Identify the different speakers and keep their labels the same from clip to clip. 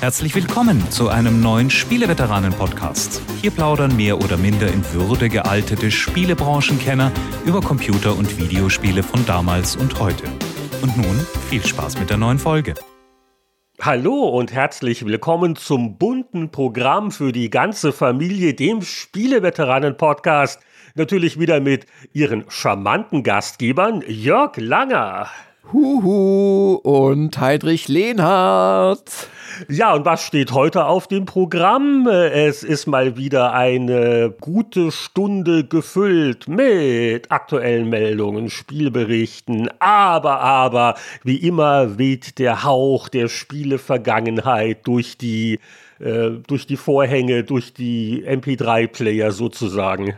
Speaker 1: Herzlich willkommen zu einem neuen Spieleveteranen-Podcast. Hier plaudern mehr oder minder in Würde gealtete Spielebranchenkenner über Computer- und Videospiele von damals und heute. Und nun viel Spaß mit der neuen Folge.
Speaker 2: Hallo und herzlich willkommen zum bunten Programm für die ganze Familie, dem Spieleveteranen-Podcast. Natürlich wieder mit Ihren charmanten Gastgebern Jörg Langer.
Speaker 3: Huhu und Heidrich Lehnhardt.
Speaker 2: Ja, und was steht heute auf dem Programm? Es ist mal wieder eine gute Stunde gefüllt mit aktuellen Meldungen, Spielberichten, aber, aber, wie immer weht der Hauch der Spielevergangenheit durch die, äh, durch die Vorhänge, durch die MP3-Player sozusagen.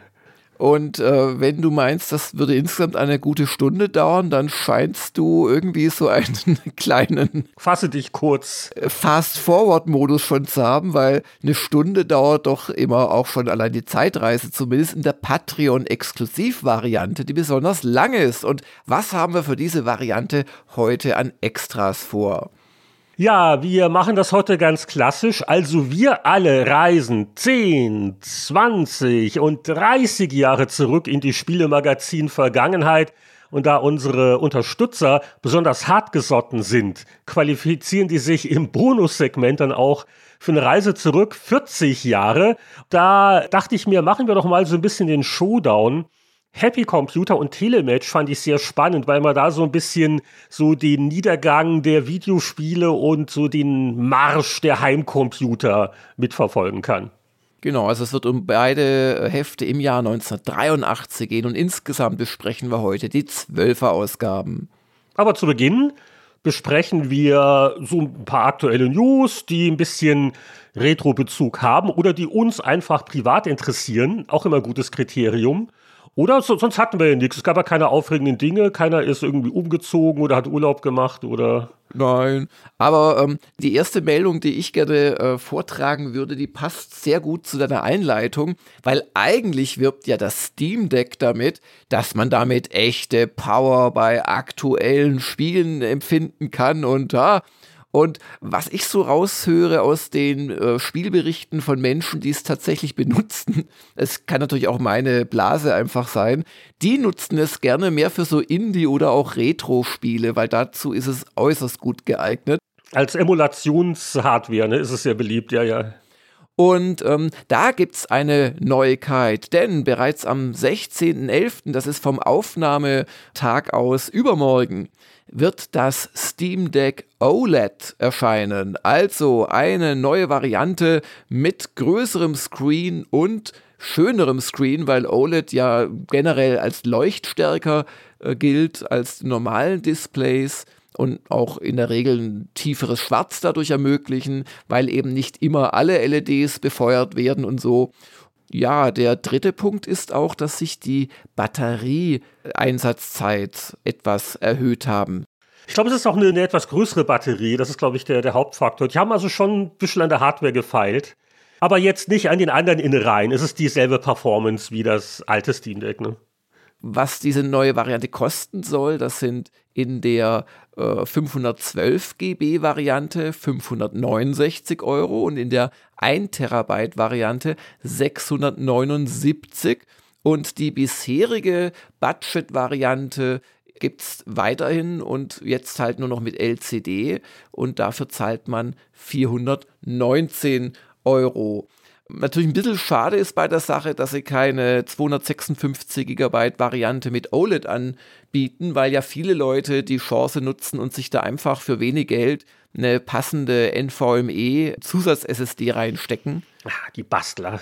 Speaker 3: Und äh, wenn du meinst, das würde insgesamt eine gute Stunde dauern, dann scheinst du irgendwie so einen kleinen.
Speaker 2: Fasse dich kurz.
Speaker 3: Fast-Forward-Modus schon zu haben, weil eine Stunde dauert doch immer auch schon allein die Zeitreise, zumindest in der Patreon-Exklusiv-Variante, die besonders lange ist. Und was haben wir für diese Variante heute an Extras vor?
Speaker 2: Ja, wir machen das heute ganz klassisch. Also wir alle reisen 10, 20 und 30 Jahre zurück in die Spielemagazin Vergangenheit. Und da unsere Unterstützer besonders hartgesotten sind, qualifizieren die sich im Bonussegment dann auch für eine Reise zurück 40 Jahre. Da dachte ich mir, machen wir doch mal so ein bisschen den Showdown Happy Computer und Telematch fand ich sehr spannend, weil man da so ein bisschen so den Niedergang der Videospiele und so den Marsch der Heimcomputer mitverfolgen kann.
Speaker 3: Genau, also es wird um beide Hefte im Jahr 1983 gehen und insgesamt besprechen wir heute die Zwölfer-Ausgaben.
Speaker 2: Aber zu Beginn besprechen wir so ein paar aktuelle News, die ein bisschen Retro-Bezug haben oder die uns einfach privat interessieren. Auch immer gutes Kriterium. Oder so, sonst hatten wir ja nichts. Es gab ja keine aufregenden Dinge. Keiner ist irgendwie umgezogen oder hat Urlaub gemacht oder.
Speaker 3: Nein, aber ähm, die erste Meldung, die ich gerne äh, vortragen würde, die passt sehr gut zu deiner Einleitung, weil eigentlich wirbt ja das Steam Deck damit, dass man damit echte Power bei aktuellen Spielen empfinden kann und ja, und was ich so raushöre aus den äh, Spielberichten von Menschen, die es tatsächlich benutzen, es kann natürlich auch meine Blase einfach sein, die nutzen es gerne mehr für so Indie- oder auch Retro-Spiele, weil dazu ist es äußerst gut geeignet.
Speaker 2: Als Emulationshardware ne, ist es sehr beliebt, ja, ja.
Speaker 3: Und ähm, da es eine Neuigkeit, denn bereits am 16.11., das ist vom Aufnahmetag aus übermorgen, wird das Steam Deck OLED erscheinen. Also eine neue Variante mit größerem Screen und schönerem Screen, weil OLED ja generell als leuchtstärker äh, gilt als die normalen Displays und auch in der Regel ein tieferes Schwarz dadurch ermöglichen, weil eben nicht immer alle LEDs befeuert werden und so. Ja, der dritte Punkt ist auch, dass sich die Batterieeinsatzzeit etwas erhöht haben.
Speaker 2: Ich glaube, es ist auch eine, eine, etwas größere Batterie. Das ist, glaube ich, der, der Hauptfaktor. Die haben also schon ein bisschen an der Hardware gefeilt. Aber jetzt nicht an den anderen Innereien. Es ist dieselbe Performance wie das alte Steam Deck. Ne?
Speaker 3: Was diese neue Variante kosten soll, das sind in der äh, 512 GB Variante 569 Euro und in der 1 Terabyte Variante 679 und die bisherige Budget-Variante gibt es weiterhin und jetzt halt nur noch mit LCD und dafür zahlt man 419 Euro. Natürlich ein bisschen schade ist bei der Sache, dass sie keine 256 GB Variante mit OLED anbieten, weil ja viele Leute die Chance nutzen und sich da einfach für wenig Geld eine passende NVMe Zusatz-SSD reinstecken.
Speaker 2: Ah, die Bastler.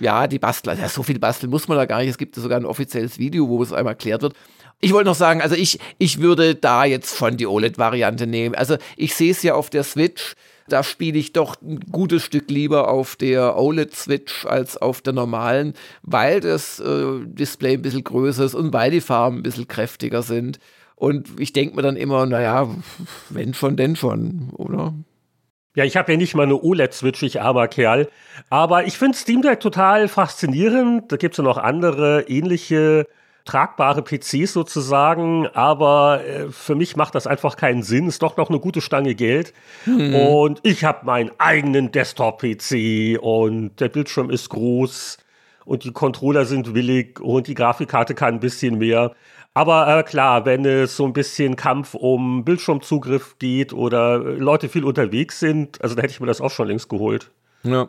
Speaker 3: Ja, die Bastler. Ja, so viel basteln muss man da gar nicht. Es gibt sogar ein offizielles Video, wo es einmal erklärt wird. Ich wollte noch sagen, also ich, ich würde da jetzt schon die OLED-Variante nehmen. Also ich sehe es ja auf der Switch da spiele ich doch ein gutes Stück lieber auf der OLED-Switch als auf der normalen, weil das äh, Display ein bisschen größer ist und weil die Farben ein bisschen kräftiger sind. Und ich denke mir dann immer, naja, wenn schon, denn schon, oder?
Speaker 2: Ja, ich habe ja nicht mal eine OLED-Switch, ich armer Kerl. Aber ich finde Steam Deck total faszinierend. Da gibt es ja noch andere ähnliche tragbare PCs sozusagen, aber äh, für mich macht das einfach keinen Sinn. Ist doch noch eine gute Stange Geld. Mhm. Und ich habe meinen eigenen Desktop-PC und der Bildschirm ist groß und die Controller sind willig und die Grafikkarte kann ein bisschen mehr. Aber äh, klar, wenn es so ein bisschen Kampf um Bildschirmzugriff geht oder Leute viel unterwegs sind, also da hätte ich mir das auch schon längst geholt.
Speaker 3: Ja.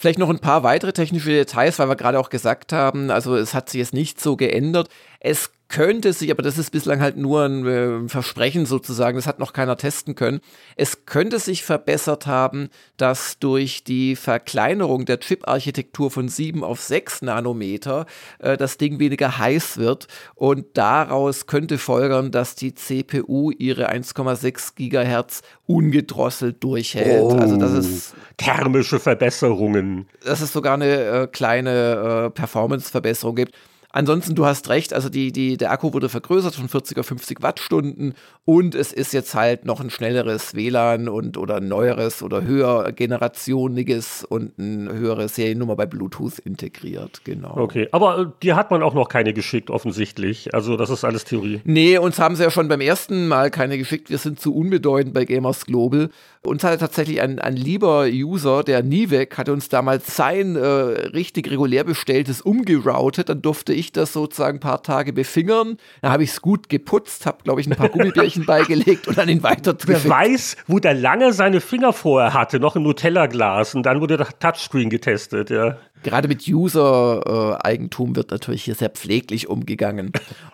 Speaker 3: Vielleicht noch ein paar weitere technische Details, weil wir gerade auch gesagt haben, also es hat sich jetzt nicht so geändert. Es könnte sich, aber das ist bislang halt nur ein äh, Versprechen sozusagen, das hat noch keiner testen können. Es könnte sich verbessert haben, dass durch die Verkleinerung der Chip-Architektur von 7 auf 6 Nanometer äh, das Ding weniger heiß wird und daraus könnte folgern, dass die CPU ihre 1,6 Gigahertz ungedrosselt durchhält.
Speaker 2: Oh, also das ist thermische Verbesserungen.
Speaker 3: Dass es sogar eine äh, kleine äh, Performance-Verbesserung gibt. Ansonsten, du hast recht, also die, die, der Akku wurde vergrößert von 40 auf 50 Wattstunden und es ist jetzt halt noch ein schnelleres WLAN und oder ein neueres oder höher generationiges und eine höhere Seriennummer bei Bluetooth integriert, genau.
Speaker 2: Okay, aber äh, die hat man auch noch keine geschickt, offensichtlich. Also das ist alles Theorie.
Speaker 3: Nee, uns haben sie ja schon beim ersten Mal keine geschickt. Wir sind zu unbedeutend bei Gamers Global. Uns hat tatsächlich ein, ein lieber User, der Nivek, hatte uns damals sein äh, richtig regulär bestelltes umgeroutet. Dann durfte ich das sozusagen ein paar Tage befingern. Dann habe ich es gut geputzt, habe, glaube ich, ein paar Gummibärchen beigelegt und dann ihn weiter
Speaker 2: Wer weiß, wo der lange seine Finger vorher hatte, noch im Nutella-Glas. Und dann wurde der Touchscreen getestet, ja.
Speaker 3: Gerade mit User-Eigentum wird natürlich hier sehr pfleglich umgegangen.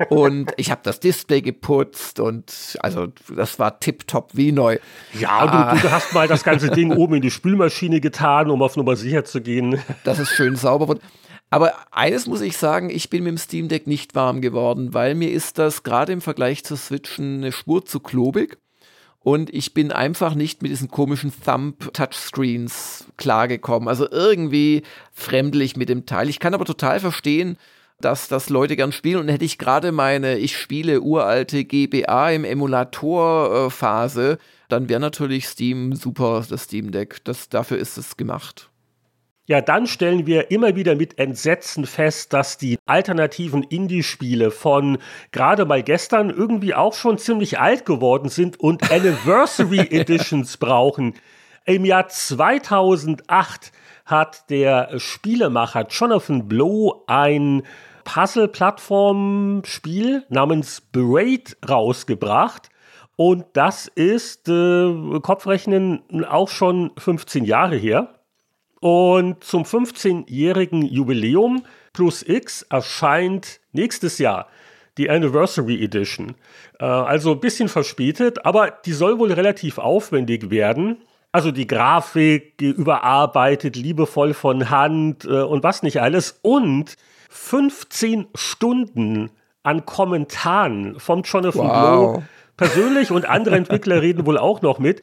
Speaker 3: Und ich habe das Display geputzt und also das war tipptopp wie neu.
Speaker 2: Ja, du, du, hast mal das ganze Ding oben in die Spülmaschine getan, um auf Nummer sicher zu gehen.
Speaker 3: Das ist schön sauber. Aber eines muss ich sagen, ich bin mit dem Steam Deck nicht warm geworden, weil mir ist das gerade im Vergleich zu Switchen eine Spur zu klobig. Und ich bin einfach nicht mit diesen komischen Thumb-Touchscreens klargekommen. Also irgendwie fremdlich mit dem Teil. Ich kann aber total verstehen, dass das Leute gern spielen. Und hätte ich gerade meine, ich spiele uralte GBA im Emulator-Phase, dann wäre natürlich Steam super, das Steam Deck. Das, dafür ist es gemacht.
Speaker 2: Ja, dann stellen wir immer wieder mit Entsetzen fest, dass die alternativen Indie-Spiele von gerade mal gestern irgendwie auch schon ziemlich alt geworden sind und Anniversary Editions brauchen. Im Jahr 2008 hat der Spielemacher Jonathan Blow ein Puzzle-Plattform-Spiel namens Braid rausgebracht. Und das ist äh, Kopfrechnen auch schon 15 Jahre her. Und zum 15-jährigen Jubiläum plus X erscheint nächstes Jahr die Anniversary Edition. Äh, also ein bisschen verspätet, aber die soll wohl relativ aufwendig werden. Also die Grafik überarbeitet, liebevoll von Hand äh, und was nicht alles. Und 15 Stunden an Kommentaren vom Jonathan wow. Blow persönlich und andere Entwickler reden wohl auch noch mit.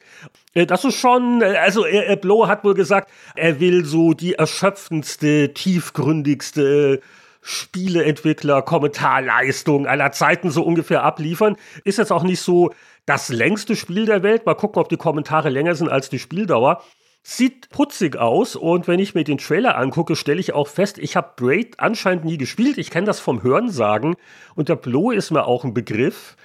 Speaker 2: Äh, das ist schon, äh, also er, Blow hat wohl gesagt, er will so die erschöpfendste, tiefgründigste Spieleentwickler, Kommentarleistung aller Zeiten so ungefähr abliefern. Ist jetzt auch nicht so das längste Spiel der Welt. Mal gucken, ob die Kommentare länger sind als die Spieldauer. Sieht putzig aus und wenn ich mir den Trailer angucke, stelle ich auch fest, ich habe Braid anscheinend nie gespielt. Ich kenne das vom Hörensagen und der Blow ist mir auch ein Begriff.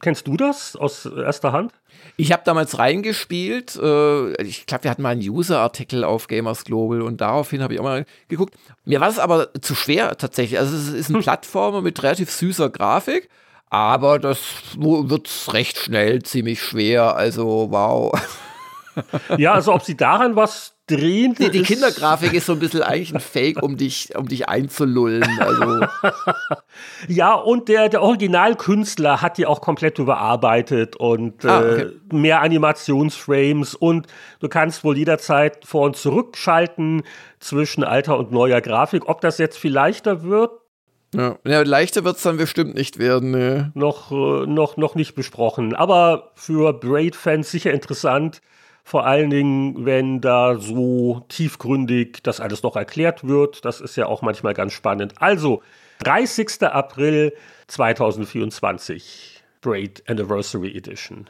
Speaker 2: Kennst du das aus erster Hand?
Speaker 3: Ich habe damals reingespielt. Äh, ich glaube, wir hatten mal einen User-Artikel auf Gamers Global und daraufhin habe ich auch mal geguckt. Mir war es aber zu schwer tatsächlich. Also es ist ein hm. Plattformer mit relativ süßer Grafik, aber das wird recht schnell ziemlich schwer. Also wow.
Speaker 2: Ja, also ob sie daran was drehen.
Speaker 3: Die, die Kindergrafik ist so ein bisschen eigentlich ein Fake, um dich, um dich einzulullen. Also.
Speaker 2: ja, und der, der Originalkünstler hat die auch komplett überarbeitet und ah, okay. äh, mehr Animationsframes und du kannst wohl jederzeit vor- und zurückschalten zwischen alter und neuer Grafik. Ob das jetzt viel leichter wird,
Speaker 3: ja, ja leichter wird es dann bestimmt nicht werden. Ne.
Speaker 2: Noch, äh, noch, noch nicht besprochen. Aber für Braid-Fans sicher interessant. Vor allen Dingen, wenn da so tiefgründig das alles noch erklärt wird. Das ist ja auch manchmal ganz spannend. Also, 30. April 2024, Braid Anniversary Edition.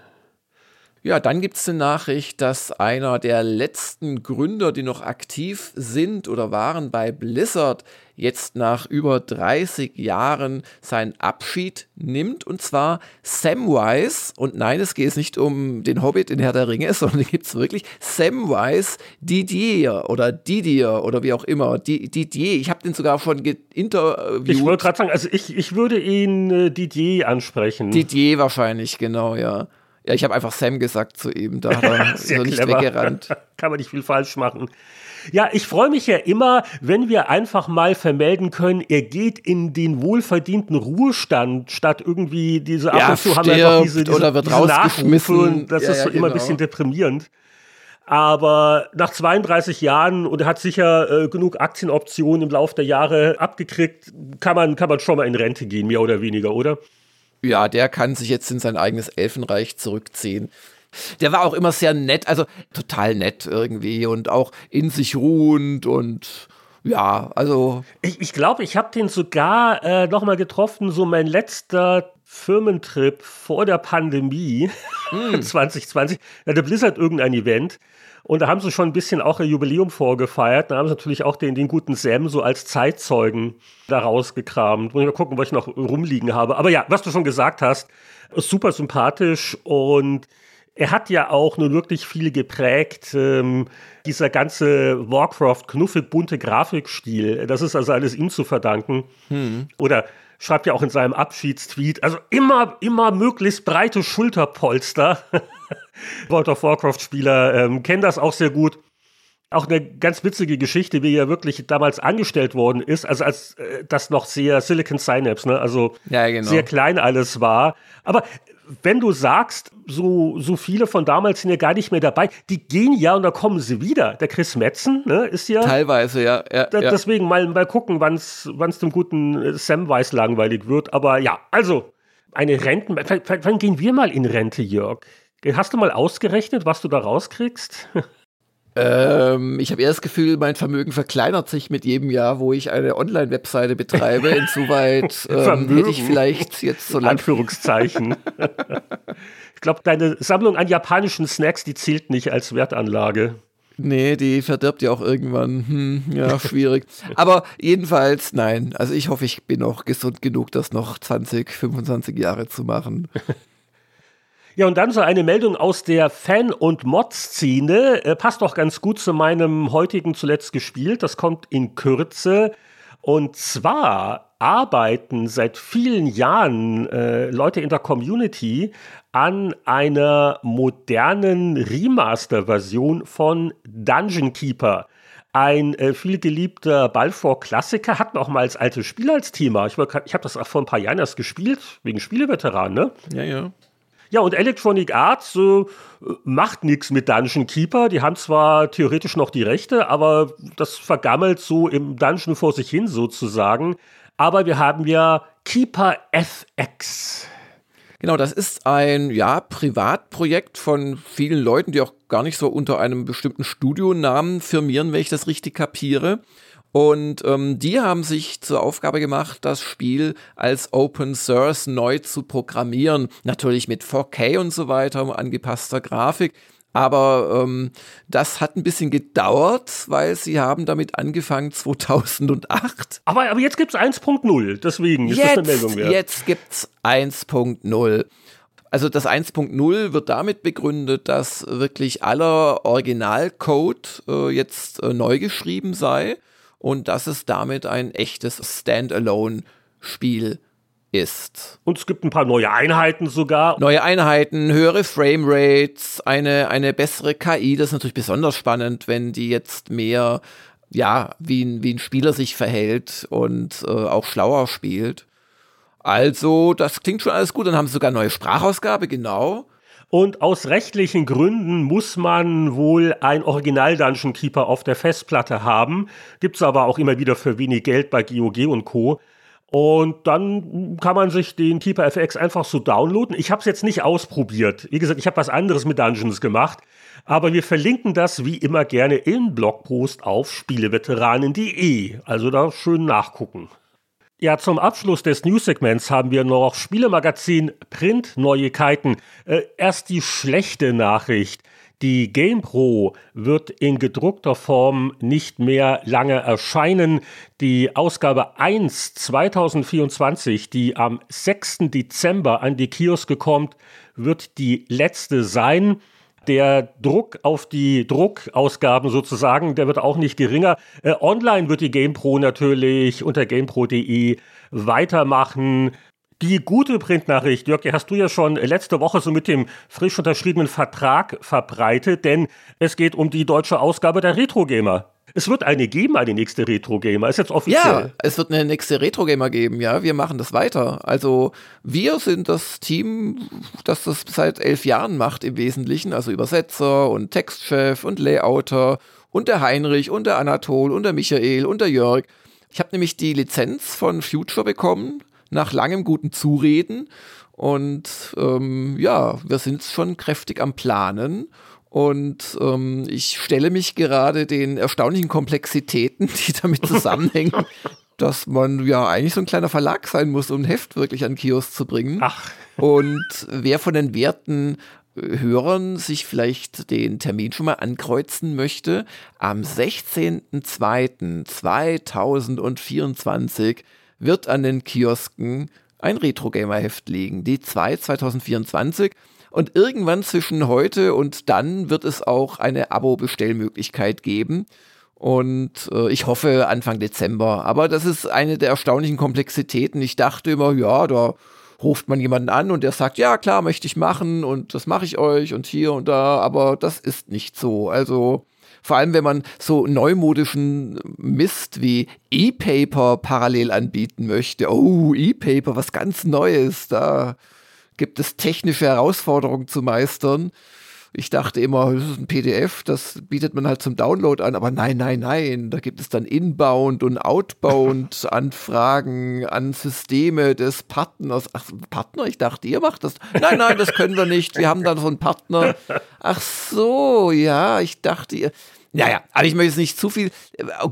Speaker 3: Ja, dann gibt es eine Nachricht, dass einer der letzten Gründer, die noch aktiv sind oder waren bei Blizzard, jetzt nach über 30 Jahren seinen Abschied nimmt. Und zwar Samwise. Und nein, es geht nicht um den Hobbit in Herr der Ringe, sondern gibt es wirklich Samwise Didier oder Didier oder wie auch immer. Didier, ich habe den sogar schon interviewt.
Speaker 2: Ich wollte gerade sagen, also ich, ich würde ihn äh, Didier ansprechen.
Speaker 3: Didier wahrscheinlich, genau, ja. Ja, ich habe einfach Sam gesagt zu ihm, da hat er so nicht weggerannt.
Speaker 2: Kann man nicht viel falsch machen. Ja, ich freue mich ja immer, wenn wir einfach mal vermelden können, er geht in den wohlverdienten Ruhestand, statt irgendwie diese
Speaker 3: ab und zu haben wir einfach diese, diese,
Speaker 2: oder wird diese rausgeschmissen. Das ja, ist so ja, immer genau. ein bisschen deprimierend. Aber nach 32 Jahren und er hat sicher äh, genug Aktienoptionen im Laufe der Jahre abgekriegt, kann man, kann man schon mal in Rente gehen, mehr oder weniger, oder?
Speaker 3: Ja, der kann sich jetzt in sein eigenes Elfenreich zurückziehen. Der war auch immer sehr nett, also total nett irgendwie und auch in sich ruhend und ja, also.
Speaker 2: Ich, ich glaube, ich habe den sogar äh, nochmal getroffen, so mein letzter Firmentrip vor der Pandemie hm. 2020. Da hatte Blizzard irgendein Event. Und da haben sie schon ein bisschen auch ein Jubiläum vorgefeiert. Da haben sie natürlich auch den, den guten Sam so als Zeitzeugen da rausgekramt. Muss ich mal gucken, was ich noch rumliegen habe. Aber ja, was du schon gesagt hast, super sympathisch und er hat ja auch nur wirklich viel geprägt. Ähm, dieser ganze Warcraft-knuffelbunte Grafikstil, das ist also alles ihm zu verdanken. Hm. Oder schreibt ja auch in seinem Abschiedstweet, also immer, immer möglichst breite Schulterpolster. World of Warcraft-Spieler ähm, kennen das auch sehr gut. Auch eine ganz witzige Geschichte, wie er wirklich damals angestellt worden ist, also als äh, das noch sehr Silicon Synapse, ne? also ja, genau. sehr klein alles war. Aber wenn du sagst, so, so viele von damals sind ja gar nicht mehr dabei, die gehen ja und da kommen sie wieder. Der Chris Metzen ne, ist ja.
Speaker 3: Teilweise, ja. ja,
Speaker 2: da,
Speaker 3: ja.
Speaker 2: Deswegen mal, mal gucken, wann es dem guten äh, Sam Weiss langweilig wird. Aber ja, also, eine Renten. Wann gehen wir mal in Rente, Jörg? Hast du mal ausgerechnet, was du da rauskriegst?
Speaker 3: Ähm, ich habe eher das Gefühl, mein Vermögen verkleinert sich mit jedem Jahr, wo ich eine Online-Webseite betreibe. Insoweit ähm, hätte ich vielleicht jetzt so
Speaker 2: lange. Anführungszeichen. ich glaube, deine Sammlung an japanischen Snacks, die zählt nicht als Wertanlage.
Speaker 3: Nee, die verdirbt ja auch irgendwann. Hm, ja, schwierig. Aber jedenfalls, nein. Also ich hoffe, ich bin noch gesund genug, das noch 20, 25 Jahre zu machen.
Speaker 2: Ja, und dann so eine Meldung aus der Fan- und Mod-Szene. Äh, passt doch ganz gut zu meinem heutigen zuletzt gespielt. Das kommt in Kürze. Und zwar arbeiten seit vielen Jahren äh, Leute in der Community an einer modernen Remaster-Version von Dungeon Keeper. Ein äh, viel geliebter Balfour-Klassiker, hatten auch mal als altes Spiel als Thema. Ich, ich habe das auch vor ein paar Jahren erst gespielt, wegen Spieleveteranen, ne?
Speaker 3: Ja, ja.
Speaker 2: Ja, und Electronic Arts äh, macht nichts mit Dungeon Keeper. Die haben zwar theoretisch noch die Rechte, aber das vergammelt so im Dungeon vor sich hin sozusagen. Aber wir haben ja Keeper FX.
Speaker 3: Genau, das ist ein ja, Privatprojekt von vielen Leuten, die auch gar nicht so unter einem bestimmten Studionamen firmieren, wenn ich das richtig kapiere. Und ähm, die haben sich zur Aufgabe gemacht, das Spiel als Open Source neu zu programmieren. Natürlich mit 4K und so weiter, angepasster Grafik. Aber ähm, das hat ein bisschen gedauert, weil sie haben damit angefangen 2008.
Speaker 2: Aber, aber jetzt gibt es 1.0, deswegen ist
Speaker 3: jetzt,
Speaker 2: das eine Meldung
Speaker 3: wert. Jetzt gibt es 1.0. Also das 1.0 wird damit begründet, dass wirklich aller Originalcode äh, jetzt äh, neu geschrieben sei und dass es damit ein echtes Standalone-Spiel ist.
Speaker 2: Und es gibt ein paar neue Einheiten sogar.
Speaker 3: Neue Einheiten, höhere Framerates, eine, eine bessere KI. Das ist natürlich besonders spannend, wenn die jetzt mehr, ja, wie ein, wie ein Spieler sich verhält und äh, auch schlauer spielt. Also, das klingt schon alles gut. Dann haben sie sogar neue Sprachausgabe, genau.
Speaker 2: Und aus rechtlichen Gründen muss man wohl ein Original Dungeon Keeper auf der Festplatte haben. Gibt's aber auch immer wieder für wenig Geld bei GOG und Co. Und dann kann man sich den Keeper FX einfach so downloaden. Ich habe es jetzt nicht ausprobiert. Wie gesagt, ich habe was anderes mit Dungeons gemacht. Aber wir verlinken das wie immer gerne im Blogpost auf spieleveteranen.de. Also da schön nachgucken. Ja, zum Abschluss des News-Segments haben wir noch Spielemagazin Print-Neuigkeiten. Äh, erst die schlechte Nachricht. Die GamePro wird in gedruckter Form nicht mehr lange erscheinen. Die Ausgabe 1 2024, die am 6. Dezember an die Kioske kommt, wird die letzte sein. Der Druck auf die Druckausgaben sozusagen, der wird auch nicht geringer. Äh, online wird die GamePro natürlich unter gamepro.de weitermachen. Die gute Printnachricht, Jörg, die hast du ja schon letzte Woche so mit dem frisch unterschriebenen Vertrag verbreitet, denn es geht um die deutsche Ausgabe der Retro Gamer. Es wird eine geben, eine nächste Retro Gamer. Ist jetzt offiziell.
Speaker 3: Ja, es wird eine nächste Retro Gamer geben. Ja, wir machen das weiter. Also wir sind das Team, das das seit elf Jahren macht im Wesentlichen. Also Übersetzer und Textchef und Layouter und der Heinrich und der Anatol und der Michael und der Jörg. Ich habe nämlich die Lizenz von Future bekommen nach langem guten Zureden. Und ähm, ja, wir sind schon kräftig am Planen. Und ähm, ich stelle mich gerade den erstaunlichen Komplexitäten, die damit zusammenhängen, dass man ja eigentlich so ein kleiner Verlag sein muss, um ein Heft wirklich an Kiosk zu bringen.
Speaker 2: Ach.
Speaker 3: Und wer von den werten äh, Hörern sich vielleicht den Termin schon mal ankreuzen möchte, am 16.02.2024 wird an den Kiosken ein Retro-Gamer-Heft liegen. Die 2 2024. Und irgendwann zwischen heute und dann wird es auch eine Abo-Bestellmöglichkeit geben. Und äh, ich hoffe Anfang Dezember. Aber das ist eine der erstaunlichen Komplexitäten. Ich dachte immer, ja, da ruft man jemanden an und der sagt, ja klar, möchte ich machen und das mache ich euch und hier und da. Aber das ist nicht so. Also vor allem, wenn man so neumodischen Mist wie E-Paper parallel anbieten möchte. Oh, E-Paper, was ganz Neues. Da gibt es technische Herausforderungen zu meistern. Ich dachte immer, das ist ein PDF, das bietet man halt zum Download an, aber nein, nein, nein, da gibt es dann Inbound und Outbound Anfragen an Systeme des Partners. Ach, Partner, ich dachte, ihr macht das. Nein, nein, das können wir nicht. Wir haben da so einen Partner. Ach so, ja, ich dachte, ihr ja, ja, aber ich möchte jetzt nicht zu viel.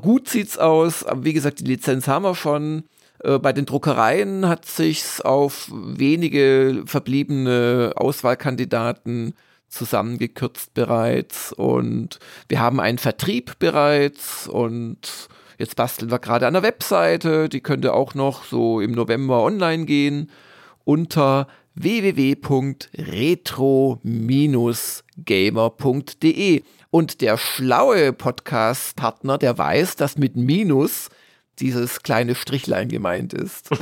Speaker 3: Gut sieht's aus. Wie gesagt, die Lizenz haben wir schon. Äh, bei den Druckereien hat sich's auf wenige verbliebene Auswahlkandidaten zusammengekürzt bereits. Und wir haben einen Vertrieb bereits. Und jetzt basteln wir gerade an der Webseite, die könnte auch noch so im November online gehen unter www.retro-gamer.de. Und der schlaue Podcast-Partner, der weiß, dass mit Minus dieses kleine Strichlein gemeint ist.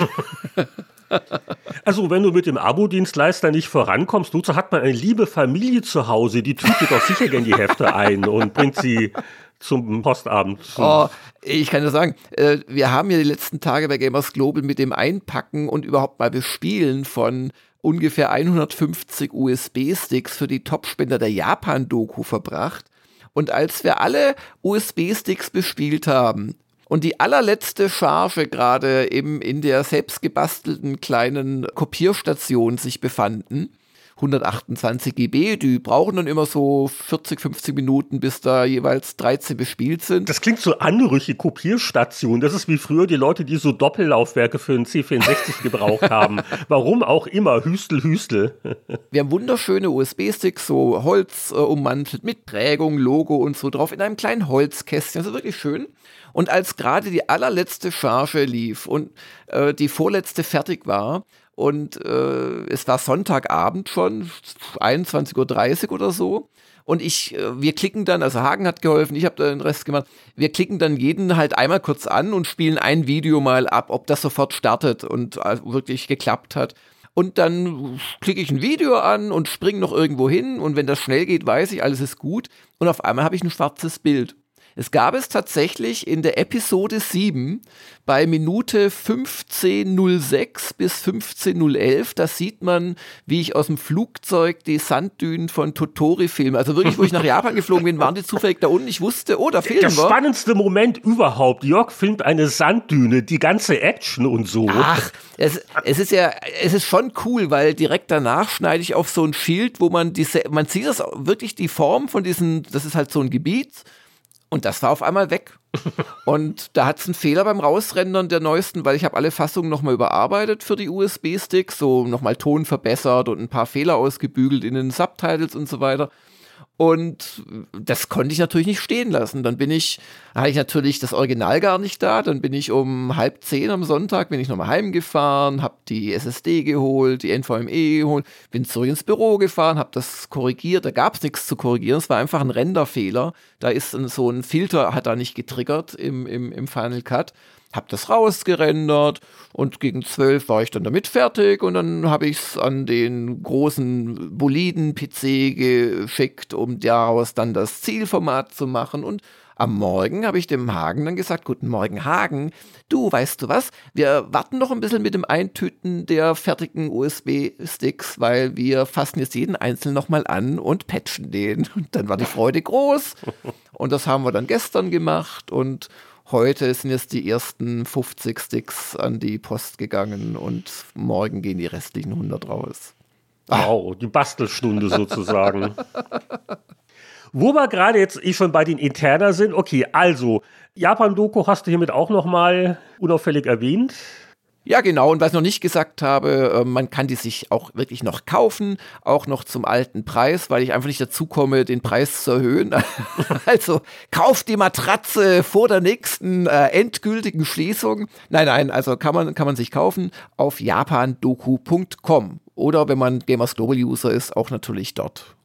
Speaker 2: Also, wenn du mit dem Abo-Dienstleister nicht vorankommst, so hat man eine liebe Familie zu Hause, die tütet doch sicher gern die Hefte ein und bringt sie zum Postabend.
Speaker 3: Oh, ich kann nur sagen, äh, wir haben ja die letzten Tage bei Gamers Global mit dem Einpacken und überhaupt mal Bespielen von ungefähr 150 USB-Sticks für die Topspender der Japan-Doku verbracht. Und als wir alle USB-Sticks bespielt haben und die allerletzte Charge gerade eben in der selbstgebastelten kleinen Kopierstation sich befanden, 128 GB. Die brauchen dann immer so 40, 50 Minuten, bis da jeweils 13 bespielt sind.
Speaker 2: Das klingt so anrüchig, Kopierstation. Das ist wie früher die Leute, die so Doppellaufwerke für einen C64 gebraucht haben. Warum auch immer, Hüstel, Hüstel.
Speaker 3: Wir haben wunderschöne USB-Sticks, so Holz äh, ummantelt mit Prägung, Logo und so drauf, in einem kleinen Holzkästchen. Also wirklich schön. Und als gerade die allerletzte Charge lief und äh, die vorletzte fertig war, und äh, es war Sonntagabend schon, 21.30 Uhr oder so. Und ich, äh, wir klicken dann, also Hagen hat geholfen, ich habe den Rest gemacht. Wir klicken dann jeden halt einmal kurz an und spielen ein Video mal ab, ob das sofort startet und äh, wirklich geklappt hat. Und dann klicke ich ein Video an und springe noch irgendwo hin. Und wenn das schnell geht, weiß ich, alles ist gut. Und auf einmal habe ich ein schwarzes Bild. Es gab es tatsächlich in der Episode 7 bei Minute 15.06 bis 15.011, da sieht man, wie ich aus dem Flugzeug die Sanddünen von Totori filme. Also wirklich, wo ich nach Japan geflogen bin, waren die zufällig da unten. Ich wusste, oh, da fehlen wir.
Speaker 2: Der spannendste Moment überhaupt. Jörg filmt eine Sanddüne, die ganze Action und so.
Speaker 3: Ach, es, es ist ja, es ist schon cool, weil direkt danach schneide ich auf so ein Schild, wo man diese, man sieht das wirklich die Form von diesen, das ist halt so ein Gebiet Und das war auf einmal weg. und da hat es einen Fehler beim Rausrendern der neuesten, weil ich habe alle Fassungen nochmal überarbeitet für die USB-Sticks, so nochmal Ton verbessert und ein paar Fehler ausgebügelt in den Subtitles und so weiter. Und das konnte ich natürlich nicht stehen lassen. Dann bin ich, hatte ich natürlich das Original gar nicht da. Dann bin ich um halb zehn am Sonntag, bin ich nochmal heimgefahren, habe die SSD geholt, die NVMe geholt, bin zurück ins Büro gefahren, habe das korrigiert. Da gab es nichts zu korrigieren. Es war einfach ein Renderfehler. Da ist so ein Filter, hat da nicht getriggert im, im, im Final Cut habe das rausgerendert und gegen zwölf war ich dann damit fertig und dann habe ich es an den großen Boliden-PC geschickt, um daraus dann das Zielformat zu machen. Und am Morgen habe ich dem Hagen dann gesagt, guten Morgen Hagen, du weißt du was, wir warten noch ein bisschen mit dem Eintüten der fertigen USB-Sticks, weil wir fassen jetzt jeden einzelnen nochmal an und patchen den. Und dann war die Freude groß. Und das haben wir dann gestern gemacht und Heute sind jetzt die ersten 50 Sticks an die Post gegangen und morgen gehen die restlichen 100 raus.
Speaker 2: Wow, die Bastelstunde sozusagen. Wo wir gerade jetzt eh schon bei den Interner sind, okay, also Japan-Doku hast du hiermit auch nochmal unauffällig erwähnt.
Speaker 3: Ja, genau. Und was ich noch nicht gesagt habe, äh, man kann die sich auch wirklich noch kaufen, auch noch zum alten Preis, weil ich einfach nicht dazu komme, den Preis zu erhöhen. also kauft die Matratze vor der nächsten äh, endgültigen Schließung. Nein, nein, also kann man, kann man sich kaufen auf japandoku.com. Oder wenn man Gamers Global User ist, auch natürlich dort.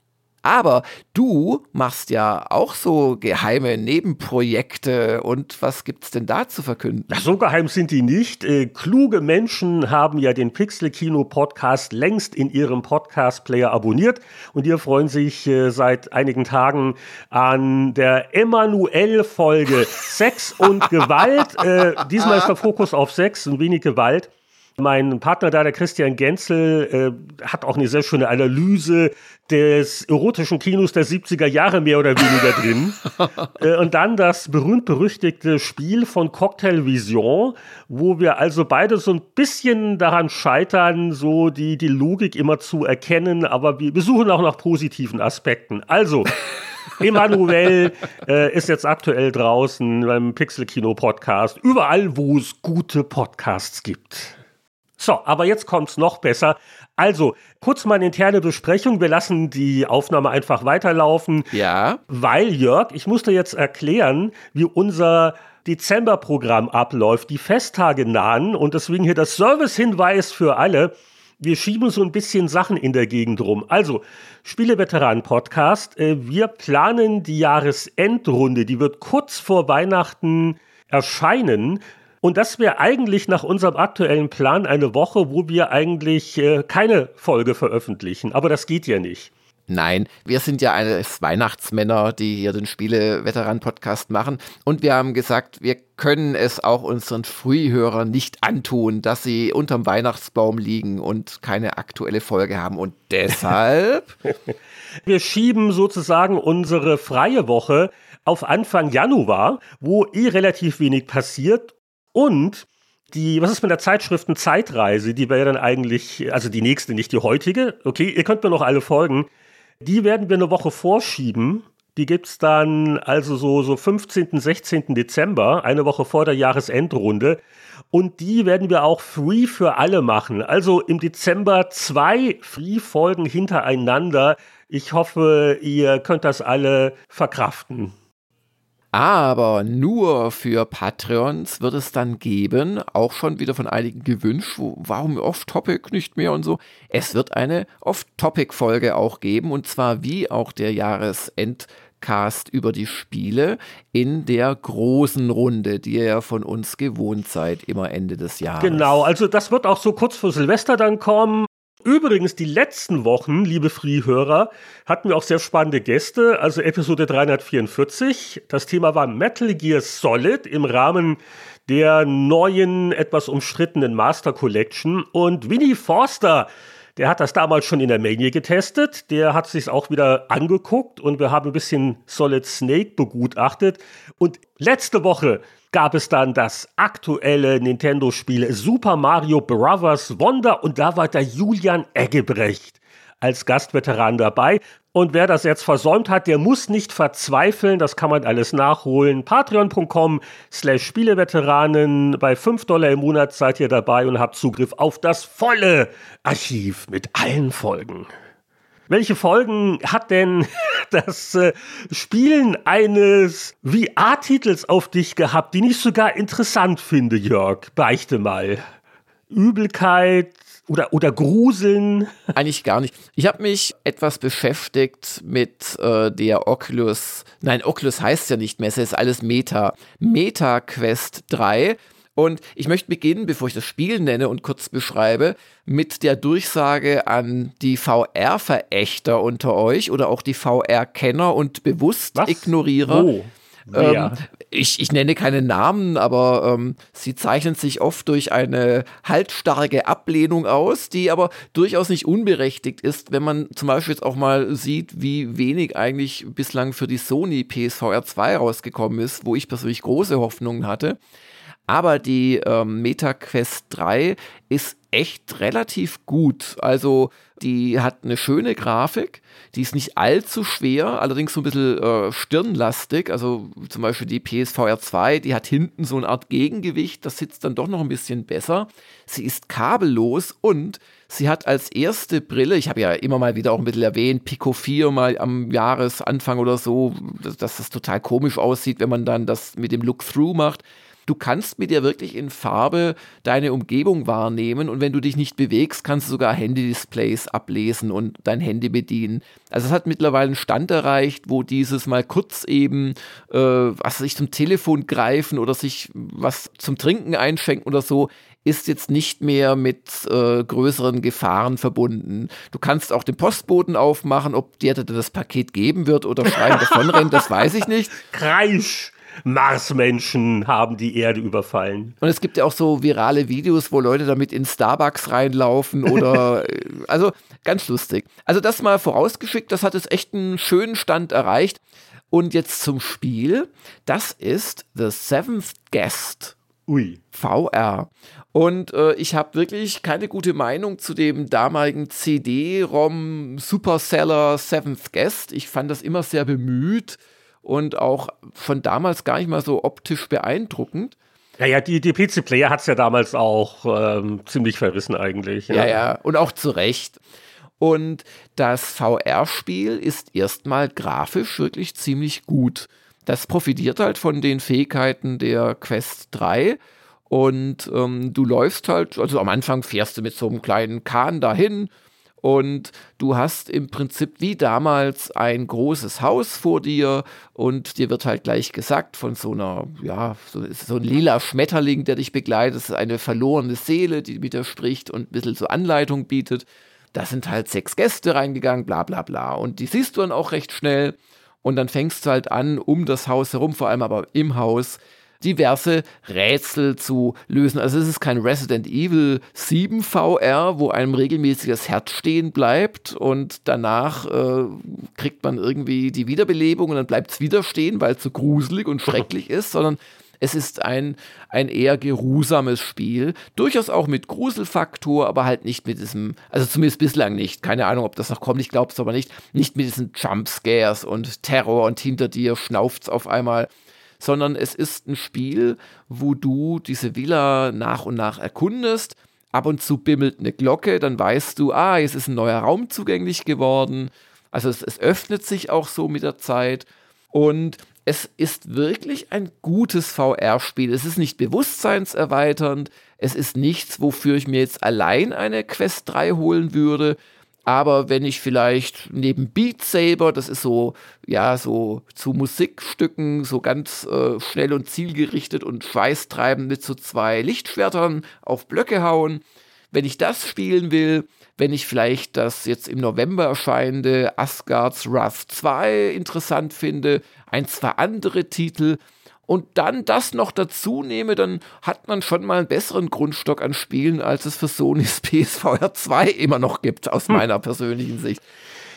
Speaker 3: Aber du machst ja auch so geheime Nebenprojekte und was gibt's denn da zu verkünden?
Speaker 2: So geheim sind die nicht. Äh, kluge Menschen haben ja den Pixel Kino Podcast längst in ihrem Podcast Player abonniert und die freuen sich äh, seit einigen Tagen an der Emanuel Folge Sex und Gewalt. Äh, diesmal ist der Fokus auf Sex und wenig Gewalt. Mein Partner da, der Christian Genzel, äh, hat auch eine sehr schöne Analyse des erotischen Kinos der 70er Jahre mehr oder weniger drin. äh, und dann das berühmt-berüchtigte Spiel von Cocktail Vision, wo wir also beide so ein bisschen daran scheitern, so die, die Logik immer zu erkennen, aber wir, wir suchen auch nach positiven Aspekten. Also, Emanuel äh, ist jetzt aktuell draußen beim Pixel Kino Podcast, überall, wo es gute Podcasts gibt. So, aber jetzt kommt's noch besser. Also, kurz mal eine interne Besprechung. Wir lassen die Aufnahme einfach weiterlaufen.
Speaker 3: Ja.
Speaker 2: Weil, Jörg, ich musste jetzt erklären, wie unser Dezemberprogramm abläuft. Die Festtage nahen und deswegen hier das Servicehinweis für alle. Wir schieben so ein bisschen Sachen in der Gegend rum. Also, Spieleveteranen-Podcast. Äh, wir planen die Jahresendrunde. Die wird kurz vor Weihnachten erscheinen. Und das wäre eigentlich nach unserem aktuellen Plan eine Woche, wo wir eigentlich äh, keine Folge veröffentlichen. Aber das geht ja nicht.
Speaker 3: Nein, wir sind ja alles Weihnachtsmänner, die hier den Spiele-Veteran-Podcast machen. Und wir haben gesagt, wir können es auch unseren Frühhörern nicht antun, dass sie unterm Weihnachtsbaum liegen und keine aktuelle Folge haben. Und deshalb.
Speaker 2: wir schieben sozusagen unsere freie Woche auf Anfang Januar, wo eh relativ wenig passiert und die, was ist mit der Zeitschriften Zeitreise? Die wäre dann eigentlich, also die nächste, nicht die heutige. Okay, ihr könnt mir noch alle folgen. Die werden wir eine Woche vorschieben. Die gibt es dann also so, so 15., 16. Dezember, eine Woche vor der Jahresendrunde. Und die werden wir auch free für alle machen. Also im Dezember zwei Free-Folgen hintereinander. Ich hoffe, ihr könnt das alle verkraften.
Speaker 3: Aber nur für Patreons wird es dann geben, auch schon wieder von einigen gewünscht, wo, warum Off-Topic nicht mehr und so. Es wird eine Off-Topic-Folge auch geben und zwar wie auch der Jahresendcast über die Spiele in der großen Runde, die ihr ja von uns gewohnt seid, immer Ende des Jahres.
Speaker 2: Genau, also das wird auch so kurz vor Silvester dann kommen. Übrigens, die letzten Wochen, liebe Free-Hörer, hatten wir auch sehr spannende Gäste. Also Episode 344. Das Thema war Metal Gear Solid im Rahmen der neuen, etwas umstrittenen Master Collection. Und Winnie Forster, der hat das damals schon in der Mania getestet. Der hat sich auch wieder angeguckt und wir haben ein bisschen Solid Snake begutachtet. Und letzte Woche gab es dann das aktuelle Nintendo-Spiel Super Mario Bros. Wonder und da war der Julian Eggebrecht als Gastveteran dabei. Und wer das jetzt versäumt hat, der muss nicht verzweifeln. Das kann man alles nachholen. Patreon.com slash Spieleveteranen. Bei 5 Dollar im Monat seid ihr dabei und habt Zugriff auf das volle Archiv mit allen Folgen. Welche Folgen hat denn das äh, Spielen eines VR-Titels auf dich gehabt, die ich sogar interessant finde, Jörg? Beichte mal. Übelkeit, oder, oder Gruseln?
Speaker 3: Eigentlich gar nicht. Ich habe mich etwas beschäftigt mit äh, der Oculus. Nein, Oculus heißt ja nicht mehr, es ist alles Meta. Meta Quest 3. Und ich möchte beginnen, bevor ich das Spiel nenne und kurz beschreibe, mit der Durchsage an die VR-Verächter unter euch oder auch die VR-Kenner und bewusst Was? Ignorierer. Oh. Ähm, ich, ich nenne keine Namen, aber ähm, sie zeichnen sich oft durch eine haltstarke Ablehnung aus, die aber durchaus nicht unberechtigt ist, wenn man zum Beispiel jetzt auch mal sieht, wie wenig eigentlich bislang für die Sony PSVR 2 rausgekommen ist, wo ich persönlich große Hoffnungen hatte. Aber die ähm, MetaQuest 3 ist echt relativ gut. Also die hat eine schöne Grafik, die ist nicht allzu schwer, allerdings so ein bisschen äh, stirnlastig. Also zum Beispiel die PSVR 2, die hat hinten so eine Art Gegengewicht, das sitzt dann doch noch ein bisschen besser. Sie ist kabellos und sie hat als erste Brille, ich habe ja immer mal wieder auch ein bisschen erwähnt, Pico 4 mal am Jahresanfang oder so, dass, dass das total komisch aussieht, wenn man dann das mit dem Look-Through macht du kannst mit dir wirklich in Farbe deine Umgebung wahrnehmen und wenn du dich nicht bewegst, kannst du sogar Handy-Displays ablesen und dein Handy bedienen. Also es hat mittlerweile einen Stand erreicht, wo dieses mal kurz eben, äh, was sich zum Telefon greifen oder sich was zum Trinken einschenken oder so, ist jetzt nicht mehr mit äh, größeren Gefahren verbunden. Du kannst auch den Postboten aufmachen, ob dir das Paket geben wird oder schreien davonrennen, das weiß ich nicht.
Speaker 2: Kreisch! Marsmenschen haben die Erde überfallen.
Speaker 3: Und es gibt ja auch so virale Videos, wo Leute damit in Starbucks reinlaufen oder äh, also ganz lustig. Also das mal vorausgeschickt, das hat es echt einen schönen Stand erreicht. Und jetzt zum Spiel. Das ist The Seventh Guest.
Speaker 2: Ui.
Speaker 3: VR. Und äh, ich habe wirklich keine gute Meinung zu dem damaligen CD-ROM Superseller Seventh Guest. Ich fand das immer sehr bemüht und auch von damals gar nicht mal so optisch beeindruckend.
Speaker 2: Ja, ja, die, die PC-Player hat es ja damals auch ähm, ziemlich verrissen eigentlich.
Speaker 3: Ja. ja, ja, und auch zu Recht. Und das VR-Spiel ist erstmal grafisch wirklich ziemlich gut. Das profitiert halt von den Fähigkeiten der Quest 3. Und ähm, du läufst halt, also am Anfang fährst du mit so einem kleinen Kahn dahin, und du hast im Prinzip wie damals ein großes Haus vor dir und dir wird halt gleich gesagt von so einer, ja, so, so ein lila Schmetterling, der dich begleitet, eine verlorene Seele, die mit dir spricht und ein bisschen so Anleitung bietet. Da sind halt sechs Gäste reingegangen, bla bla bla. Und die siehst du dann auch recht schnell. Und dann fängst du halt an, um das Haus herum, vor allem aber im Haus, diverse Rätsel zu lösen. Also es ist kein Resident Evil 7 VR, wo einem regelmäßig das Herz stehen bleibt und danach äh, kriegt man irgendwie die Wiederbelebung und dann bleibt es wieder stehen, weil es so gruselig und schrecklich ist, sondern es ist ein, ein eher geruhsames Spiel. Durchaus auch mit Gruselfaktor, aber halt nicht mit diesem, also zumindest bislang nicht. Keine Ahnung, ob das noch kommt, ich glaube es aber nicht. Nicht mit diesen Jumpscares und Terror und hinter dir schnauft es auf einmal sondern es ist ein Spiel, wo du diese Villa nach und nach erkundest. Ab und zu bimmelt eine Glocke, dann weißt du, ah, jetzt ist ein neuer Raum zugänglich geworden. Also es, es öffnet sich auch so mit der Zeit. Und es ist wirklich ein gutes VR-Spiel. Es ist nicht bewusstseinserweiternd. Es ist nichts, wofür ich mir jetzt allein eine Quest 3 holen würde. Aber wenn ich vielleicht neben Beat Saber, das ist so, ja, so zu Musikstücken, so ganz äh, schnell und zielgerichtet und schweißtreibend mit so zwei Lichtschwertern auf Blöcke hauen, wenn ich das spielen will, wenn ich vielleicht das jetzt im November erscheinende Asgard's Wrath 2 interessant finde, ein, zwei andere Titel, und dann das noch dazu nehme, dann hat man schon mal einen besseren Grundstock an Spielen, als es für Sony's PSVR 2 immer noch gibt, aus hm. meiner persönlichen Sicht.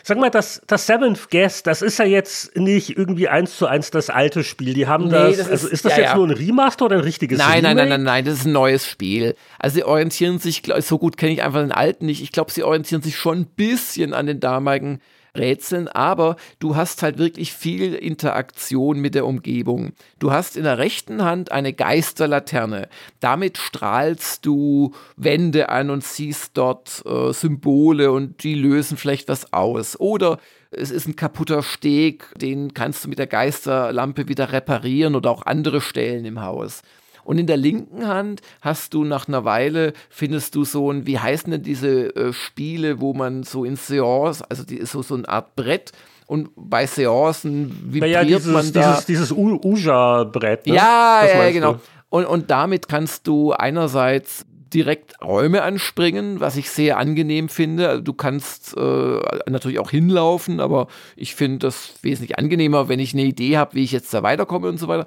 Speaker 2: Sag mal, das, das Seventh Guest, das ist ja jetzt nicht irgendwie eins zu eins das alte Spiel. Die haben nee, das, das ist, also ist das ja, jetzt ja. nur ein Remaster oder ein richtiges
Speaker 3: nein, Remake? Nein, nein, nein, nein, das ist ein neues Spiel. Also sie orientieren sich, so gut kenne ich einfach den alten nicht. Ich glaube, sie orientieren sich schon ein bisschen an den damaligen Rätseln, aber du hast halt wirklich viel Interaktion mit der Umgebung. Du hast in der rechten Hand eine Geisterlaterne. Damit strahlst du Wände an und siehst dort äh, Symbole und die lösen vielleicht was aus. Oder es ist ein kaputter Steg, den kannst du mit der Geisterlampe wieder reparieren oder auch andere Stellen im Haus. Und in der linken Hand hast du nach einer Weile, findest du so ein, wie heißen denn diese äh, Spiele, wo man so in Seance, also die ist so, so eine Art Brett, und bei Seancen
Speaker 2: vibriert ja, dieses, man da. Dieses, dieses Uja-Brett.
Speaker 3: Ne? Ja, ja, genau. Und, und damit kannst du einerseits direkt Räume anspringen, was ich sehr angenehm finde. Also du kannst äh, natürlich auch hinlaufen, aber ich finde das wesentlich angenehmer, wenn ich eine Idee habe, wie ich jetzt da weiterkomme und so weiter.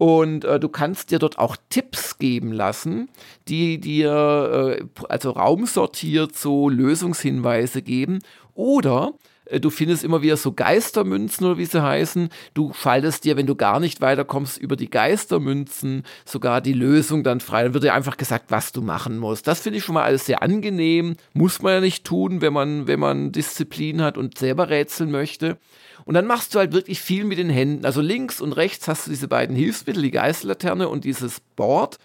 Speaker 3: Und äh, du kannst dir dort auch Tipps geben lassen, die dir äh, also raumsortiert so Lösungshinweise geben. Oder äh, du findest immer wieder so Geistermünzen oder wie sie heißen. Du schaltest dir, wenn du gar nicht weiterkommst, über die Geistermünzen sogar die Lösung dann frei. Dann wird dir einfach gesagt, was du machen musst. Das finde ich schon mal alles sehr angenehm. Muss man ja nicht tun, wenn man, wenn man Disziplin hat und selber rätseln möchte. Und dann machst du halt wirklich viel mit den Händen. Also links und rechts hast du diese beiden Hilfsmittel, die Geisterlaterne und dieses Board.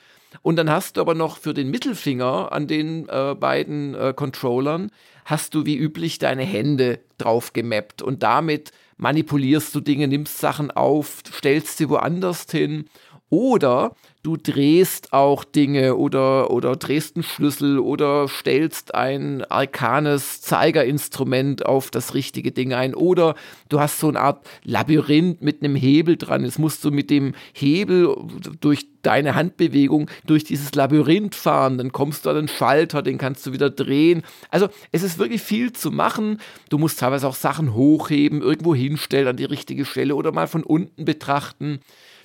Speaker 3: Und dann hast du aber noch für den Mittelfinger an den äh, beiden äh, Controllern, hast du wie üblich deine Hände drauf gemappt. Und damit manipulierst du Dinge, nimmst Sachen auf, stellst sie woanders hin. Oder du drehst auch Dinge oder, oder drehst einen Schlüssel oder stellst ein arkanes Zeigerinstrument auf das richtige Ding ein oder du hast so eine Art Labyrinth mit einem Hebel dran. Jetzt musst du mit dem Hebel durch deine Handbewegung durch dieses Labyrinth fahren, dann kommst du an den Schalter, den kannst du wieder drehen. Also es ist wirklich viel zu machen. Du musst teilweise auch Sachen hochheben, irgendwo hinstellen an die richtige Stelle oder mal von unten betrachten.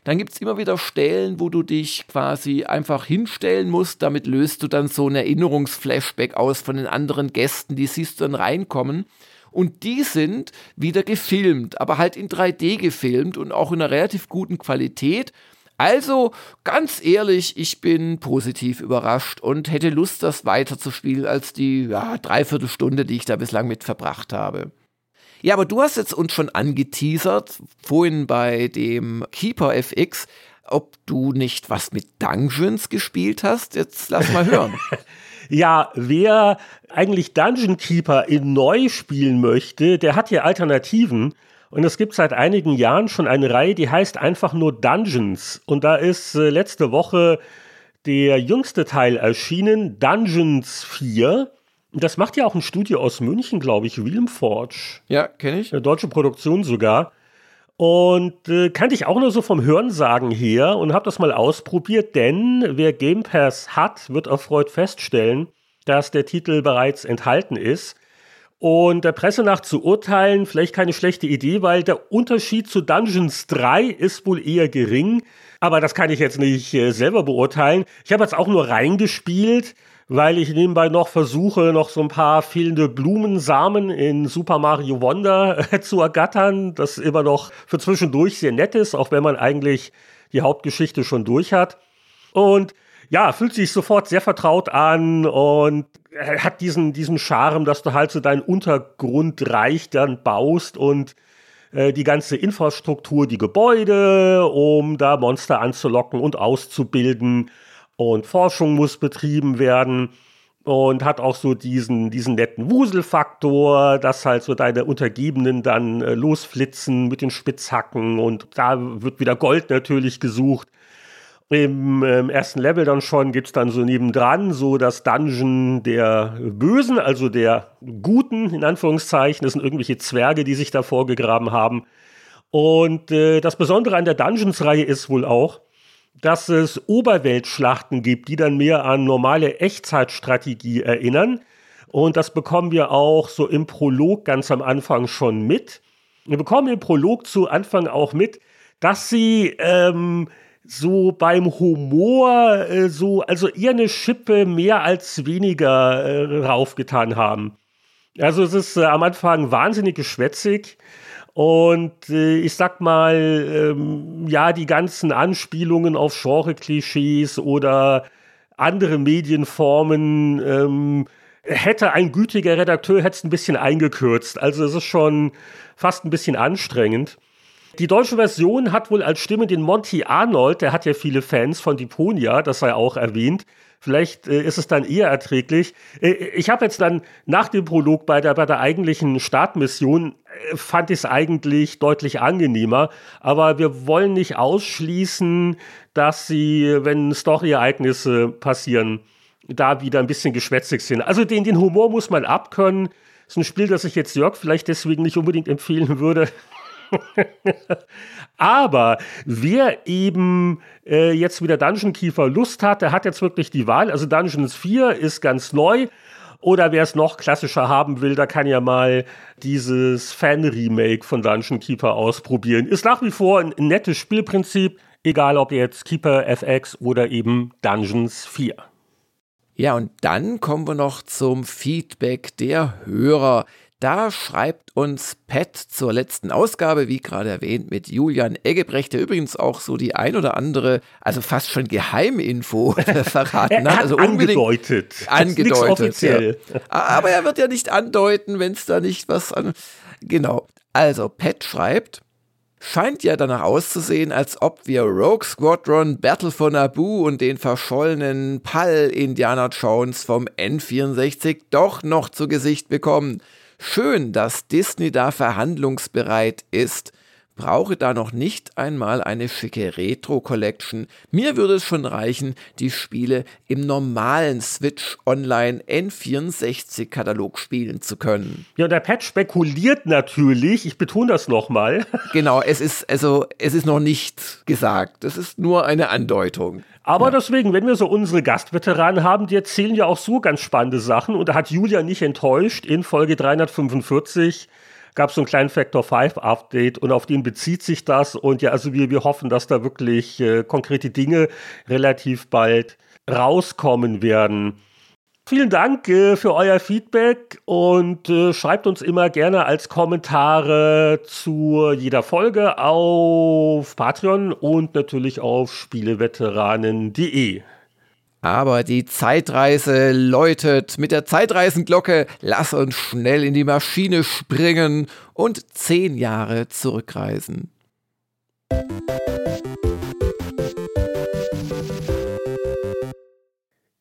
Speaker 3: Dann gibt es immer wieder Stellen, wo du dich quasi einfach hinstellen musst. Damit löst du dann so ein Erinnerungsflashback aus von den anderen Gästen, die siehst du dann reinkommen. Und die sind wieder gefilmt, aber halt in 3D gefilmt und auch in einer relativ guten Qualität. Also ganz ehrlich, ich bin positiv überrascht und hätte Lust, das weiterzuspielen als die ja, Dreiviertelstunde, die ich da bislang mit verbracht habe. Ja, aber du hast jetzt uns schon angeteasert, vorhin bei dem Keeper FX, ob du nicht was mit Dungeons gespielt hast. Jetzt lass mal hören.
Speaker 2: ja, wer eigentlich Dungeon Keeper in neu spielen möchte, der hat hier Alternativen. Und es gibt seit einigen Jahren schon eine Reihe, die heißt einfach nur Dungeons. Und da ist äh, letzte Woche der jüngste Teil erschienen, Dungeons 4. Das macht ja auch ein Studio aus München, glaube ich, William Forge.
Speaker 3: Ja, kenne ich.
Speaker 2: Eine deutsche Produktion sogar. Und äh, kannte ich auch nur so vom Hörensagen her und habe das mal ausprobiert, denn wer Game Pass hat, wird erfreut feststellen, dass der Titel bereits enthalten ist. Und der Presse nach zu urteilen, vielleicht keine schlechte Idee, weil der Unterschied zu Dungeons 3 ist wohl eher gering. Aber das kann ich jetzt nicht äh, selber beurteilen. Ich habe jetzt auch nur reingespielt weil ich nebenbei noch versuche, noch so ein paar fehlende Blumensamen in Super Mario Wonder zu ergattern, das immer noch für zwischendurch sehr nett ist, auch wenn man eigentlich die Hauptgeschichte schon durch hat. Und ja, fühlt sich sofort sehr vertraut an und hat diesen, diesen Charme, dass du halt so deinen Untergrund reich dann baust und äh, die ganze Infrastruktur, die Gebäude, um da Monster anzulocken und auszubilden und Forschung muss betrieben werden und hat auch so diesen, diesen netten Wuselfaktor, dass halt so deine Untergebenen dann äh, losflitzen mit den Spitzhacken und da wird wieder Gold natürlich gesucht. Im ähm, ersten Level dann schon gibt es dann so nebendran so das Dungeon der Bösen, also der Guten, in Anführungszeichen. Das sind irgendwelche Zwerge, die sich da vorgegraben haben. Und äh, das Besondere an der Dungeons-Reihe ist wohl auch, dass es Oberweltschlachten gibt, die dann mehr an normale Echtzeitstrategie erinnern. Und das bekommen wir auch so im Prolog ganz am Anfang schon mit. Wir bekommen im Prolog zu Anfang auch mit, dass sie ähm, so beim Humor äh, so, also eher eine Schippe mehr als weniger äh, raufgetan haben. Also es ist äh, am Anfang wahnsinnig geschwätzig. Und äh, ich sag mal, ähm, ja, die ganzen Anspielungen auf Genre-Klischees oder andere Medienformen, ähm, hätte ein gütiger Redakteur hätte es ein bisschen eingekürzt. Also es ist schon fast ein bisschen anstrengend. Die deutsche Version hat wohl als Stimme den Monty Arnold, der hat ja viele Fans von Deponia, das sei auch erwähnt. Vielleicht äh, ist es dann eher erträglich. Äh, ich habe jetzt dann nach dem Prolog bei der, bei der eigentlichen Startmission äh, fand ich es eigentlich deutlich angenehmer. Aber wir wollen nicht ausschließen, dass sie, wenn Story-Ereignisse passieren, da wieder ein bisschen geschwätzig sind. Also den, den Humor muss man abkönnen. Ist ein Spiel, das ich jetzt Jörg vielleicht deswegen nicht unbedingt empfehlen würde. Aber wer eben äh, jetzt wieder Dungeon Keeper Lust hat, der hat jetzt wirklich die Wahl. Also Dungeons 4 ist ganz neu. Oder wer es noch klassischer haben will, da kann ja mal dieses Fan-Remake von Dungeon Keeper ausprobieren. Ist nach wie vor ein, ein nettes Spielprinzip, egal ob jetzt Keeper FX oder eben Dungeons 4.
Speaker 3: Ja, und dann kommen wir noch zum Feedback der Hörer. Da schreibt uns Pat zur letzten Ausgabe, wie gerade erwähnt, mit Julian Eggebrecht, der übrigens auch so die ein oder andere, also fast schon Geheiminfo verraten
Speaker 2: hat. Also angedeutet.
Speaker 3: Angedeutet. Offiziell. Ja. Aber er wird ja nicht andeuten, wenn es da nicht was an. Genau. Also, Pat schreibt, scheint ja danach auszusehen, als ob wir Rogue Squadron, Battle for Naboo und den verschollenen Pall Indiana Jones vom N64 doch noch zu Gesicht bekommen. Schön, dass Disney da verhandlungsbereit ist. Brauche da noch nicht einmal eine schicke Retro-Collection. Mir würde es schon reichen, die Spiele im normalen Switch Online N64-Katalog spielen zu können.
Speaker 2: Ja, der Patch spekuliert natürlich, ich betone das nochmal.
Speaker 3: Genau, es ist, also, es ist noch nicht gesagt. Es ist nur eine Andeutung.
Speaker 2: Aber ja. deswegen, wenn wir so unsere Gastveteranen haben, die erzählen ja auch so ganz spannende Sachen. Und da hat Julia nicht enttäuscht. In Folge 345 gab es so einen kleinen Factor 5 Update und auf den bezieht sich das. Und ja, also wir, wir hoffen, dass da wirklich äh, konkrete Dinge relativ bald rauskommen werden. Vielen Dank äh, für euer Feedback und äh, schreibt uns immer gerne als Kommentare zu jeder Folge auf Patreon und natürlich auf spieleveteranen.de.
Speaker 3: Aber die Zeitreise läutet mit der Zeitreisenglocke. Lass uns schnell in die Maschine springen und zehn Jahre zurückreisen.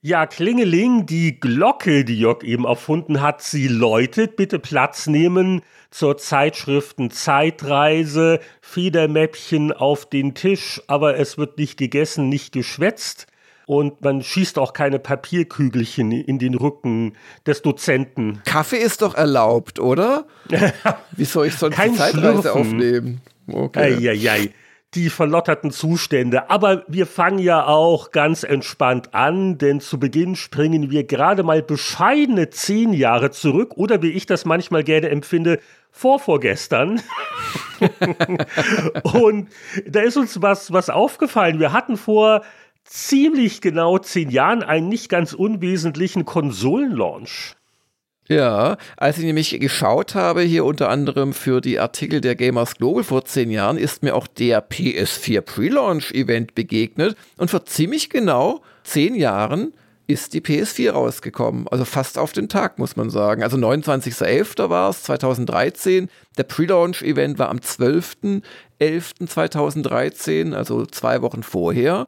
Speaker 2: Ja, Klingeling, die Glocke, die Jörg eben erfunden hat, sie läutet. Bitte Platz nehmen zur Zeitschriften Zeitreise, Federmäppchen auf den Tisch, aber es wird nicht gegessen, nicht geschwätzt. Und man schießt auch keine Papierkügelchen in den Rücken des Dozenten.
Speaker 3: Kaffee ist doch erlaubt, oder? Wie soll ich sonst Kein die Zeitreise Schlürfen. aufnehmen?
Speaker 2: Okay. Ei, ei, ei die verlotterten Zustände. Aber wir fangen ja auch ganz entspannt an, denn zu Beginn springen wir gerade mal bescheidene zehn Jahre zurück oder wie ich das manchmal gerne empfinde, vorvorgestern. Und da ist uns was, was aufgefallen. Wir hatten vor ziemlich genau zehn Jahren einen nicht ganz unwesentlichen Konsolenlaunch.
Speaker 3: Ja, als ich nämlich geschaut habe, hier unter anderem für die Artikel der Gamers Global vor zehn Jahren, ist mir auch der PS4 Pre-Launch-Event begegnet. Und vor ziemlich genau zehn Jahren ist die PS4 rausgekommen. Also fast auf den Tag, muss man sagen. Also 29.11. war es, 2013. Der Pre-Launch-Event war am 12.11.2013, also zwei Wochen vorher.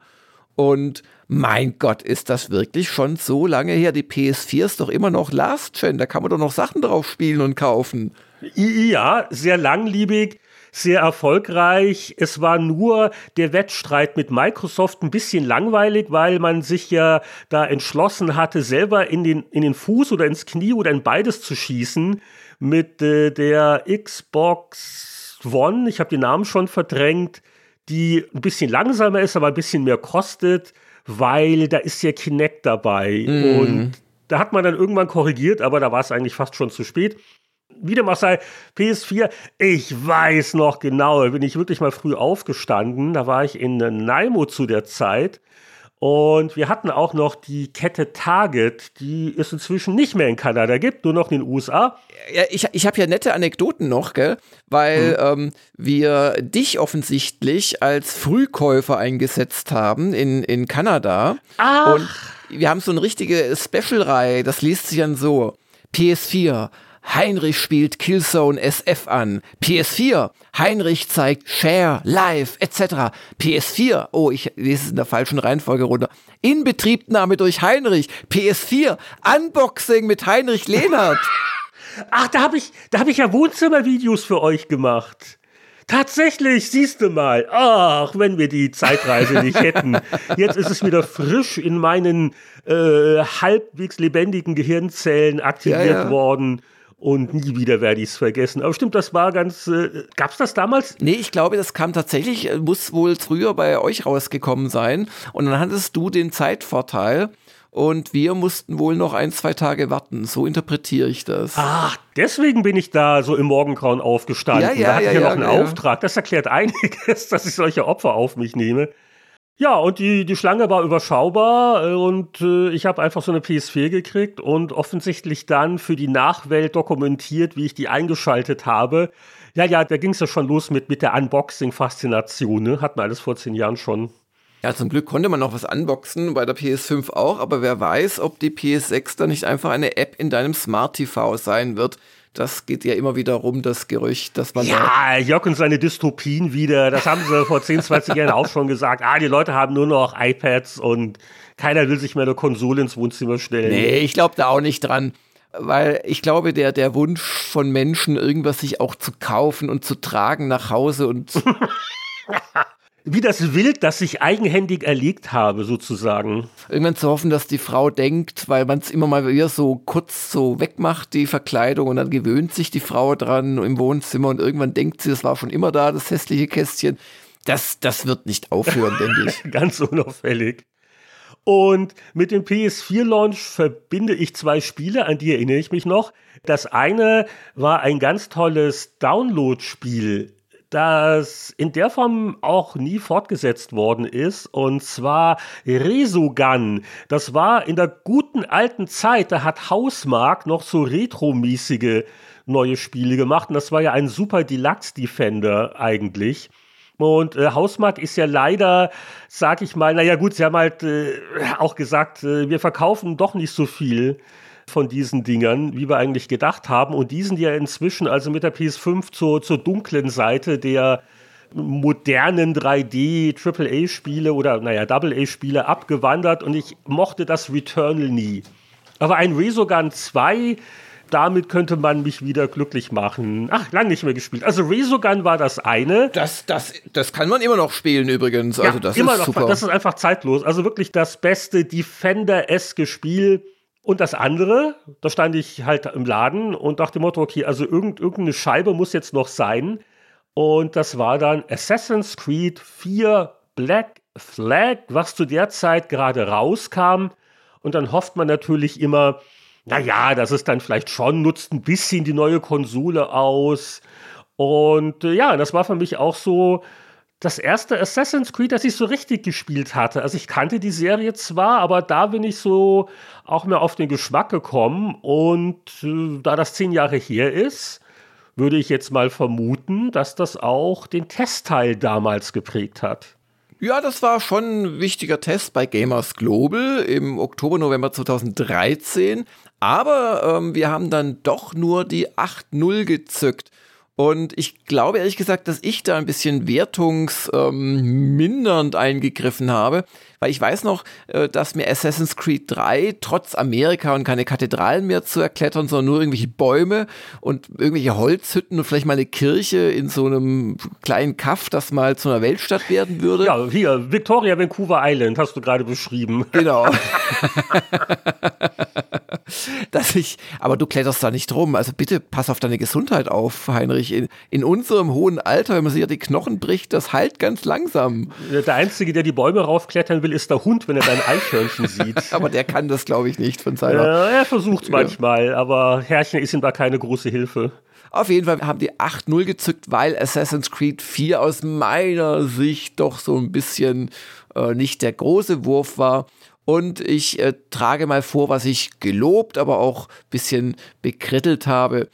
Speaker 3: Und mein Gott, ist das wirklich schon so lange her? Die PS4 ist doch immer noch Last Gen, da kann man doch noch Sachen drauf spielen und kaufen.
Speaker 2: Ja, sehr langlebig, sehr erfolgreich. Es war nur der Wettstreit mit Microsoft ein bisschen langweilig, weil man sich ja da entschlossen hatte, selber in den, in den Fuß oder ins Knie oder in beides zu schießen mit äh, der Xbox One. Ich habe den Namen schon verdrängt die ein bisschen langsamer ist, aber ein bisschen mehr kostet weil da ist ja Kinect dabei. Mm. Und da hat man dann irgendwann korrigiert, aber da war es eigentlich fast schon zu spät. Wie dem auch sei, PS4, ich weiß noch genau, bin ich wirklich mal früh aufgestanden. Da war ich in Naimo zu der Zeit und wir hatten auch noch die Kette Target, die es inzwischen nicht mehr in Kanada gibt, nur noch in den USA.
Speaker 3: Ja, ich ich habe ja nette Anekdoten noch, gell? weil hm. ähm, wir dich offensichtlich als Frühkäufer eingesetzt haben in, in Kanada.
Speaker 2: Ach.
Speaker 3: Und wir haben so eine richtige Special-Reihe, das liest sich dann so. PS4, Heinrich spielt Killzone SF an. PS4, Heinrich zeigt Share, Live, etc. PS4, oh, ich lese es in der falschen Reihenfolge runter. Inbetriebnahme durch Heinrich. PS4, Unboxing mit Heinrich Lehnert.
Speaker 2: Ach, da habe ich, da hab ich ja Wohnzimmervideos für euch gemacht. Tatsächlich, siehst du mal. Ach, wenn wir die Zeitreise nicht hätten. Jetzt ist es wieder frisch in meinen äh, halbwegs lebendigen Gehirnzellen aktiviert ja, ja. worden. Und nie wieder werde ich es vergessen. Aber stimmt, das war ganz. Äh, Gab es das damals?
Speaker 3: Nee, ich glaube, das kam tatsächlich, äh, muss wohl früher bei euch rausgekommen sein. Und dann hattest du den Zeitvorteil und wir mussten wohl noch ein, zwei Tage warten. So interpretiere ich das.
Speaker 2: Ach, deswegen bin ich da so im Morgengrauen aufgestanden. Ja, ja, da hatte ja, ich ja, noch einen ja. Auftrag. Das erklärt einiges, dass ich solche Opfer auf mich nehme. Ja, und die, die Schlange war überschaubar äh, und äh, ich habe einfach so eine PS4 gekriegt und offensichtlich dann für die Nachwelt dokumentiert, wie ich die eingeschaltet habe. Ja, ja, da ging es ja schon los mit, mit der Unboxing-Faszination. Ne? Hat man alles vor zehn Jahren schon.
Speaker 3: Ja, zum Glück konnte man noch was unboxen, bei der PS5 auch, aber wer weiß, ob die PS6 dann nicht einfach eine App in deinem Smart TV sein wird. Das geht ja immer wieder rum, das Gerücht, dass man.
Speaker 2: Ja, Jörg und seine Dystopien wieder. Das haben sie vor 10, 20 Jahren auch schon gesagt. Ah, die Leute haben nur noch iPads und keiner will sich mehr eine Konsole ins Wohnzimmer stellen.
Speaker 3: Nee, ich glaube da auch nicht dran. Weil ich glaube, der, der Wunsch von Menschen, irgendwas sich auch zu kaufen und zu tragen nach Hause und
Speaker 2: wie das Wild, das ich eigenhändig erlegt habe, sozusagen.
Speaker 3: Irgendwann zu hoffen, dass die Frau denkt, weil man es immer mal wieder so kurz so wegmacht, die Verkleidung, und dann gewöhnt sich die Frau dran im Wohnzimmer und irgendwann denkt sie, das war schon immer da, das hässliche Kästchen. Das, das wird nicht aufhören, denke ich.
Speaker 2: Ganz unauffällig. Und mit dem PS4-Launch verbinde ich zwei Spiele, an die erinnere ich mich noch. Das eine war ein ganz tolles Download-Spiel das in der Form auch nie fortgesetzt worden ist. Und zwar Resogun. Das war in der guten alten Zeit, da hat Hausmark noch so retromäßige neue Spiele gemacht. Und das war ja ein super Deluxe Defender eigentlich. Und äh, Hausmark ist ja leider, sag ich mal, naja gut, sie haben halt äh, auch gesagt, äh, wir verkaufen doch nicht so viel von diesen Dingern, wie wir eigentlich gedacht haben. Und die sind ja inzwischen also mit der PS5 zur, zur dunklen Seite der modernen 3D AAA-Spiele oder naja, AA-Spiele abgewandert und ich mochte das Returnal nie. Aber ein Resogun 2, damit könnte man mich wieder glücklich machen. Ach, lang nicht mehr gespielt. Also Resogun war das eine.
Speaker 3: Das, das, das kann man immer noch spielen übrigens. Also das
Speaker 2: immer
Speaker 3: ist
Speaker 2: noch.
Speaker 3: Super.
Speaker 2: Das ist einfach zeitlos. Also wirklich das beste Defender-eske Spiel und das andere, da stand ich halt im Laden und dachte Motto, okay, also irgend, irgendeine Scheibe muss jetzt noch sein. Und das war dann Assassin's Creed 4 Black Flag, was zu der Zeit gerade rauskam. Und dann hofft man natürlich immer, naja, das ist dann vielleicht schon, nutzt ein bisschen die neue Konsole aus. Und äh, ja, das war für mich auch so, das erste Assassin's Creed, das ich so richtig gespielt hatte. Also ich kannte die Serie zwar, aber da bin ich so auch mehr auf den Geschmack gekommen. Und äh, da das zehn Jahre her ist, würde ich jetzt mal vermuten, dass das auch den Testteil damals geprägt hat.
Speaker 3: Ja, das war schon ein wichtiger Test bei Gamers Global im Oktober, November 2013. Aber ähm, wir haben dann doch nur die 8.0 gezückt. Und ich glaube ehrlich gesagt, dass ich da ein bisschen wertungsmindernd ähm, eingegriffen habe, weil ich weiß noch, äh, dass mir Assassin's Creed 3 trotz Amerika und keine Kathedralen mehr zu erklettern, sondern nur irgendwelche Bäume und irgendwelche Holzhütten und vielleicht mal eine Kirche in so einem kleinen Kaff, das mal zu einer Weltstadt werden würde.
Speaker 2: Ja, hier, Victoria Vancouver Island hast du gerade beschrieben.
Speaker 3: Genau. dass ich, aber du kletterst da nicht rum. Also bitte pass auf deine Gesundheit auf, Heinrich. In, in unserem hohen Alter, wenn man sich ja die Knochen bricht, das heilt ganz langsam.
Speaker 2: Der Einzige, der die Bäume raufklettern will, ist der Hund, wenn er dein Eichhörnchen sieht.
Speaker 3: aber der kann das, glaube ich, nicht von seiner.
Speaker 2: Äh, er versucht es manchmal, aber Herrchen ist ihm da keine große Hilfe.
Speaker 3: Auf jeden Fall haben die 8-0 gezückt, weil Assassin's Creed 4 aus meiner Sicht doch so ein bisschen äh, nicht der große Wurf war. Und ich äh, trage mal vor, was ich gelobt, aber auch ein bisschen bekrittelt habe.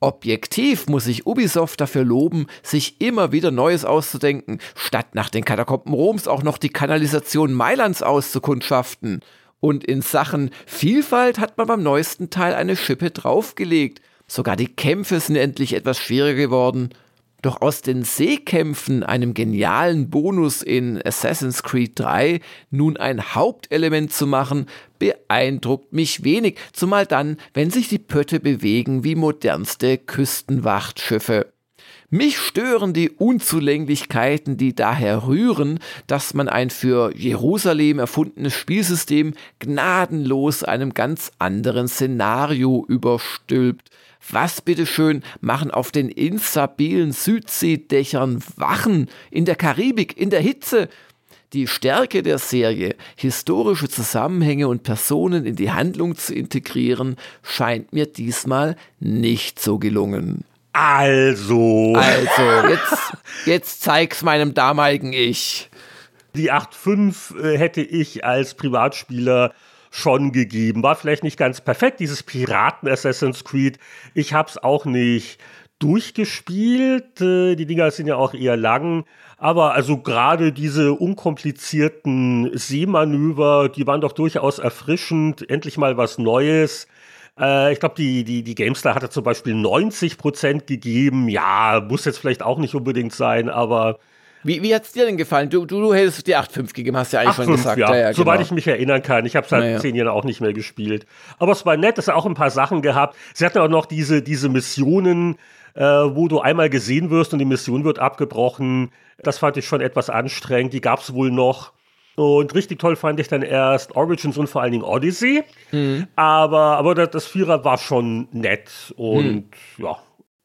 Speaker 3: Objektiv muss sich Ubisoft dafür loben, sich immer wieder Neues auszudenken, statt nach den Katakomben Roms auch noch die Kanalisation Mailands auszukundschaften. Und in Sachen Vielfalt hat man beim neuesten Teil eine Schippe draufgelegt. Sogar die Kämpfe sind endlich etwas schwieriger geworden. Doch aus den Seekämpfen, einem genialen Bonus in Assassin's Creed 3, nun ein Hauptelement zu machen, beeindruckt mich wenig, zumal dann, wenn sich die Pötte bewegen wie modernste Küstenwachtschiffe. Mich stören die Unzulänglichkeiten, die daher rühren, dass man ein für Jerusalem erfundenes Spielsystem gnadenlos einem ganz anderen Szenario überstülpt. Was bitteschön machen auf den instabilen Südseedächern Wachen in der Karibik, in der Hitze? Die Stärke der Serie, historische Zusammenhänge und Personen in die Handlung zu integrieren, scheint mir diesmal nicht so gelungen.
Speaker 2: Also.
Speaker 3: Also, jetzt, jetzt zeig's meinem damaligen Ich.
Speaker 2: Die 8.5 äh, hätte ich als Privatspieler schon gegeben. War vielleicht nicht ganz perfekt, dieses Piraten Assassin's Creed. Ich habe es auch nicht durchgespielt. Äh, die Dinger sind ja auch eher lang. Aber also gerade diese unkomplizierten Seemanöver, die waren doch durchaus erfrischend. Endlich mal was Neues. Äh, ich glaube, die, die, die GameStar hatte zum Beispiel 90 Prozent gegeben. Ja, muss jetzt vielleicht auch nicht unbedingt sein, aber
Speaker 3: wie, wie hat es dir denn gefallen? Du, du, du hättest die 8.5 gegeben, hast du ja eigentlich 8, schon gesagt.
Speaker 2: Ja, ja, ja soweit genau. ich mich erinnern kann. Ich habe es seit naja. zehn Jahren auch nicht mehr gespielt. Aber es war nett, es hat auch ein paar Sachen gehabt. Sie hatten auch noch diese, diese Missionen, äh, wo du einmal gesehen wirst und die Mission wird abgebrochen. Das fand ich schon etwas anstrengend. Die gab es wohl noch. Und richtig toll fand ich dann erst Origins und vor allen Dingen Odyssey. Mhm. Aber, aber das Vierer war schon nett. Und mhm. ja,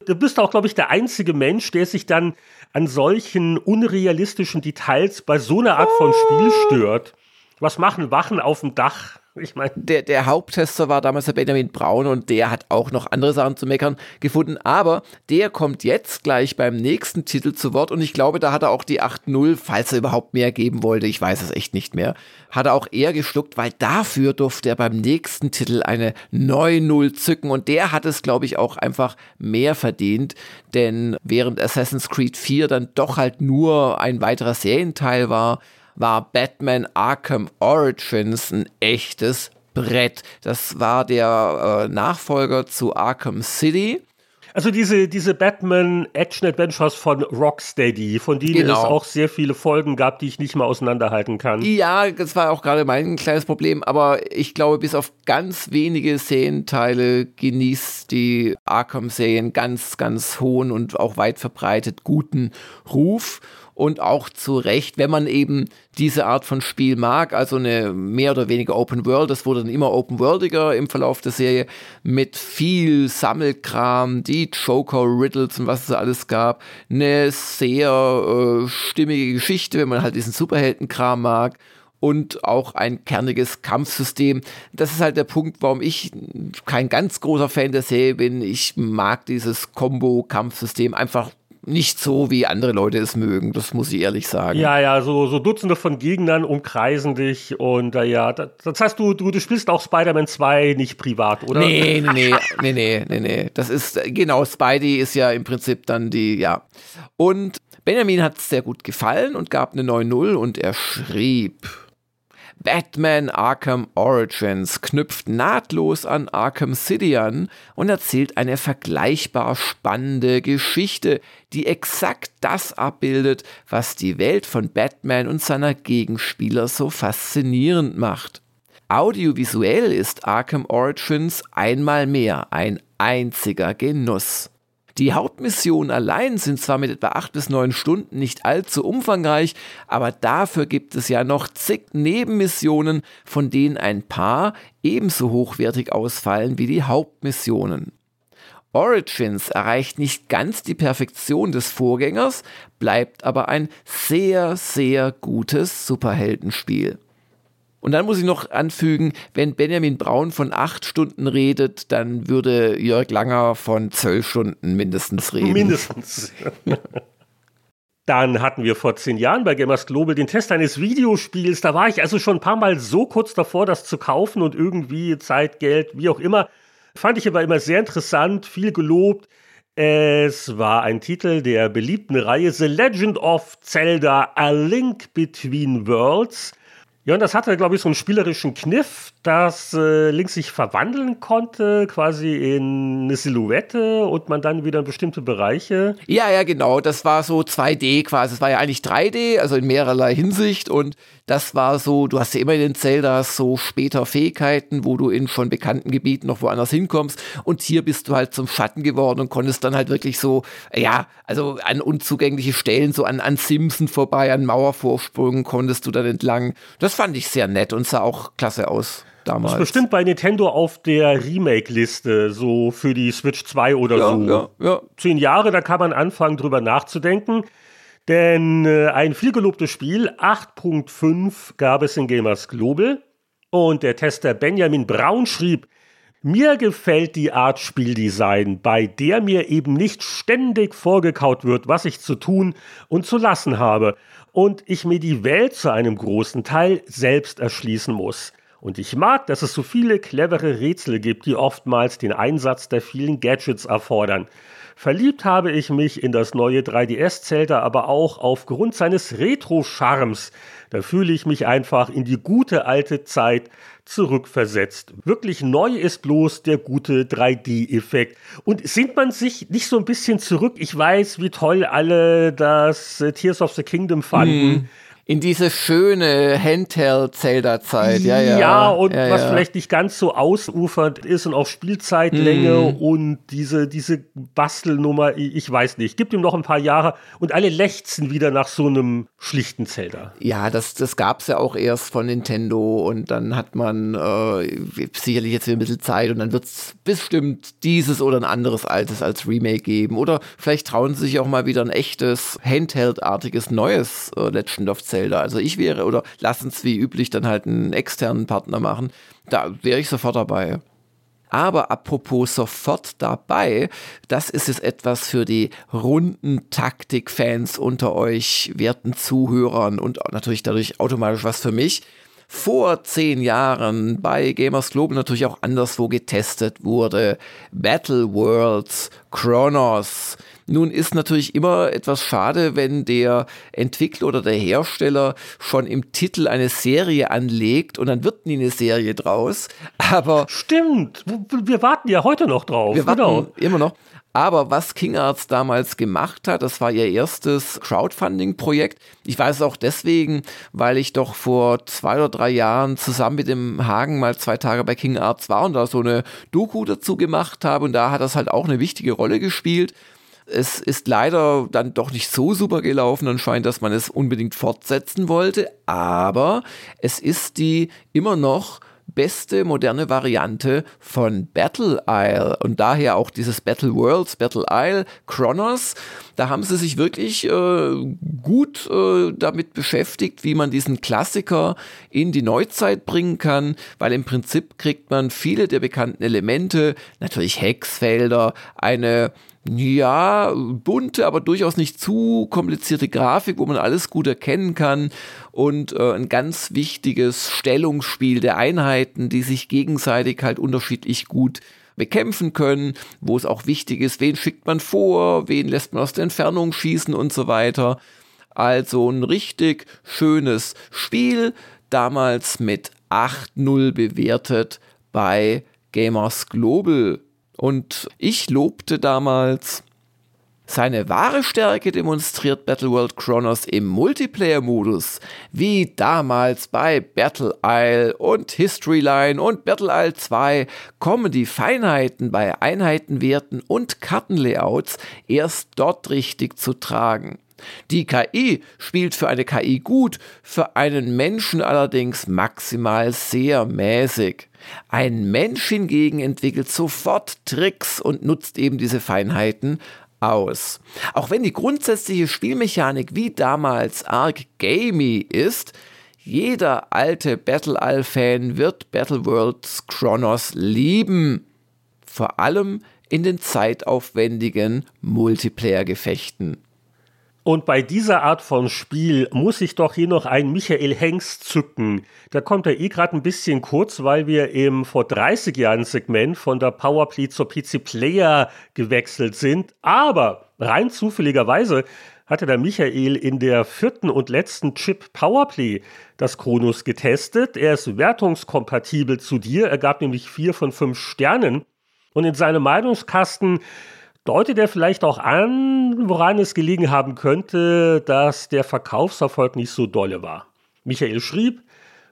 Speaker 2: du bist auch, glaube ich, der einzige Mensch, der sich dann an solchen unrealistischen Details bei so einer Art von Spiel stört. Was machen Wachen auf dem Dach?
Speaker 3: Ich meine. Der, der Haupttester war damals der Benjamin Braun und der hat auch noch andere Sachen zu meckern gefunden. Aber der kommt jetzt gleich beim nächsten Titel zu Wort und ich glaube, da hat er auch die 8-0, falls er überhaupt mehr geben wollte, ich weiß es echt nicht mehr, hat er auch eher geschluckt, weil dafür durfte er beim nächsten Titel eine 9-0 zücken und der hat es, glaube ich, auch einfach mehr verdient, denn während Assassin's Creed 4 dann doch halt nur ein weiterer Serienteil war, war Batman Arkham Origins ein echtes Brett. Das war der äh, Nachfolger zu Arkham City.
Speaker 2: Also diese, diese Batman-Action-Adventures von Rocksteady, von denen genau. es auch sehr viele Folgen gab, die ich nicht mal auseinanderhalten kann.
Speaker 3: Ja, das war auch gerade mein kleines Problem, aber ich glaube, bis auf ganz wenige Serienteile genießt die Arkham-Serien ganz, ganz hohen und auch weit verbreitet guten Ruf und auch zu Recht, wenn man eben diese Art von Spiel mag, also eine mehr oder weniger Open World, das wurde dann immer Open Worldiger im Verlauf der Serie, mit viel Sammelkram, die Joker, Riddles und was es alles gab, eine sehr äh, stimmige Geschichte, wenn man halt diesen Superheldenkram mag und auch ein kerniges Kampfsystem. Das ist halt der Punkt, warum ich kein ganz großer Fan der Serie bin. Ich mag dieses Combo-Kampfsystem einfach nicht so, wie andere Leute es mögen, das muss ich ehrlich sagen.
Speaker 2: Ja, ja, so, so Dutzende von Gegnern umkreisen dich und äh, ja, das, das heißt, du, du, du spielst auch Spider-Man 2 nicht privat, oder?
Speaker 3: Nee, nee, nee, nee, nee, nee, nee. Das ist, genau, Spidey ist ja im Prinzip dann die, ja. Und Benjamin hat es sehr gut gefallen und gab eine 9-0 und er schrieb. Batman Arkham Origins knüpft nahtlos an Arkham City an und erzählt eine vergleichbar spannende Geschichte, die exakt das abbildet, was die Welt von Batman und seiner Gegenspieler so faszinierend macht. Audiovisuell ist Arkham Origins einmal mehr ein einziger Genuss. Die Hauptmissionen allein sind zwar mit etwa acht bis neun Stunden nicht allzu umfangreich, aber dafür gibt es ja noch zig Nebenmissionen, von denen ein paar ebenso hochwertig ausfallen wie die Hauptmissionen. Origins erreicht nicht ganz die Perfektion des Vorgängers, bleibt aber ein sehr, sehr gutes Superheldenspiel. Und dann muss ich noch anfügen, wenn Benjamin Braun von acht Stunden redet, dann würde Jörg Langer von zwölf Stunden mindestens reden.
Speaker 2: Mindestens. Dann hatten wir vor zehn Jahren bei Gamers Global den Test eines Videospiels. Da war ich also schon ein paar Mal so kurz davor, das zu kaufen und irgendwie Zeit, Geld, wie auch immer. Fand ich aber immer sehr interessant, viel gelobt. Es war ein Titel der beliebten Reihe The Legend of Zelda A Link Between Worlds. Ja, und das hatte, glaube ich, so einen spielerischen Kniff, dass äh, Link sich verwandeln konnte, quasi in eine Silhouette und man dann wieder in bestimmte Bereiche.
Speaker 3: Ja, ja, genau. Das war so 2D quasi. Es war ja eigentlich 3D, also in mehrerlei Hinsicht. Und das war so, du hast ja immer in den Zeldas so später Fähigkeiten, wo du in schon bekannten Gebieten noch woanders hinkommst. Und hier bist du halt zum Schatten geworden und konntest dann halt wirklich so, ja, also an unzugängliche Stellen, so an, an Simpson vorbei, an Mauervorsprüngen konntest du dann entlang. Das fand ich sehr nett und sah auch klasse aus. Damals.
Speaker 2: Das ist bestimmt bei Nintendo auf der Remake-Liste, so für die Switch 2 oder
Speaker 3: ja,
Speaker 2: so.
Speaker 3: Ja, ja.
Speaker 2: Zehn Jahre, da kann man anfangen, drüber nachzudenken. Denn äh, ein vielgelobtes Spiel, 8.5, gab es in Gamers Global. Und der Tester Benjamin Braun schrieb, mir gefällt die Art Spieldesign, bei der mir eben nicht ständig vorgekaut wird, was ich zu tun und zu lassen habe und ich mir die Welt zu einem großen Teil selbst erschließen muss. Und ich mag, dass es so viele clevere Rätsel gibt, die oftmals den Einsatz der vielen Gadgets erfordern. Verliebt habe ich mich in das neue 3DS-Zelda aber auch aufgrund seines Retro-Charmes. Da fühle ich mich einfach in die gute alte Zeit zurückversetzt. Wirklich neu ist bloß der gute 3D-Effekt. Und sinnt man sich nicht so ein bisschen zurück? Ich weiß, wie toll alle das Tears of the Kingdom fanden. Mm
Speaker 3: in diese schöne Handheld-Zelda-Zeit. Ja, ja.
Speaker 2: ja, und ja, was ja. vielleicht nicht ganz so ausufernd ist und auch Spielzeitlänge mm. und diese, diese Bastelnummer, ich weiß nicht. Gibt ihm noch ein paar Jahre und alle lechzen wieder nach so einem schlichten Zelda.
Speaker 3: Ja, das, das gab es ja auch erst von Nintendo und dann hat man äh, sicherlich jetzt wieder ein bisschen Zeit und dann wird es bestimmt dieses oder ein anderes altes als Remake geben. Oder vielleicht trauen sie sich auch mal wieder ein echtes Handheld-artiges neues äh, Legend of Zelda Zelda. Also ich wäre, oder lassen es wie üblich dann halt einen externen Partner machen, da wäre ich sofort dabei. Aber apropos sofort dabei, das ist jetzt etwas für die runden Taktik-Fans unter euch, werten Zuhörern und natürlich dadurch automatisch was für mich. Vor zehn Jahren bei Gamers Global natürlich auch anderswo getestet wurde. Battle Worlds, Chronos, nun ist natürlich immer etwas schade, wenn der Entwickler oder der Hersteller schon im Titel eine Serie anlegt und dann wird nie eine Serie draus. Aber
Speaker 2: stimmt, wir warten ja heute noch drauf.
Speaker 3: Wir warten genau. immer noch. Aber was King Arts damals gemacht hat, das war ihr erstes Crowdfunding-Projekt. Ich weiß es auch deswegen, weil ich doch vor zwei oder drei Jahren zusammen mit dem Hagen mal zwei Tage bei King Arts war und da so eine Doku dazu gemacht habe. Und da hat das halt auch eine wichtige Rolle gespielt. Es ist leider dann doch nicht so super gelaufen, anscheinend, dass man es unbedingt fortsetzen wollte, aber es ist die immer noch beste moderne Variante von Battle Isle und daher auch dieses Battle Worlds, Battle Isle, Chronos. Da haben sie sich wirklich äh, gut äh, damit beschäftigt, wie man diesen Klassiker in die Neuzeit bringen kann, weil im Prinzip kriegt man viele der bekannten Elemente, natürlich Hexfelder, eine ja, bunte, aber durchaus nicht zu komplizierte Grafik, wo man alles gut erkennen kann und äh, ein ganz wichtiges Stellungsspiel der Einheiten, die sich gegenseitig halt unterschiedlich gut bekämpfen können, wo es auch wichtig ist, wen schickt man vor, wen lässt man aus der Entfernung schießen und so weiter. Also ein richtig schönes Spiel, damals mit 8-0 bewertet bei Gamers Global und ich lobte damals, seine wahre Stärke demonstriert Battleworld Chronos im Multiplayer-Modus, wie damals bei Battle Isle und History Line und Battle Isle 2 kommen die Feinheiten bei Einheitenwerten und Kartenlayouts erst dort richtig zu tragen. Die KI spielt für eine KI gut, für einen Menschen allerdings maximal sehr mäßig. Ein Mensch hingegen entwickelt sofort Tricks und nutzt eben diese Feinheiten aus. Auch wenn die grundsätzliche Spielmechanik wie damals arg gamey ist, jeder alte Battle All-Fan wird Battle Worlds Chronos lieben. Vor allem in den zeitaufwendigen Multiplayer-Gefechten.
Speaker 2: Und bei dieser Art von Spiel muss ich doch hier noch einen Michael Hengst zücken. Da kommt er eh gerade ein bisschen kurz, weil wir im vor 30 Jahren Segment von der Powerplay zur PC Player gewechselt sind. Aber rein zufälligerweise hatte der Michael in der vierten und letzten Chip Powerplay das Kronos getestet. Er ist wertungskompatibel zu dir. Er gab nämlich vier von fünf Sternen. Und in seinem Meinungskasten deutet er vielleicht auch an, woran es gelegen haben könnte, dass der Verkaufserfolg nicht so dolle war. Michael schrieb,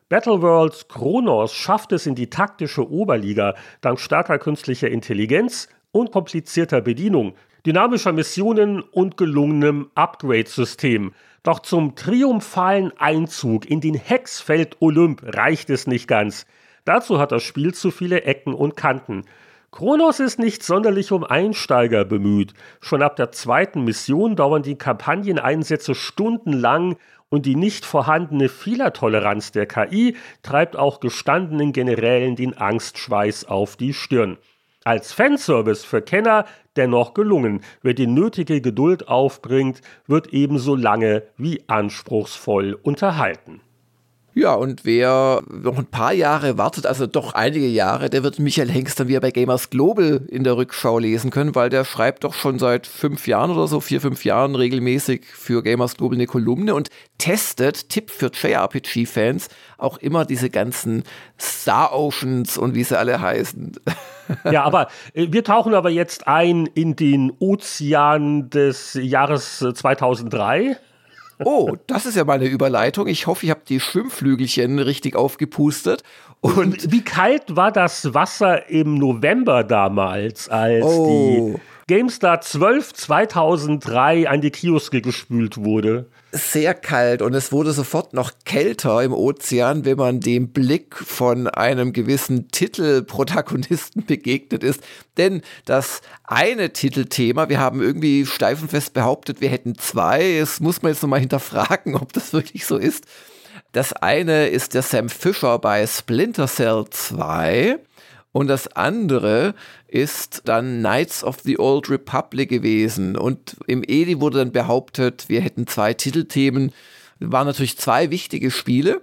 Speaker 2: Battleworlds Kronos schafft es in die taktische Oberliga dank starker künstlicher Intelligenz und komplizierter Bedienung, dynamischer Missionen und gelungenem Upgrade-System. Doch zum triumphalen Einzug in den Hexfeld Olymp reicht es nicht ganz. Dazu hat das Spiel zu viele Ecken und Kanten. Kronos ist nicht sonderlich um Einsteiger bemüht. Schon ab der zweiten Mission dauern die Kampagneneinsätze stundenlang und die nicht vorhandene Fehlertoleranz der KI treibt auch gestandenen Generälen den Angstschweiß auf die Stirn. Als Fanservice für Kenner dennoch gelungen. Wer die nötige Geduld aufbringt, wird ebenso lange wie anspruchsvoll unterhalten.
Speaker 3: Ja, und wer noch ein paar Jahre wartet, also doch einige Jahre, der wird Michael Hengst dann wieder bei Gamers Global in der Rückschau lesen können, weil der schreibt doch schon seit fünf Jahren oder so, vier, fünf Jahren regelmäßig für Gamers Global eine Kolumne und testet, Tipp für JRPG-Fans, auch immer diese ganzen Star Oceans und wie sie alle heißen.
Speaker 2: Ja, aber äh, wir tauchen aber jetzt ein in den Ozean des Jahres 2003.
Speaker 3: Oh, das ist ja mal eine Überleitung. Ich hoffe, ich habe die Schwimmflügelchen richtig aufgepustet.
Speaker 2: Und wie kalt war das Wasser im November damals, als oh. die GameStar 12 2003 an die Kioske gespült wurde?
Speaker 3: sehr kalt und es wurde sofort noch kälter im Ozean, wenn man dem Blick von einem gewissen Titelprotagonisten begegnet ist. Denn das eine Titelthema, wir haben irgendwie steifenfest behauptet, wir hätten zwei. Es muss man jetzt nochmal hinterfragen, ob das wirklich so ist. Das eine ist der Sam Fisher bei Splinter Cell 2. Und das andere ist dann Knights of the Old Republic gewesen. Und im Edi wurde dann behauptet, wir hätten zwei Titelthemen. Waren natürlich zwei wichtige Spiele.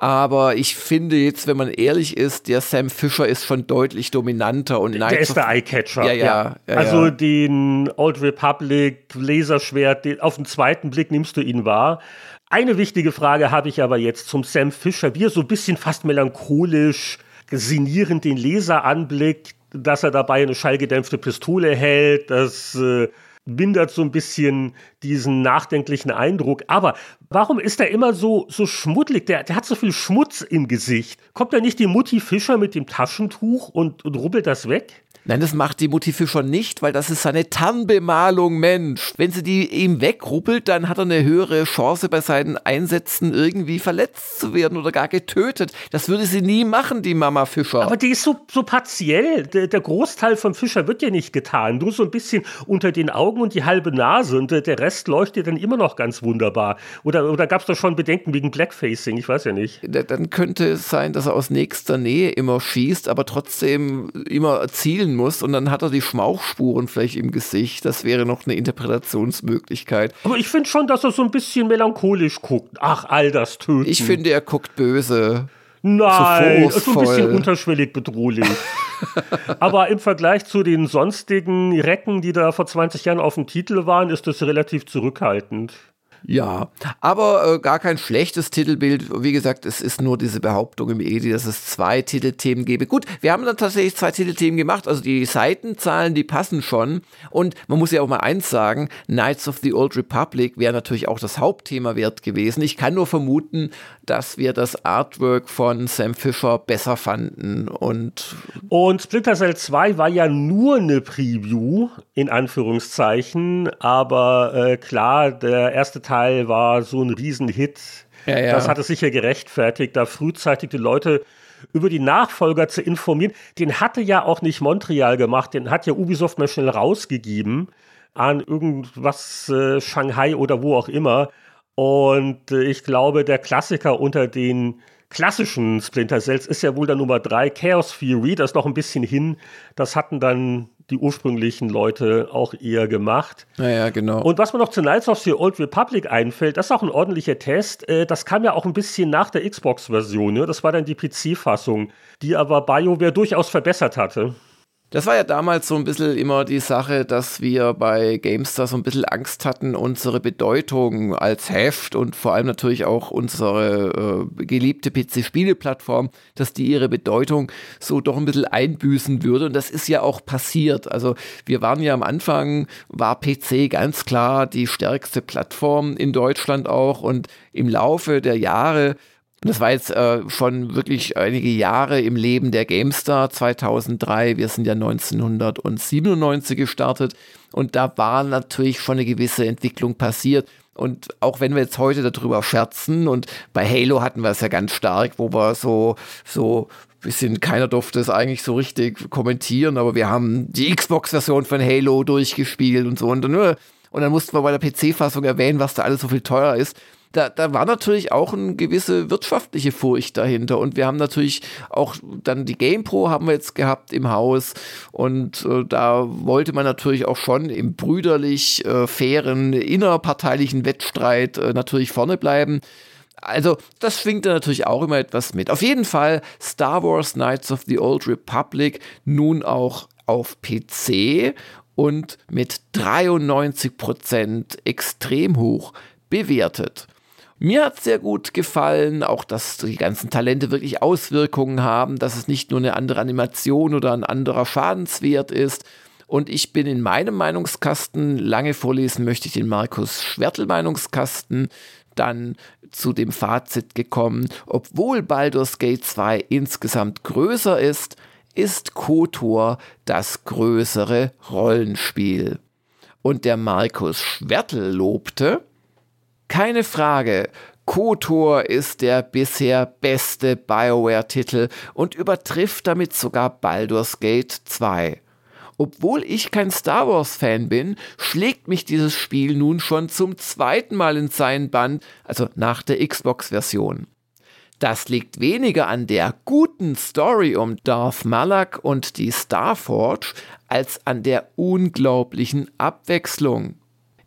Speaker 3: Aber ich finde jetzt, wenn man ehrlich ist, der Sam Fisher ist schon deutlich dominanter und
Speaker 2: Knights Der ist der Eyecatcher.
Speaker 3: Ja, ja, ja,
Speaker 2: also ja. den Old Republic Laserschwert, den, auf den zweiten Blick nimmst du ihn wahr. Eine wichtige Frage habe ich aber jetzt zum Sam Fisher, wie er so ein bisschen fast melancholisch sinnierend den Leser anblickt, dass er dabei eine schallgedämpfte Pistole hält, das äh, mindert so ein bisschen diesen nachdenklichen Eindruck. Aber warum ist er immer so, so schmuddelig? Der, der hat so viel Schmutz im Gesicht. Kommt da nicht die Mutti Fischer mit dem Taschentuch und, und rubbelt das weg?
Speaker 3: Nein, das macht die Mutti Fischer nicht, weil das ist seine Tarnbemalung, Mensch. Wenn sie die ihm wegruppelt, dann hat er eine höhere Chance bei seinen Einsätzen irgendwie verletzt zu werden oder gar getötet. Das würde sie nie machen, die Mama Fischer.
Speaker 2: Aber die ist so, so partiell. Der, der Großteil von Fischer wird ja nicht getan. Nur so ein bisschen unter den Augen und die halbe Nase und der Rest leuchtet dann immer noch ganz wunderbar. Oder, oder gab es da schon Bedenken wegen Blackfacing? Ich weiß ja nicht.
Speaker 3: Dann könnte es sein, dass er aus nächster Nähe immer schießt, aber trotzdem immer zielen muss und dann hat er die Schmauchspuren vielleicht im Gesicht. Das wäre noch eine Interpretationsmöglichkeit.
Speaker 2: Aber ich finde schon, dass er so ein bisschen melancholisch guckt. Ach, all das Töten.
Speaker 3: Ich finde, er guckt böse.
Speaker 2: Nein, so, so ein bisschen unterschwellig bedrohlich. Aber im Vergleich zu den sonstigen Recken, die da vor 20 Jahren auf dem Titel waren, ist das relativ zurückhaltend.
Speaker 3: Ja, aber äh, gar kein schlechtes Titelbild. Wie gesagt, es ist nur diese Behauptung im EDI, dass es zwei Titelthemen gäbe. Gut, wir haben dann tatsächlich zwei Titelthemen gemacht. Also die Seitenzahlen, die passen schon. Und man muss ja auch mal eins sagen, Knights of the Old Republic wäre natürlich auch das Hauptthema wert gewesen. Ich kann nur vermuten, dass wir das Artwork von Sam Fisher besser fanden. Und,
Speaker 2: und Splinter Cell 2 war ja nur eine Preview, in Anführungszeichen. Aber äh, klar, der erste Teil war so ein Riesenhit. Ja, ja. Das hat es sicher gerechtfertigt, da frühzeitig die Leute über die Nachfolger zu informieren. Den hatte ja auch nicht Montreal gemacht, den hat ja Ubisoft mal schnell rausgegeben an irgendwas äh, Shanghai oder wo auch immer. Und äh, ich glaube, der Klassiker unter den klassischen Splinter Cells ist ja wohl der Nummer 3, Chaos Theory. Das ist noch ein bisschen hin. Das hatten dann die ursprünglichen Leute auch eher gemacht.
Speaker 3: Naja, genau.
Speaker 2: Und was mir noch zu Knights of the Old Republic einfällt, das ist auch ein ordentlicher Test. Äh, das kam ja auch ein bisschen nach der Xbox-Version. Ne? Das war dann die PC-Fassung, die aber BioWare durchaus verbessert hatte.
Speaker 3: Das war ja damals so ein bisschen immer die Sache, dass wir bei GameStar so ein bisschen Angst hatten, unsere Bedeutung als Heft und vor allem natürlich auch unsere äh, geliebte PC-Spiele-Plattform, dass die ihre Bedeutung so doch ein bisschen einbüßen würde. Und das ist ja auch passiert. Also wir waren ja am Anfang, war PC ganz klar die stärkste Plattform in Deutschland auch. Und im Laufe der Jahre das war jetzt äh, schon wirklich einige Jahre im Leben der GameStar 2003. Wir sind ja 1997 gestartet und da war natürlich schon eine gewisse Entwicklung passiert. Und auch wenn wir jetzt heute darüber scherzen und bei Halo hatten wir es ja ganz stark, wo wir so, so bisschen, keiner durfte es eigentlich so richtig kommentieren, aber wir haben die Xbox-Version von Halo durchgespielt und so und dann, und dann mussten wir bei der PC-Fassung erwähnen, was da alles so viel teurer ist da, da war natürlich auch eine gewisse wirtschaftliche Furcht dahinter. Und wir haben natürlich auch dann die GamePro haben wir jetzt gehabt im Haus. Und äh, da wollte man natürlich auch schon im brüderlich äh, fairen, innerparteilichen Wettstreit äh, natürlich vorne bleiben. Also, das schwingt da natürlich auch immer etwas mit. Auf jeden Fall Star Wars Knights of the Old Republic nun auch auf PC und mit 93% extrem hoch bewertet. Mir hat sehr gut gefallen, auch dass die ganzen Talente wirklich Auswirkungen haben, dass es nicht nur eine andere Animation oder ein anderer Schadenswert ist. Und ich bin in meinem Meinungskasten, lange vorlesen möchte ich den Markus Schwertel Meinungskasten, dann zu dem Fazit gekommen, obwohl Baldur's Gate 2 insgesamt größer ist, ist KOTOR das größere Rollenspiel. Und der Markus Schwertel lobte, keine Frage, KOTOR ist der bisher beste BioWare-Titel und übertrifft damit sogar Baldur's Gate 2. Obwohl ich kein Star Wars-Fan bin, schlägt mich dieses Spiel nun schon zum zweiten Mal in seinen Band, also nach der Xbox-Version. Das liegt weniger an der guten Story um Darth Malak und die Starforge als an der unglaublichen Abwechslung.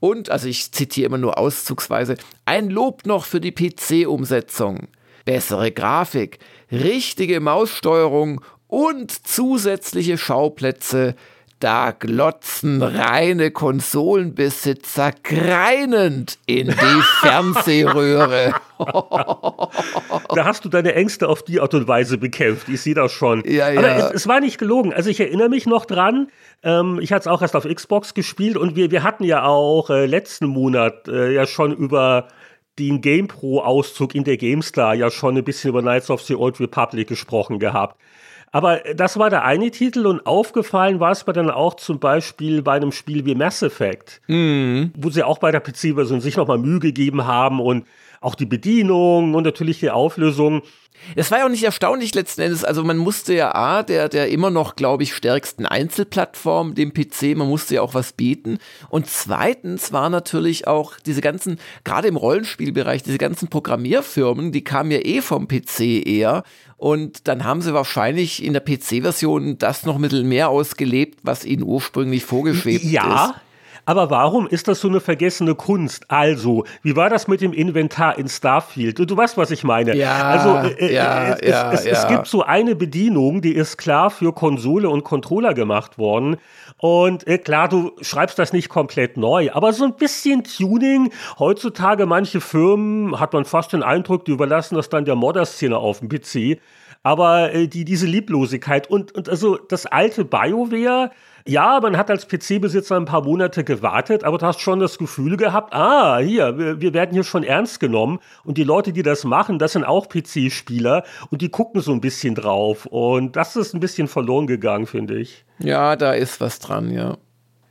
Speaker 3: Und, also ich zitiere immer nur auszugsweise, ein Lob noch für die PC-Umsetzung. Bessere Grafik, richtige Maussteuerung und zusätzliche Schauplätze. Da glotzen reine Konsolenbesitzer greinend in die Fernsehröhre.
Speaker 2: da hast du deine Ängste auf die Art und Weise bekämpft. Ich sehe das schon.
Speaker 3: Ja, ja.
Speaker 2: Aber es, es, war nicht gelogen. Also ich erinnere mich noch dran. Ähm, ich hatte es auch erst auf Xbox gespielt und wir, wir hatten ja auch äh, letzten Monat äh, ja schon über den GamePro-Auszug in der GameStar ja schon ein bisschen über Knights of the Old Republic gesprochen gehabt. Aber das war der eine Titel und aufgefallen war es mir dann auch zum Beispiel bei einem Spiel wie Mass Effect,
Speaker 3: mhm.
Speaker 2: wo sie auch bei der PC-Version sich nochmal Mühe gegeben haben und auch die Bedienung und natürlich die Auflösung.
Speaker 3: Es war ja auch nicht erstaunlich letzten Endes. Also man musste ja A, der, der immer noch, glaube ich, stärksten Einzelplattform, dem PC, man musste ja auch was bieten. Und zweitens war natürlich auch diese ganzen, gerade im Rollenspielbereich, diese ganzen Programmierfirmen, die kamen ja eh vom PC eher. Und dann haben sie wahrscheinlich in der PC-Version das noch ein bisschen mehr ausgelebt, was ihnen ursprünglich vorgeschwebt
Speaker 2: ja. ist.
Speaker 3: Ja.
Speaker 2: Aber warum ist das so eine vergessene Kunst? Also, wie war das mit dem Inventar in Starfield? Du, du weißt, was ich meine.
Speaker 3: Ja,
Speaker 2: also,
Speaker 3: äh, äh ja,
Speaker 2: es,
Speaker 3: ja,
Speaker 2: es,
Speaker 3: ja.
Speaker 2: es gibt so eine Bedienung, die ist klar für Konsole und Controller gemacht worden. Und äh, klar, du schreibst das nicht komplett neu, aber so ein bisschen Tuning. Heutzutage manche Firmen, hat man fast den Eindruck, die überlassen das dann der Modder-Szene auf dem PC. Aber äh, die, diese Lieblosigkeit und, und also das alte BioWare, ja, man hat als PC-Besitzer ein paar Monate gewartet, aber du hast schon das Gefühl gehabt, ah, hier, wir, wir werden hier schon ernst genommen und die Leute, die das machen, das sind auch PC-Spieler und die gucken so ein bisschen drauf und das ist ein bisschen verloren gegangen, finde ich.
Speaker 3: Ja, da ist was dran, ja.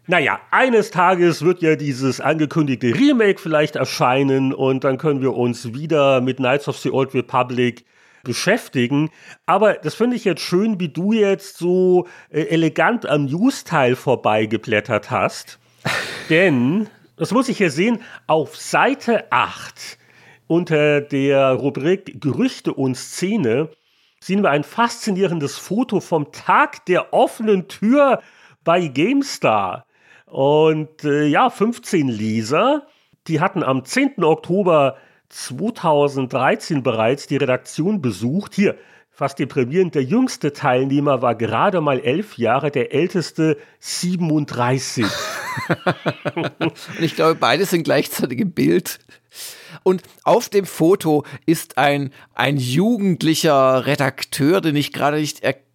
Speaker 2: Naja, eines Tages wird ja dieses angekündigte Remake vielleicht erscheinen und dann können wir uns wieder mit Knights of the Old Republic beschäftigen. Aber das finde ich jetzt schön, wie du jetzt so äh, elegant am News-Teil vorbeigeblättert hast. Denn, das muss ich hier sehen, auf Seite 8 unter der Rubrik Gerüchte und Szene sehen wir ein faszinierendes Foto vom Tag der offenen Tür bei GameStar. Und äh, ja, 15 Leser, die hatten am 10. Oktober 2013 bereits die Redaktion besucht. Hier, fast deprimierend. Der jüngste Teilnehmer war gerade mal elf Jahre, der älteste 37.
Speaker 3: Und ich glaube, beide sind gleichzeitig im Bild. Und auf dem Foto ist ein, ein jugendlicher Redakteur, den ich gerade nicht erkenne,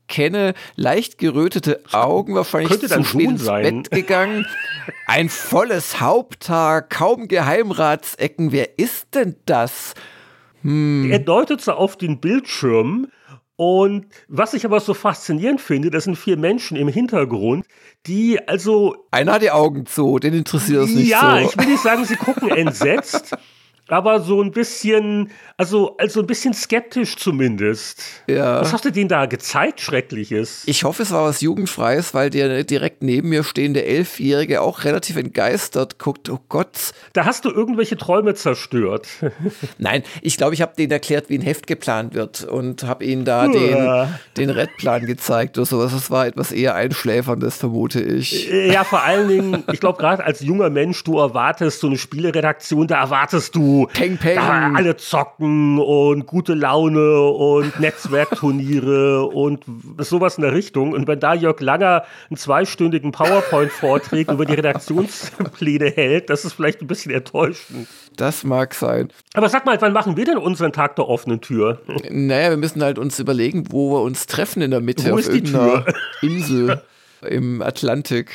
Speaker 3: leicht gerötete Augen, wahrscheinlich
Speaker 2: Könnte
Speaker 3: zu spät ins
Speaker 2: sein.
Speaker 3: Bett gegangen. Ein volles Haupthaar, kaum Geheimratsecken. Wer ist denn das?
Speaker 2: Er deutet so auf den Bildschirm. Und was ich aber so faszinierend finde, das sind vier Menschen im Hintergrund, die also
Speaker 3: Einer hat die Augen zu, den interessiert es nicht
Speaker 2: ja,
Speaker 3: so.
Speaker 2: ich will nicht sagen, sie gucken entsetzt, aber so ein bisschen, also, also ein bisschen skeptisch zumindest.
Speaker 3: Ja.
Speaker 2: Was hast du denen da gezeigt, Schreckliches?
Speaker 3: Ich hoffe, es war was Jugendfreies, weil der direkt neben mir stehende Elfjährige auch relativ entgeistert guckt. Oh Gott.
Speaker 2: da hast du irgendwelche Träume zerstört.
Speaker 3: Nein, ich glaube, ich habe denen erklärt, wie ein Heft geplant wird und habe ihnen da den,
Speaker 2: Uah.
Speaker 3: den Redplan gezeigt oder sowas. Das war etwas eher Einschläferndes, vermute ich.
Speaker 2: ja, vor allen Dingen, ich glaube, gerade als junger Mensch, du erwartest so eine Spieleredaktion, da erwartest du
Speaker 3: Peng, peng.
Speaker 2: da alle zocken und gute Laune und Netzwerkturniere und sowas in der Richtung. Und wenn da Jörg Langer einen zweistündigen PowerPoint-Vortrag über die Redaktionspläne hält, das ist vielleicht ein bisschen enttäuschend.
Speaker 3: Das mag sein.
Speaker 2: Aber sag mal, wann machen wir denn unseren Tag der offenen Tür?
Speaker 3: Naja, wir müssen halt uns überlegen, wo wir uns treffen in der Mitte
Speaker 2: Wo
Speaker 3: auf
Speaker 2: ist die
Speaker 3: irgendeiner Insel im Atlantik.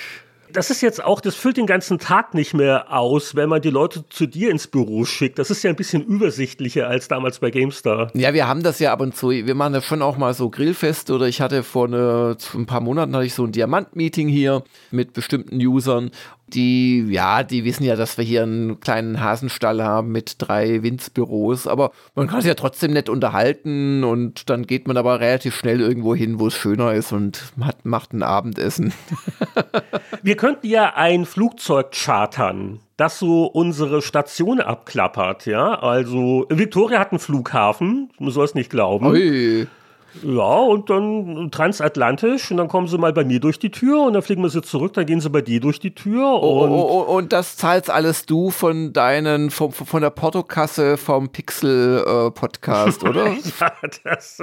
Speaker 2: Das ist jetzt auch, das füllt den ganzen Tag nicht mehr aus, wenn man die Leute zu dir ins Büro schickt. Das ist ja ein bisschen übersichtlicher als damals bei GameStar.
Speaker 3: Ja, wir haben das ja ab und zu. Wir machen ja schon auch mal so Grillfeste oder ich hatte vor ne, ein paar Monaten hatte ich so ein Diamant-Meeting hier mit bestimmten Usern. Die, ja, die wissen ja, dass wir hier einen kleinen Hasenstall haben mit drei Winzbüros, aber man kann sich ja trotzdem nett unterhalten und dann geht man aber relativ schnell irgendwo hin, wo es schöner ist und hat, macht ein Abendessen.
Speaker 2: Wir könnten ja ein Flugzeug chartern, das so unsere Station abklappert, ja. Also, Victoria hat einen Flughafen, du sollst nicht glauben.
Speaker 3: Ui.
Speaker 2: Ja, und dann transatlantisch und dann kommen sie mal bei mir durch die Tür und dann fliegen wir sie zurück, dann gehen sie bei dir durch die Tür
Speaker 3: Oh,
Speaker 2: und.
Speaker 3: oh, oh, und das zahlst alles du von deinen, vom, von der Portokasse vom Pixel-Podcast, oder?
Speaker 2: Ja, das,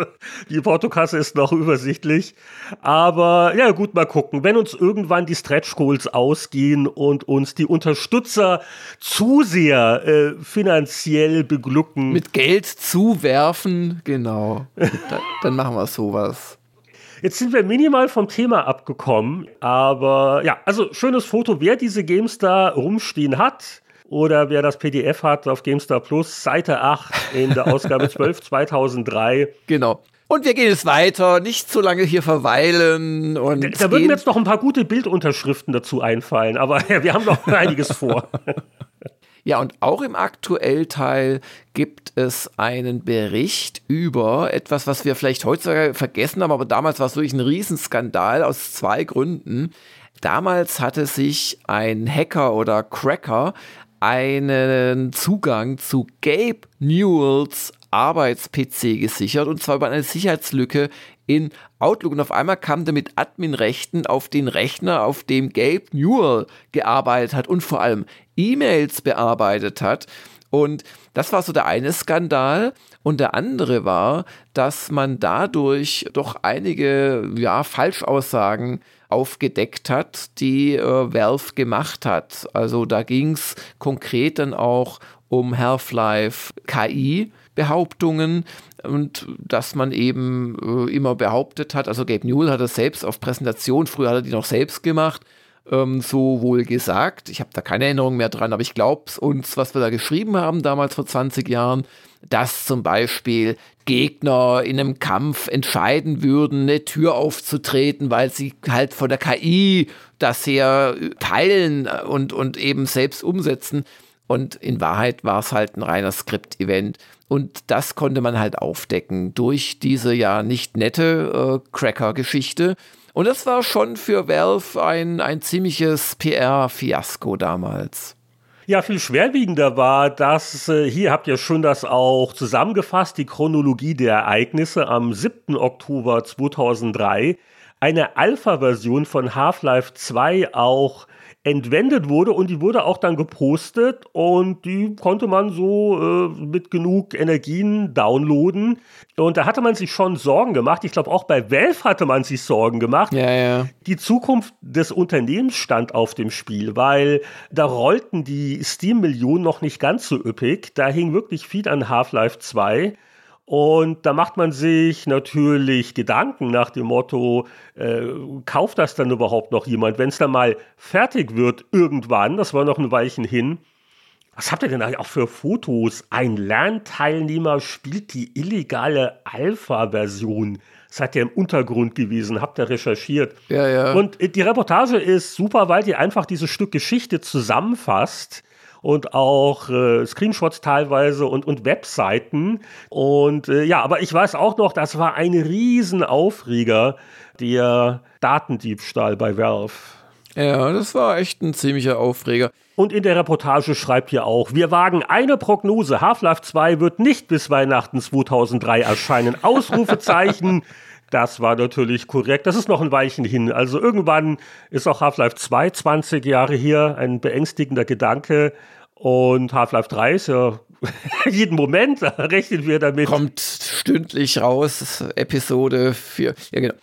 Speaker 2: die Portokasse ist noch übersichtlich. Aber ja, gut, mal gucken. Wenn uns irgendwann die Stretch Goals ausgehen und uns die Unterstützer zu sehr äh, finanziell beglücken,
Speaker 3: Mit Geld zuwerfen, genau. Da, dann machen wir sowas.
Speaker 2: Jetzt sind wir minimal vom Thema abgekommen, aber ja, also schönes Foto, wer diese GameStar rumstehen hat oder wer das PDF hat auf GameStar Plus, Seite 8 in der Ausgabe 12 2003.
Speaker 3: Genau. Und wir gehen jetzt weiter, nicht so lange hier verweilen und
Speaker 2: Da würden
Speaker 3: gehen-
Speaker 2: mir jetzt noch ein paar gute Bildunterschriften dazu einfallen, aber ja, wir haben noch einiges vor.
Speaker 3: Ja, und auch im Aktuellteil gibt es einen Bericht über etwas, was wir vielleicht heutzutage vergessen haben, aber damals war es wirklich ein Riesenskandal aus zwei Gründen. Damals hatte sich ein Hacker oder Cracker einen Zugang zu Gabe Newells Arbeits-PC gesichert und zwar über eine Sicherheitslücke in Outlook und auf einmal kam der mit Admin-Rechten auf den Rechner, auf dem Gabe Newell gearbeitet hat und vor allem E-Mails bearbeitet hat. Und das war so der eine Skandal. Und der andere war, dass man dadurch doch einige ja, Falschaussagen aufgedeckt hat, die äh, Valve gemacht hat. Also da ging es konkret dann auch um Half-Life KI. Behauptungen und dass man eben äh, immer behauptet hat, also Gabe Newell hat das selbst auf Präsentation, früher hat er die noch selbst gemacht, ähm, so wohl gesagt. Ich habe da keine Erinnerung mehr dran, aber ich glaube uns, was wir da geschrieben haben damals vor 20 Jahren, dass zum Beispiel Gegner in einem Kampf entscheiden würden, eine Tür aufzutreten, weil sie halt von der KI das her teilen und, und eben selbst umsetzen. Und in Wahrheit war es halt ein reiner Skript-Event. Und das konnte man halt aufdecken durch diese ja nicht nette äh, Cracker-Geschichte. Und das war schon für Valve ein, ein ziemliches PR-Fiasko damals.
Speaker 2: Ja, viel schwerwiegender war, dass äh, hier habt ihr schon das auch zusammengefasst, die Chronologie der Ereignisse am 7. Oktober 2003 eine Alpha-Version von Half-Life 2 auch entwendet wurde und die wurde auch dann gepostet und die konnte man so äh, mit genug Energien downloaden. Und da hatte man sich schon Sorgen gemacht. Ich glaube, auch bei Valve hatte man sich Sorgen gemacht.
Speaker 3: Ja, ja.
Speaker 2: Die Zukunft des Unternehmens stand auf dem Spiel, weil da rollten die Steam-Millionen noch nicht ganz so üppig. Da hing wirklich viel an Half-Life 2. Und da macht man sich natürlich Gedanken nach dem Motto, äh, kauft das dann überhaupt noch jemand? Wenn es dann mal fertig wird irgendwann, das war noch ein Weilchen hin, was habt ihr denn eigentlich auch für Fotos? Ein Lernteilnehmer spielt die illegale Alpha-Version. Seid ihr im Untergrund gewesen, habt ihr recherchiert.
Speaker 3: Ja, ja.
Speaker 2: Und die Reportage ist super, weil die einfach dieses Stück Geschichte zusammenfasst und auch äh, Screenshots teilweise und, und Webseiten. Und äh, ja, aber ich weiß auch noch, das war ein Riesenaufreger, der Datendiebstahl bei Valve.
Speaker 3: Ja, das war echt ein ziemlicher Aufreger.
Speaker 2: Und in der Reportage schreibt ihr auch, wir wagen eine Prognose. Half-Life 2 wird nicht bis Weihnachten 2003 erscheinen. Ausrufezeichen. Das war natürlich korrekt. Das ist noch ein Weilchen hin. Also irgendwann ist auch Half-Life 2 20 Jahre hier ein beängstigender Gedanke. Und Half-Life 3 ist ja jeden Moment, rechnen wir damit.
Speaker 3: Kommt stündlich raus, Episode 4. Ja, genau.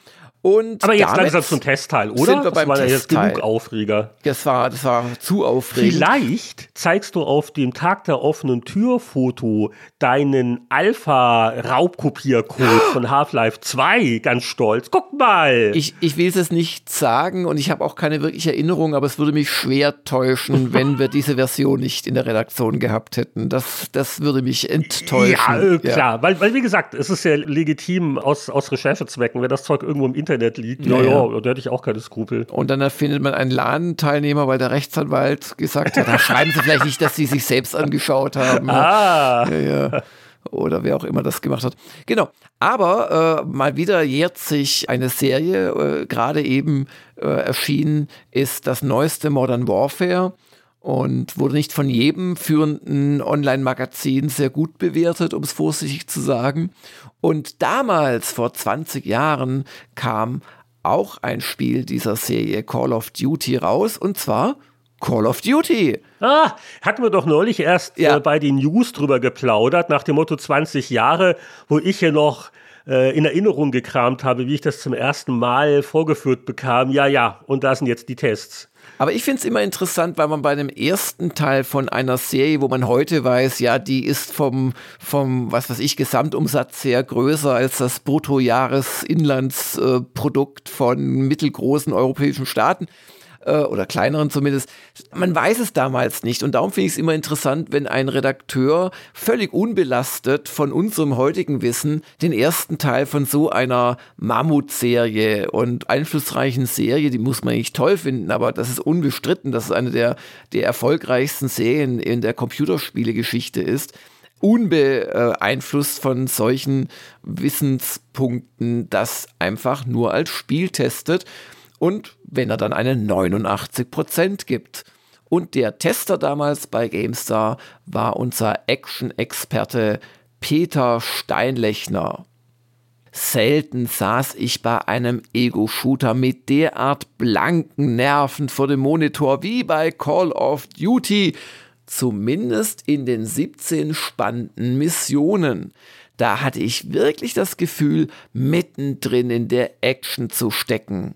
Speaker 3: Und
Speaker 2: Aber jetzt langsam zum Testteil, oder?
Speaker 3: Sind wir beim
Speaker 2: das war ja jetzt
Speaker 3: Testteil.
Speaker 2: genug Aufreger.
Speaker 3: Das war, das war zu aufregend.
Speaker 2: Vielleicht zeigst du auf dem Tag der offenen Tür Foto deinen Alpha-Raubkopiercode von Half-Life 2 ganz stolz. Guck mal!
Speaker 3: Ich, ich will es nicht sagen und ich habe auch keine wirkliche Erinnerung, aber es würde mich schwer täuschen, wenn wir diese Version nicht in der Redaktion gehabt hätten. Das, das würde mich enttäuschen.
Speaker 2: ja, äh, klar. Weil, weil, wie gesagt, es ist ja legitim aus, aus Recherchezwecken, wenn das Zeug irgendwo im Internet liegt.
Speaker 3: Ja,
Speaker 2: Ja, ja, da hätte ich auch keine Skrupel.
Speaker 3: Und dann erfindet man einen Ladenteilnehmer, weil der Rechtsanwalt gesagt hat, da schreiben Sie vielleicht nicht, dass Sie sich selbst angeschaut haben.
Speaker 2: Ah!
Speaker 3: Ja, ja. Oder wer auch immer das gemacht hat. Genau. Aber äh, mal wieder jährt sich eine Serie, äh, gerade eben äh, erschienen ist das neueste Modern Warfare und wurde nicht von jedem führenden Online-Magazin sehr gut bewertet, um es vorsichtig zu sagen. Und damals, vor 20 Jahren, kam auch ein Spiel dieser Serie Call of Duty raus, und zwar Call of Duty.
Speaker 2: Ah, hatten wir doch neulich erst
Speaker 3: Ja.
Speaker 2: äh, bei den News drüber geplaudert, nach dem Motto 20 Jahre, wo ich hier noch äh, in Erinnerung gekramt habe, wie ich das zum ersten Mal vorgeführt bekam. Ja, ja, und da sind jetzt die Tests.
Speaker 3: Aber ich finde es immer interessant, weil man bei dem ersten Teil von einer Serie, wo man heute weiß, ja, die ist vom, vom was weiß ich, Gesamtumsatz her größer als das Bruttojahresinlandsprodukt von mittelgroßen europäischen Staaten äh, oder kleineren zumindest. Man weiß es damals nicht und darum finde ich es immer interessant, wenn ein Redakteur völlig unbelastet von unserem heutigen Wissen den ersten Teil von so einer Mammutserie und einflussreichen Serie, die muss man nicht toll finden, aber das ist unbestritten, dass es eine der, der erfolgreichsten Serien in der Computerspielegeschichte ist unbeeinflusst von solchen Wissenspunkten, das einfach nur als Spiel testet und wenn er dann eine 89% gibt. Und der Tester damals bei GameStar war unser Action-Experte Peter Steinlechner. Selten saß ich bei einem Ego-Shooter mit derart blanken Nerven vor dem Monitor wie bei Call of Duty, zumindest in den 17 spannenden Missionen. Da hatte ich wirklich das Gefühl, mittendrin in der Action zu stecken.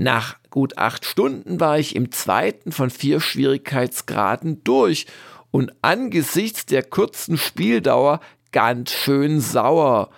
Speaker 3: Nach gut acht Stunden war ich im zweiten von vier Schwierigkeitsgraden durch und angesichts der kurzen Spieldauer ganz schön sauer.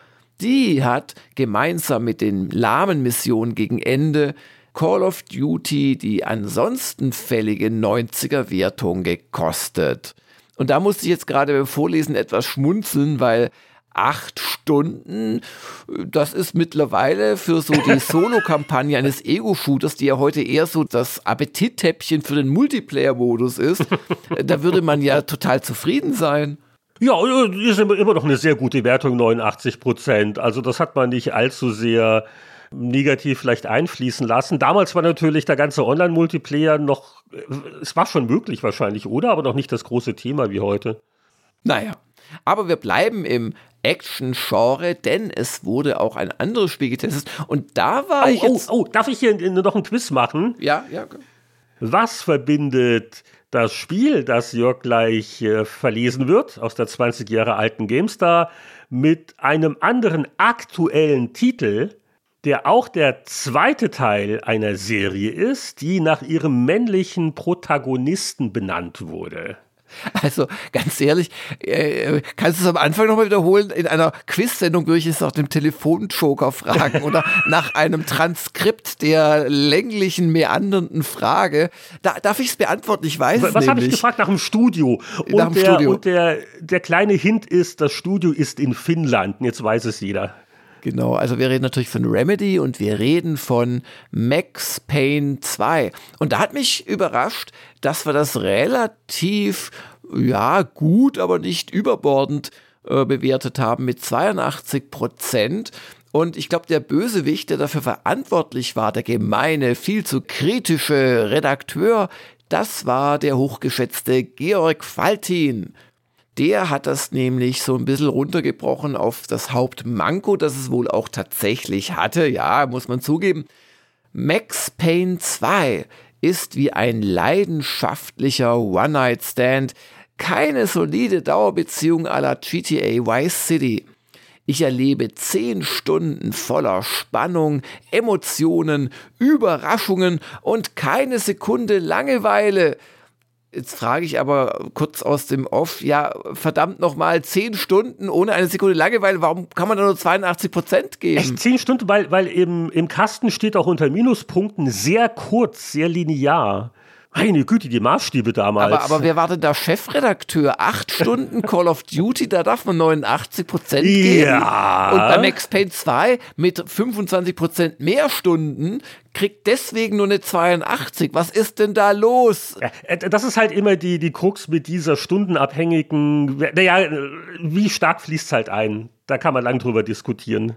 Speaker 3: Die hat gemeinsam mit den lahmen Missionen gegen Ende Call of Duty die ansonsten fällige 90er Wertung gekostet. Und da musste ich jetzt gerade beim Vorlesen etwas schmunzeln, weil acht Stunden, das ist mittlerweile für so die Solo-Kampagne eines Ego-Shooters, die ja heute eher so das Appetittäppchen für den Multiplayer-Modus ist, da würde man ja total zufrieden sein.
Speaker 2: Ja, ist immer immer noch eine sehr gute Wertung, 89 Prozent. Also das hat man nicht allzu sehr negativ vielleicht einfließen lassen. Damals war natürlich der ganze Online-Multiplayer noch, äh, es war schon möglich wahrscheinlich, oder? Aber noch nicht das große Thema wie heute.
Speaker 3: Naja. Aber wir bleiben im Action-Genre, denn es wurde auch ein anderes Spiel getestet. Und da war
Speaker 2: oh,
Speaker 3: ich.
Speaker 2: Oh,
Speaker 3: jetzt
Speaker 2: oh, darf ich hier noch einen Quiz machen?
Speaker 3: Ja, ja.
Speaker 2: Was verbindet das Spiel, das Jörg gleich äh, verlesen wird, aus der 20 Jahre alten GameStar, mit einem anderen aktuellen Titel, der auch der zweite Teil einer Serie ist, die nach ihrem männlichen Protagonisten benannt wurde.
Speaker 3: Also ganz ehrlich, äh, kannst du es am Anfang nochmal wiederholen? In einer Quiz-Sendung würde ich es nach dem Telefonjoker fragen oder nach einem Transkript der länglichen, meandernden Frage. Da, darf ich es beantworten? Ich weiß es
Speaker 2: Was habe
Speaker 3: ich
Speaker 2: gefragt? Nach dem Studio. Und,
Speaker 3: nach dem
Speaker 2: der,
Speaker 3: Studio.
Speaker 2: und der, der kleine Hint ist, das Studio ist in Finnland. Jetzt weiß es jeder.
Speaker 3: Genau, also wir reden natürlich von Remedy und wir reden von Max Payne 2. Und da hat mich überrascht, dass wir das relativ, ja, gut, aber nicht überbordend äh, bewertet haben mit 82 Prozent. Und ich glaube, der Bösewicht, der dafür verantwortlich war, der gemeine, viel zu kritische Redakteur, das war der hochgeschätzte Georg Faltin. Der hat das nämlich so ein bisschen runtergebrochen auf das Hauptmanko, das es wohl auch tatsächlich hatte. Ja, muss man zugeben. Max Payne 2 ist wie ein leidenschaftlicher One-Night-Stand, keine solide Dauerbeziehung la GTA Vice City. Ich erlebe zehn Stunden voller Spannung, Emotionen, Überraschungen und keine Sekunde Langeweile. Jetzt frage ich aber kurz aus dem Off, ja, verdammt nochmal, zehn Stunden ohne eine Sekunde Langeweile, warum kann man da nur 82 Prozent geben?
Speaker 2: Echt zehn Stunden, weil, weil im, im Kasten steht auch unter Minuspunkten sehr kurz, sehr linear. Meine Güte, die Maßstäbe damals.
Speaker 3: Aber, aber wer war denn der Chefredakteur? Acht Stunden Call of Duty, da darf man 89 Prozent geben.
Speaker 2: Ja.
Speaker 3: Und bei Max Payne 2 mit 25 Prozent mehr Stunden kriegt deswegen nur eine 82. Was ist denn da los?
Speaker 2: Äh, das ist halt immer die, die Krux mit dieser stundenabhängigen, naja, wie stark fließt es halt ein? Da kann man lang drüber diskutieren.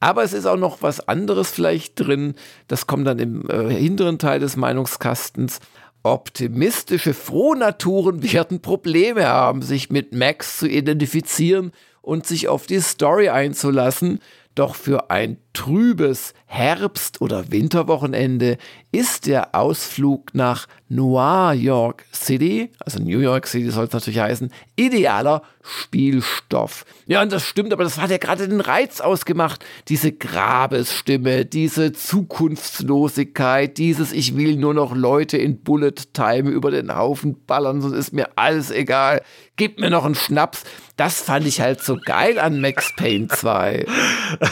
Speaker 3: Aber es ist auch noch was anderes vielleicht drin. Das kommt dann im äh, hinteren Teil des Meinungskastens. Optimistische Frohnaturen werden Probleme haben, sich mit Max zu identifizieren und sich auf die Story einzulassen. Doch für ein trübes Herbst- oder Winterwochenende ist der Ausflug nach New York City, also New York City soll es natürlich heißen, idealer Spielstoff. Ja, und das stimmt, aber das hat ja gerade den Reiz ausgemacht. Diese Grabesstimme, diese Zukunftslosigkeit, dieses Ich will nur noch Leute in Bullet Time über den Haufen ballern, sonst ist mir alles egal. Gib mir noch einen Schnaps. Das fand ich halt so geil an Max Payne 2.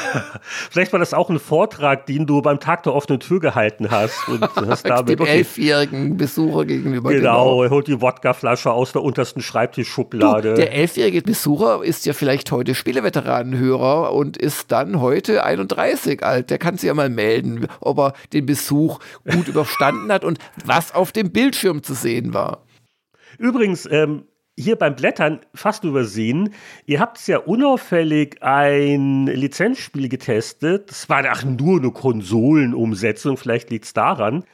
Speaker 2: Vielleicht war das auch ein Vortrag, den du beim Tag der offenen Tür gehalten hast. Und hast
Speaker 3: damit, dem okay, elfjährigen Besucher gegenüber.
Speaker 2: Genau, er holt die Wodkaflasche aus der untersten Schreibtischschublade.
Speaker 3: Du, der elfjährige Besucher ist ja vielleicht heute Spieleveteranenhörer und ist dann heute 31 alt. Der kann sich ja mal melden, ob er den Besuch gut überstanden hat und was auf dem Bildschirm zu sehen war.
Speaker 2: Übrigens, ähm, hier beim Blättern fast übersehen. Ihr habt ja unauffällig ein Lizenzspiel getestet. Das war ach, nur eine Konsolenumsetzung, vielleicht liegt es daran.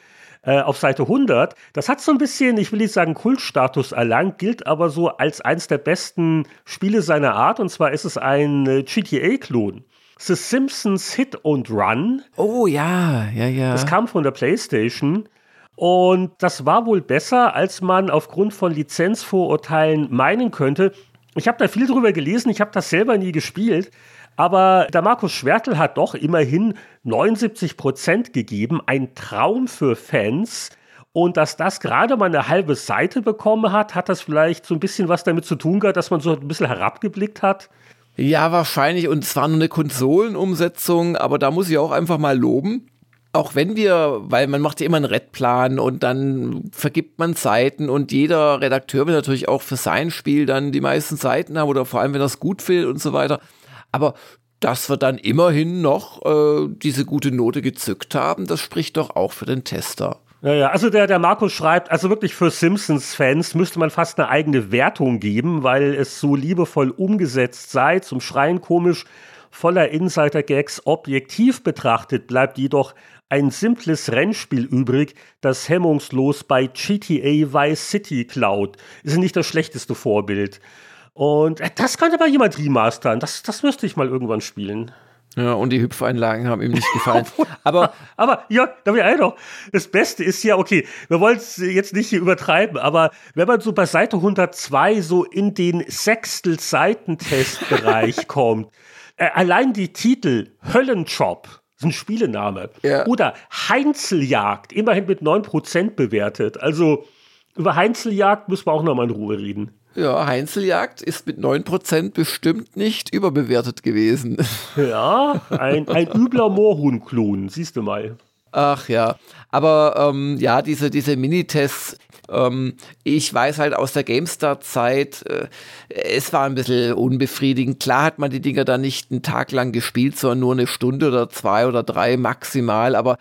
Speaker 2: Äh, auf Seite 100. Das hat so ein bisschen, ich will nicht sagen Kultstatus erlangt, gilt aber so als eins der besten Spiele seiner Art. Und zwar ist es ein äh, GTA-Klon. The Simpsons Hit and Run.
Speaker 3: Oh ja, ja, ja.
Speaker 2: Das kam von der PlayStation. Und das war wohl besser, als man aufgrund von Lizenzvorurteilen meinen könnte. Ich habe da viel drüber gelesen, ich habe das selber nie gespielt. Aber der Markus Schwertel hat doch immerhin 79 Prozent gegeben. Ein Traum für Fans. Und dass das gerade mal eine halbe Seite bekommen hat, hat das vielleicht so ein bisschen was damit zu tun gehabt, dass man so ein bisschen herabgeblickt hat?
Speaker 3: Ja, wahrscheinlich. Und es war nur eine Konsolenumsetzung, aber da muss ich auch einfach mal loben auch wenn wir, weil man macht ja immer einen Redplan und dann vergibt man Seiten und jeder Redakteur will natürlich auch für sein Spiel dann die meisten Seiten haben oder vor allem, wenn er es gut findet und so weiter. Aber dass wir dann immerhin noch äh, diese gute Note gezückt haben, das spricht doch auch für den Tester.
Speaker 2: Ja, ja, also der, der Markus schreibt, also wirklich für Simpsons-Fans müsste man fast eine eigene Wertung geben, weil es so liebevoll umgesetzt sei, zum Schreien komisch, voller Insider-Gags objektiv betrachtet, bleibt jedoch ein simples Rennspiel übrig, das hemmungslos bei GTA Vice City klaut. Ist nicht das schlechteste Vorbild. Und äh, das könnte mal jemand remastern. Das, das müsste ich mal irgendwann spielen.
Speaker 3: Ja, und die Hüpfeinlagen haben ihm nicht gefallen.
Speaker 2: aber, aber, ja, da bin ich noch. Das Beste ist ja, okay, wir wollen es jetzt nicht hier übertreiben, aber wenn man so bei Seite 102 so in den Sechstel-Seitentestbereich kommt, äh, allein die Titel Höllenjob, ist ein Spielename, ja. oder Heinzeljagd, immerhin mit 9% bewertet. Also über Heinzeljagd müssen wir auch nochmal in Ruhe reden.
Speaker 3: Ja, Heinzeljagd ist mit 9% bestimmt nicht überbewertet gewesen.
Speaker 2: Ja, ein, ein übler Moorhuhn-Klon, siehst du mal.
Speaker 3: Ach ja, aber ähm, ja, diese, diese Minitests, ähm, ich weiß halt aus der GameStar-Zeit, äh, es war ein bisschen unbefriedigend. Klar hat man die Dinger dann nicht einen Tag lang gespielt, sondern nur eine Stunde oder zwei oder drei maximal, aber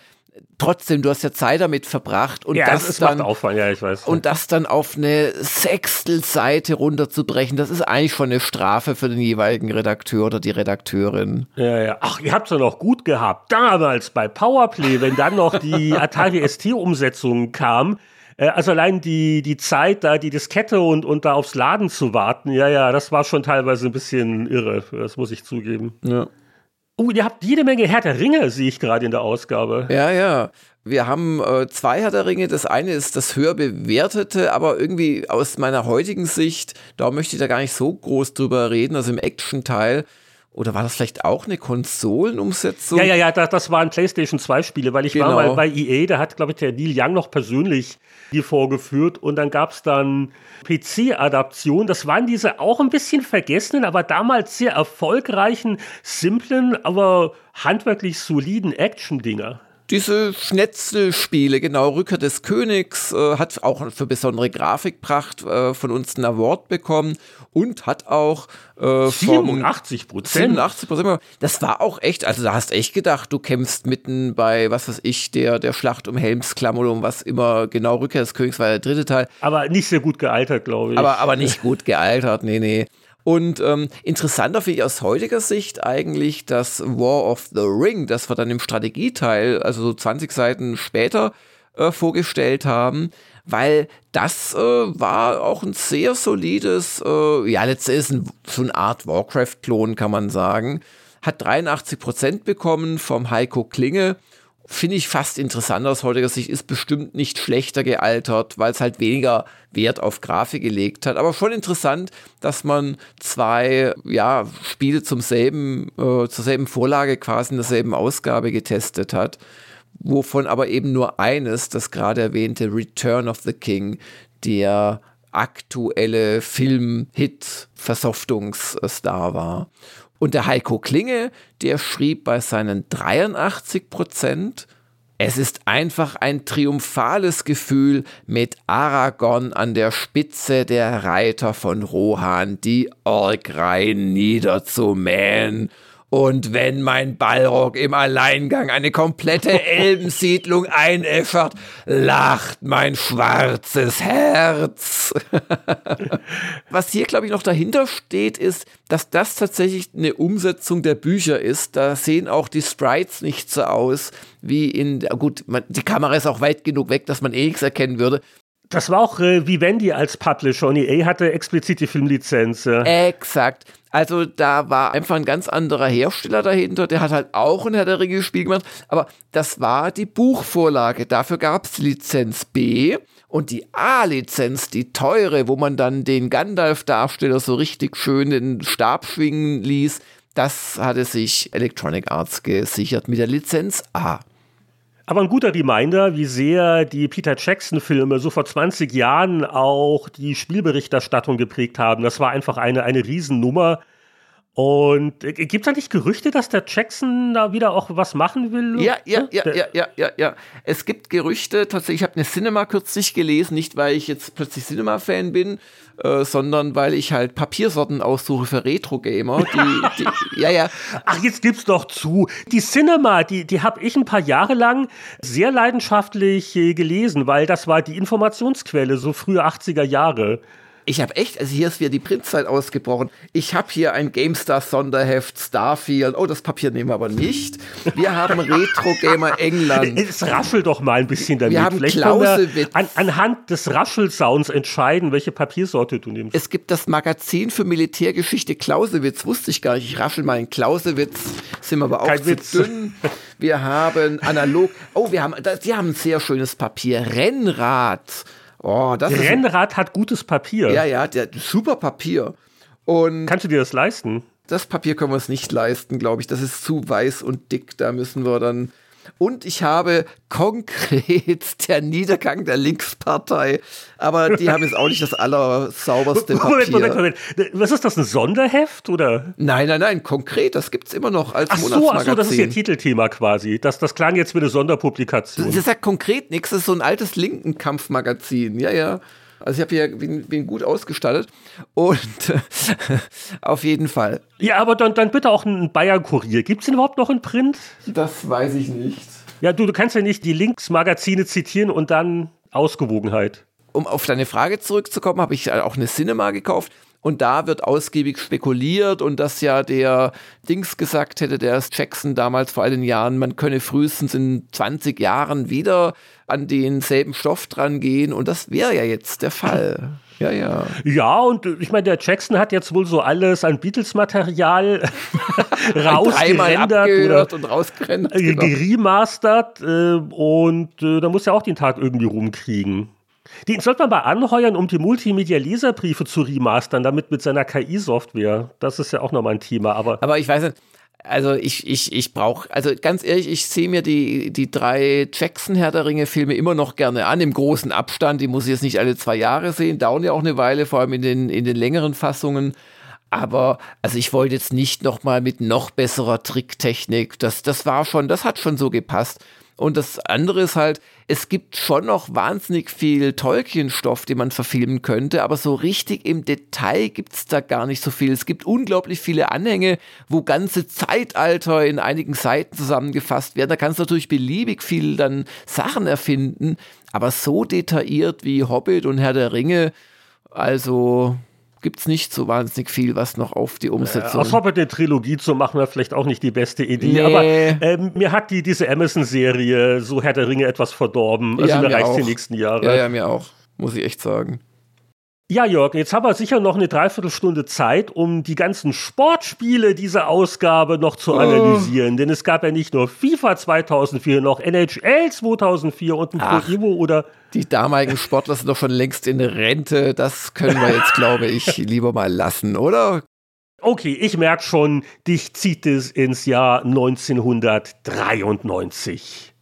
Speaker 3: trotzdem, du hast ja Zeit damit verbracht und
Speaker 2: ja,
Speaker 3: das,
Speaker 2: das
Speaker 3: dann
Speaker 2: Aufwand, ja, ich weiß.
Speaker 3: und das dann auf eine Sechstelseite runterzubrechen, das ist eigentlich schon eine Strafe für den jeweiligen Redakteur oder die Redakteurin.
Speaker 2: Ja, ja. Ach, ihr habt es ja noch gut gehabt. Damals bei Powerplay, wenn dann noch die Atari ST-Umsetzung kam. Äh, also allein die, die Zeit, da die Diskette und, und da aufs Laden zu warten, ja, ja, das war schon teilweise ein bisschen irre, das muss ich zugeben.
Speaker 3: Ja.
Speaker 2: Oh, ihr habt jede Menge Herr der Ringe, sehe ich gerade in der Ausgabe.
Speaker 3: Ja, ja. Wir haben äh, zwei Herr der Ringe. Das eine ist das höher bewertete, aber irgendwie aus meiner heutigen Sicht, da möchte ich da gar nicht so groß drüber reden, also im Action-Teil. Oder war das vielleicht auch eine Konsolenumsetzung?
Speaker 2: Ja, ja, ja, das, das waren PlayStation 2 Spiele, weil ich genau. war mal bei EA, da hat, glaube ich, der Neil Young noch persönlich die vorgeführt und dann gab es dann PC-Adaption. Das waren diese auch ein bisschen vergessenen, aber damals sehr erfolgreichen, simplen, aber handwerklich soliden Action-Dinger.
Speaker 3: Diese Schnetzelspiele, genau, Rückkehr des Königs, äh, hat auch für besondere Grafikpracht äh, von uns einen Award bekommen und hat auch
Speaker 2: äh, 87 Prozent.
Speaker 3: 87 Prozent. Das war auch echt, also da hast echt gedacht, du kämpfst mitten bei, was weiß ich, der, der Schlacht um Helmsklamm oder um was immer, genau, Rückkehr des Königs war der dritte Teil.
Speaker 2: Aber nicht sehr gut gealtert, glaube ich.
Speaker 3: Aber, aber nicht gut gealtert, nee, nee. Und ähm, interessanter finde ich aus heutiger Sicht eigentlich das War of the Ring, das wir dann im Strategieteil, also so 20 Seiten später, äh, vorgestellt haben, weil das äh, war auch ein sehr solides, äh, ja, letztendlich ein, so eine Art Warcraft-Klon, kann man sagen. Hat 83 Prozent bekommen vom Heiko Klinge finde ich fast interessanter aus heutiger Sicht, ist bestimmt nicht schlechter gealtert, weil es halt weniger Wert auf Grafik gelegt hat. Aber schon interessant, dass man zwei ja, Spiele zum selben, äh, zur selben Vorlage quasi in derselben Ausgabe getestet hat, wovon aber eben nur eines, das gerade erwähnte Return of the King, der aktuelle Film-Hit-Versoftungsstar war. Und der Heiko Klinge, der schrieb bei seinen 83 Prozent, es ist einfach ein triumphales Gefühl, mit Aragorn an der Spitze der Reiter von Rohan die Orkreien niederzumähen und wenn mein Ballrock im Alleingang eine komplette Elbensiedlung einäschert, lacht mein schwarzes Herz. Was hier, glaube ich, noch dahinter steht, ist, dass das tatsächlich eine Umsetzung der Bücher ist. Da sehen auch die Sprites nicht so aus wie in, gut, man, die Kamera ist auch weit genug weg, dass man eh nichts erkennen würde.
Speaker 2: Das war auch äh, Vivendi als Publisher und EA hatte explizit die Filmlizenz.
Speaker 3: Exakt. Also da war einfach ein ganz anderer Hersteller dahinter, der hat halt auch ein Herr der Ringe Spiel gemacht, aber das war die Buchvorlage. Dafür gab es Lizenz B und die A-Lizenz, die teure, wo man dann den Gandalf-Darsteller so richtig schön den Stab schwingen ließ, das hatte sich Electronic Arts gesichert mit der Lizenz A.
Speaker 2: Aber ein guter Reminder, wie sehr die Peter Jackson-Filme so vor 20 Jahren auch die Spielberichterstattung geprägt haben. Das war einfach eine, eine Riesennummer. Und äh, gibt es da nicht Gerüchte, dass der Jackson da wieder auch was machen will?
Speaker 3: Ja, ja, ja, ja, ja, ja, ja. Es gibt Gerüchte, tatsächlich, ich habe eine Cinema kürzlich gelesen, nicht weil ich jetzt plötzlich Cinema-Fan bin, äh, sondern weil ich halt Papiersorten aussuche für Retro-Gamer. Die,
Speaker 2: die, ja, ja. Ach, jetzt gib's doch zu. Die Cinema, die, die habe ich ein paar Jahre lang sehr leidenschaftlich äh, gelesen, weil das war die Informationsquelle, so frühe 80er Jahre.
Speaker 3: Ich habe echt, also hier ist wieder die Printzeit ausgebrochen. Ich habe hier ein GameStar Sonderheft Starfield. Oh, das Papier nehmen wir aber nicht. Wir haben Retro Gamer England.
Speaker 2: Es raschelt doch mal ein bisschen damit.
Speaker 3: Wir haben Vielleicht Klausewitz.
Speaker 2: An, anhand des Raschelsounds entscheiden, welche Papiersorte du nimmst.
Speaker 3: Es gibt das Magazin für Militärgeschichte Clausewitz. Wusste ich gar nicht. Ich raschel mal in Clausewitz. Sind wir aber auch Kein zu Witz. dünn. Wir haben analog. Oh, wir haben, die haben ein sehr schönes Papier. Rennrad. Oh, das
Speaker 2: Rennrad hat gutes Papier.
Speaker 3: Ja, ja, der, super Papier. Und
Speaker 2: Kannst du dir das leisten?
Speaker 3: Das Papier können wir uns nicht leisten, glaube ich. Das ist zu weiß und dick. Da müssen wir dann und ich habe konkret der Niedergang der Linkspartei. Aber die haben jetzt auch nicht das allersauberste Papier. Moment, Moment, Moment.
Speaker 2: Was ist das, ein Sonderheft oder?
Speaker 3: Nein, nein, nein, konkret. Das gibt es immer noch als
Speaker 2: ach so, Monatsmagazin. Ach so, das ist ihr Titelthema quasi. Das, das klang jetzt wie eine Sonderpublikation.
Speaker 3: Das ist ja konkret nichts. Das ist so ein altes Linkenkampfmagazin. Ja, ja. Also ich habe hier bin, bin, gut ausgestattet und auf jeden Fall.
Speaker 2: Ja, aber dann, dann bitte auch einen Bayern-Kurier. Gibt es den überhaupt noch in Print?
Speaker 3: Das weiß ich nicht.
Speaker 2: Ja, du, du kannst ja nicht die Linksmagazine zitieren und dann Ausgewogenheit.
Speaker 3: Um auf deine Frage zurückzukommen, habe ich auch eine Cinema gekauft und da wird ausgiebig spekuliert und dass ja der Dings gesagt hätte, der Jackson damals vor all den Jahren, man könne frühestens in 20 Jahren wieder an denselben Stoff dran gehen und das wäre ja jetzt der Fall. Ja, ja.
Speaker 2: Ja, und ich meine, der Jackson hat jetzt wohl so alles an Beatles-Material rausgerendert
Speaker 3: oder und rausgerendert,
Speaker 2: genau. geremastert äh, und äh, da muss er auch den Tag irgendwie rumkriegen. Den sollte man mal anheuern, um die Multimedia-Leserbriefe zu remastern, damit mit seiner KI-Software. Das ist ja auch nochmal ein Thema. Aber,
Speaker 3: aber ich weiß nicht, also ich, ich, ich brauche, also ganz ehrlich, ich sehe mir die, die drei Jackson-Herr der Ringe-Filme immer noch gerne an, im großen Abstand. Die muss ich jetzt nicht alle zwei Jahre sehen, dauern ja auch eine Weile, vor allem in den, in den längeren Fassungen. Aber also ich wollte jetzt nicht nochmal mit noch besserer Tricktechnik. Das, das war schon, das hat schon so gepasst. Und das andere ist halt, es gibt schon noch wahnsinnig viel Tolkien-Stoff, den man verfilmen könnte, aber so richtig im Detail gibt es da gar nicht so viel. Es gibt unglaublich viele Anhänge, wo ganze Zeitalter in einigen Seiten zusammengefasst werden. Da kannst du natürlich beliebig viel dann Sachen erfinden, aber so detailliert wie Hobbit und Herr der Ringe, also gibt es nicht so wahnsinnig viel, was noch auf die Umsetzung.
Speaker 2: Äh, aus Hobbit eine Trilogie zu machen, wäre vielleicht auch nicht die beste Idee. Nee. Aber ähm, mir hat die, diese Amazon-Serie, so Herr der Ringe, etwas verdorben. Also ja, mir reicht die nächsten Jahre.
Speaker 3: Ja, ja, mir auch. Muss ich echt sagen.
Speaker 2: Ja, Jörg, jetzt haben wir sicher noch eine Dreiviertelstunde Zeit, um die ganzen Sportspiele dieser Ausgabe noch zu oh. analysieren. Denn es gab ja nicht nur FIFA 2004, noch NHL 2004 und ein Ach, Pro Evo oder.
Speaker 3: Die damaligen Sportler sind doch schon längst in Rente. Das können wir jetzt, glaube ich, lieber mal lassen, oder?
Speaker 2: Okay, ich merke schon, dich zieht es ins Jahr 1993.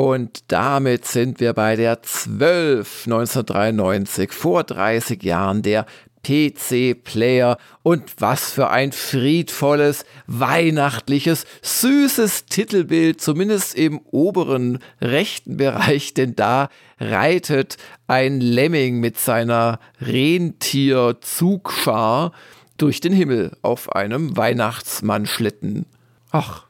Speaker 3: Und damit sind wir bei der 12 1993, vor 30 Jahren, der PC-Player. Und was für ein friedvolles, weihnachtliches, süßes Titelbild, zumindest im oberen rechten Bereich, denn da reitet ein Lemming mit seiner Rentierzugschar durch den Himmel auf einem Weihnachtsmannschlitten. Ach,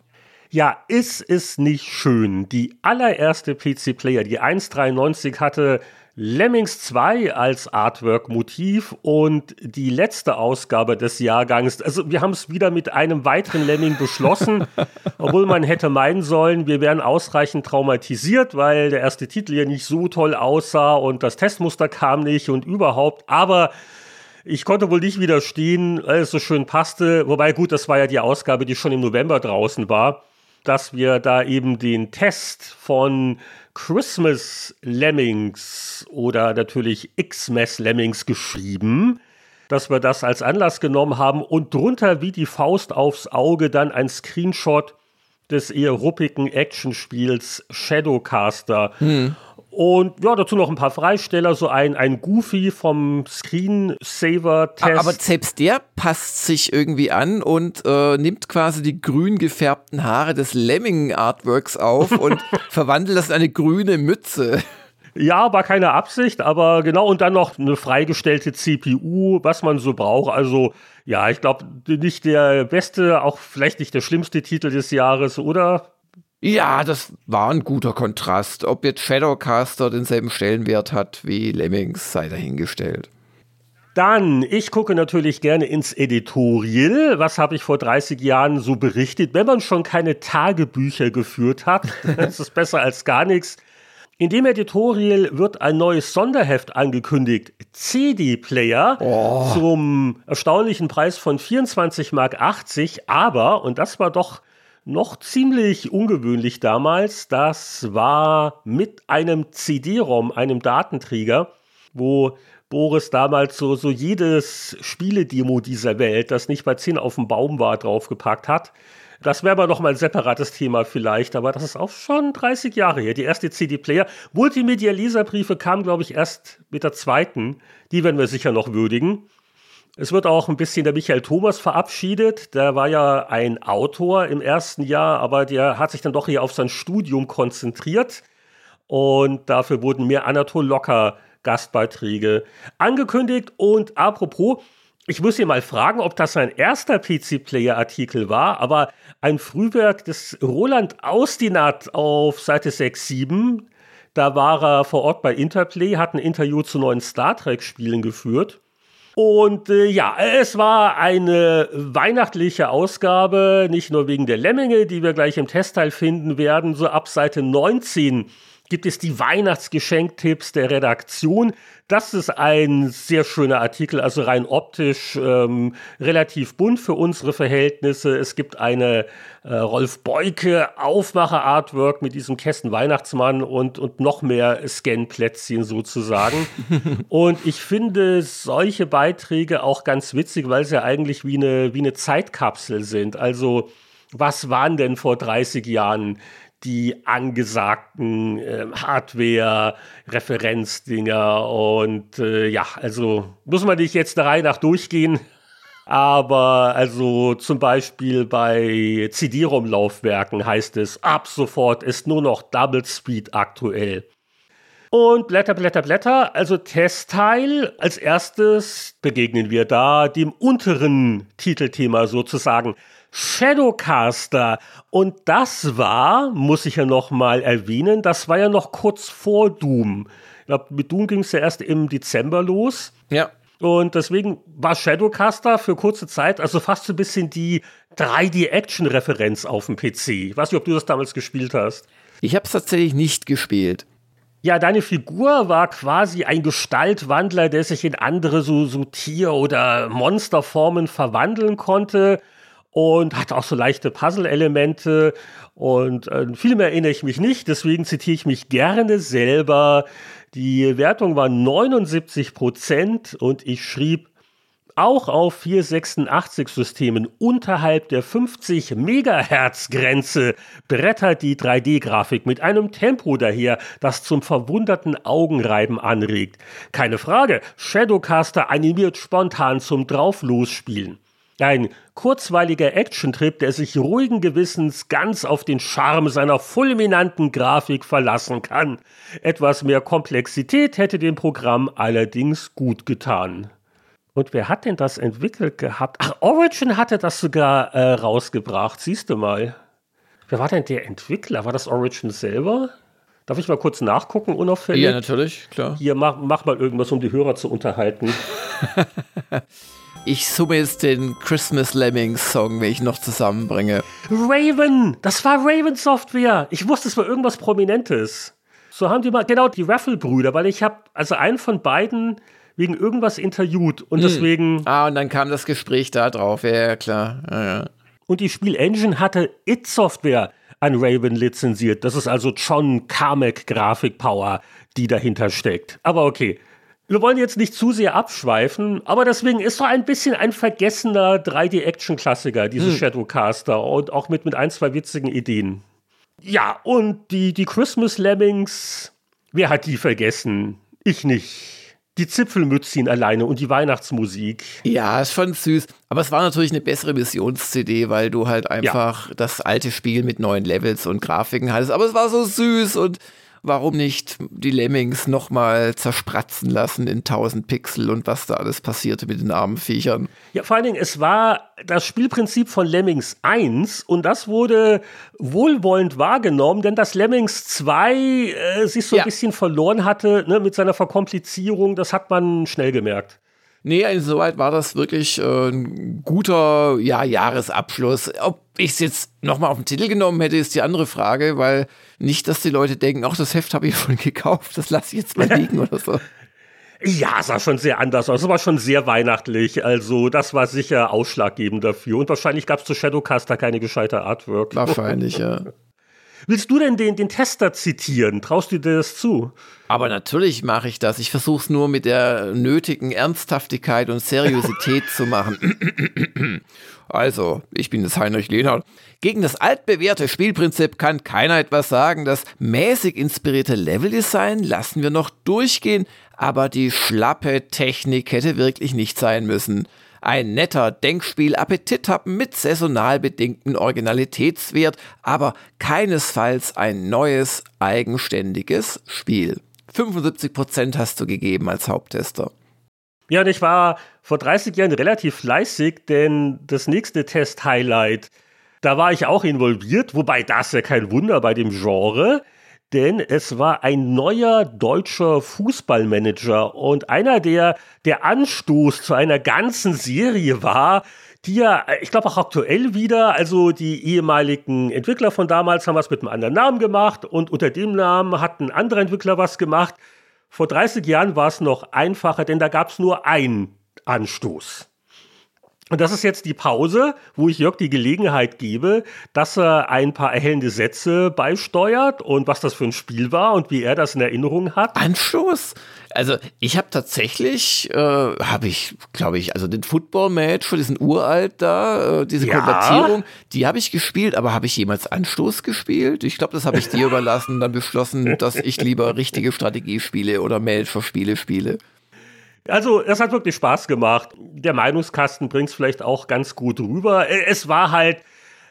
Speaker 2: ja, ist es nicht schön? Die allererste PC-Player, die 1.93 hatte Lemmings 2 als Artwork-Motiv und die letzte Ausgabe des Jahrgangs. Also wir haben es wieder mit einem weiteren Lemming beschlossen, obwohl man hätte meinen sollen, wir wären ausreichend traumatisiert, weil der erste Titel ja nicht so toll aussah und das Testmuster kam nicht und überhaupt. Aber ich konnte wohl nicht widerstehen, weil es so schön passte. Wobei gut, das war ja die Ausgabe, die schon im November draußen war dass wir da eben den Test von Christmas Lemmings oder natürlich Xmas Lemmings geschrieben, dass wir das als Anlass genommen haben und drunter wie die Faust aufs Auge dann ein Screenshot des eher ruppigen Actionspiels Shadowcaster. Hm. Und ja, dazu noch ein paar Freisteller, so ein, ein Goofy vom Screensaver-Test.
Speaker 3: Aber selbst der passt sich irgendwie an und äh, nimmt quasi die grün gefärbten Haare des Lemming-Artworks auf und verwandelt das in eine grüne Mütze.
Speaker 2: Ja, war keine Absicht, aber genau, und dann noch eine freigestellte CPU, was man so braucht. Also, ja, ich glaube, nicht der beste, auch vielleicht nicht der schlimmste Titel des Jahres, oder?
Speaker 3: Ja, das war ein guter Kontrast. Ob jetzt Shadowcaster denselben Stellenwert hat wie Lemmings, sei dahingestellt.
Speaker 2: Dann, ich gucke natürlich gerne ins Editorial. Was habe ich vor 30 Jahren so berichtet? Wenn man schon keine Tagebücher geführt hat, das ist besser als gar nichts. In dem Editorial wird ein neues Sonderheft angekündigt. CD-Player oh. zum erstaunlichen Preis von 24,80 Mark. Aber, und das war doch noch ziemlich ungewöhnlich damals, das war mit einem CD-ROM, einem Datenträger, wo Boris damals so, so jedes Spieledemo dieser Welt, das nicht bei 10 auf dem Baum war, draufgepackt hat. Das wäre aber noch mal ein separates Thema vielleicht, aber das ist auch schon 30 Jahre her. Die erste CD-Player. Multimedia-Leserbriefe kamen, glaube ich, erst mit der zweiten. Die werden wir sicher noch würdigen. Es wird auch ein bisschen der Michael Thomas verabschiedet. Der war ja ein Autor im ersten Jahr, aber der hat sich dann doch hier auf sein Studium konzentriert. Und dafür wurden mehr Anatol Locker Gastbeiträge angekündigt. Und apropos, ich muss hier mal fragen, ob das sein erster PC-Player-Artikel war, aber ein Frühwerk des Roland Austinat auf Seite 6, 7. Da war er vor Ort bei Interplay, hat ein Interview zu neuen Star Trek-Spielen geführt. Und äh, ja, es war eine weihnachtliche Ausgabe, nicht nur wegen der Lemminge, die wir gleich im Testteil finden werden, so ab Seite 19 gibt es die Weihnachtsgeschenktipps der Redaktion. Das ist ein sehr schöner Artikel, also rein optisch ähm, relativ bunt für unsere Verhältnisse. Es gibt eine äh, Rolf Beuke Aufmacher-Artwork mit diesem Kästen Weihnachtsmann und, und noch mehr Scan-Plätzchen sozusagen. und ich finde solche Beiträge auch ganz witzig, weil sie ja eigentlich wie eine, wie eine Zeitkapsel sind. Also was waren denn vor 30 Jahren die angesagten äh, Hardware-Referenzdinger und äh, ja, also muss man nicht jetzt der Reihe nach durchgehen. Aber also zum Beispiel bei CD-ROM-Laufwerken heißt es, ab sofort ist nur noch Double Speed aktuell. Und Blätter, Blätter, Blätter, also Testteil. Als erstes begegnen wir da dem unteren Titelthema sozusagen. Shadowcaster. Und das war, muss ich ja noch mal erwähnen, das war ja noch kurz vor Doom. Ich glaube, mit Doom ging es ja erst im Dezember los.
Speaker 3: Ja.
Speaker 2: Und deswegen war Shadowcaster für kurze Zeit, also fast so ein bisschen die 3D-Action-Referenz auf dem PC. Ich weiß nicht, ob du das damals gespielt hast.
Speaker 3: Ich habe es tatsächlich nicht gespielt.
Speaker 2: Ja, deine Figur war quasi ein Gestaltwandler, der sich in andere so, so Tier- oder Monsterformen verwandeln konnte und hat auch so leichte Puzzle-Elemente und äh, viel mehr erinnere ich mich nicht, deswegen zitiere ich mich gerne selber. Die Wertung war 79 Prozent und ich schrieb, auch auf 486-Systemen unterhalb der 50 Megahertz-Grenze brettert die 3D-Grafik mit einem Tempo daher, das zum verwunderten Augenreiben anregt. Keine Frage, Shadowcaster animiert spontan zum Drauflosspielen. Ein kurzweiliger Actiontrip, der sich ruhigen Gewissens ganz auf den Charme seiner fulminanten Grafik verlassen kann. Etwas mehr Komplexität hätte dem Programm allerdings gut getan. Und wer hat denn das entwickelt gehabt? Ach, Origin hatte das sogar äh, rausgebracht, siehst du mal. Wer war denn der Entwickler? War das Origin selber? Darf ich mal kurz nachgucken, unauffällig?
Speaker 3: Ja, natürlich, klar.
Speaker 2: Hier, mach, mach mal irgendwas, um die Hörer zu unterhalten.
Speaker 3: Ich summe jetzt den Christmas Lemmings Song, wenn ich noch zusammenbringe.
Speaker 2: Raven! Das war Raven Software! Ich wusste, es war irgendwas Prominentes. So haben die mal, genau, die Raffle-Brüder, weil ich habe also einen von beiden wegen irgendwas interviewt und hm. deswegen.
Speaker 3: Ah, und dann kam das Gespräch da drauf, ja, ja klar. Ja, ja.
Speaker 2: Und die Spielengine hatte It Software an Raven lizenziert. Das ist also John Carmack Grafikpower, die dahinter steckt. Aber okay. Wir wollen jetzt nicht zu sehr abschweifen, aber deswegen ist so ein bisschen ein vergessener 3D-Action-Klassiker, diese hm. Shadowcaster, und auch mit, mit ein, zwei witzigen Ideen. Ja, und die, die Christmas Lemmings, wer hat die vergessen? Ich nicht. Die Zipfelmützchen alleine und die Weihnachtsmusik.
Speaker 3: Ja, ist schon süß. Aber es war natürlich eine bessere Missions-CD, weil du halt einfach ja. das alte Spiel mit neuen Levels und Grafiken hattest. Aber es war so süß und warum nicht die Lemmings nochmal zerspratzen lassen in 1000 Pixel und was da alles passierte mit den armen Viechern.
Speaker 2: Ja, vor allen Dingen, es war das Spielprinzip von Lemmings 1 und das wurde wohlwollend wahrgenommen, denn das Lemmings 2 äh, sich so ein bisschen verloren hatte ne, mit seiner Verkomplizierung, das hat man schnell gemerkt.
Speaker 3: Nee, insoweit war das wirklich äh, ein guter ja, Jahresabschluss. Ob ich es jetzt nochmal auf den Titel genommen hätte, ist die andere Frage, weil nicht, dass die Leute denken, ach, das Heft habe ich schon gekauft, das lasse ich jetzt mal liegen oder so.
Speaker 2: Ja, es sah schon sehr anders aus. Es war schon sehr weihnachtlich. Also, das war sicher ausschlaggebend dafür. Und wahrscheinlich gab es zu Shadowcaster keine gescheite Artwork.
Speaker 3: Wahrscheinlich, ja.
Speaker 2: Willst du denn den, den Tester zitieren? Traust du dir das zu?
Speaker 3: Aber natürlich mache ich das. Ich versuche es nur mit der nötigen Ernsthaftigkeit und Seriosität zu machen. Also, ich bin das Heinrich Lehnhardt. Gegen das altbewährte Spielprinzip kann keiner etwas sagen. Das mäßig inspirierte Leveldesign lassen wir noch durchgehen, aber die schlappe Technik hätte wirklich nicht sein müssen. Ein netter Denkspiel-Appetithappen mit saisonal bedingten Originalitätswert, aber keinesfalls ein neues, eigenständiges Spiel. 75% hast du gegeben als Haupttester.
Speaker 2: Ja, und ich war vor 30 Jahren relativ fleißig, denn das nächste Test-Highlight, da war ich auch involviert, wobei das ja kein Wunder bei dem Genre denn es war ein neuer deutscher Fußballmanager und einer, der der Anstoß zu einer ganzen Serie war, die ja, ich glaube auch aktuell wieder, also die ehemaligen Entwickler von damals haben was mit einem anderen Namen gemacht und unter dem Namen hat ein anderer Entwickler was gemacht. Vor 30 Jahren war es noch einfacher, denn da gab es nur einen Anstoß. Und das ist jetzt die Pause, wo ich Jörg die Gelegenheit gebe, dass er ein paar erhellende Sätze beisteuert und was das für ein Spiel war und wie er das in Erinnerung hat.
Speaker 3: Anstoß? Also ich habe tatsächlich, äh, habe ich, glaube ich, also den Football-Match für diesen Uralt da, äh, diese ja. Konvertierung, die habe ich gespielt, aber habe ich jemals Anstoß gespielt? Ich glaube, das habe ich dir überlassen, dann beschlossen, dass ich lieber richtige Strategiespiele oder Manager-Spiele spiele.
Speaker 2: Also, es hat wirklich Spaß gemacht. Der Meinungskasten bringt es vielleicht auch ganz gut rüber. Es war halt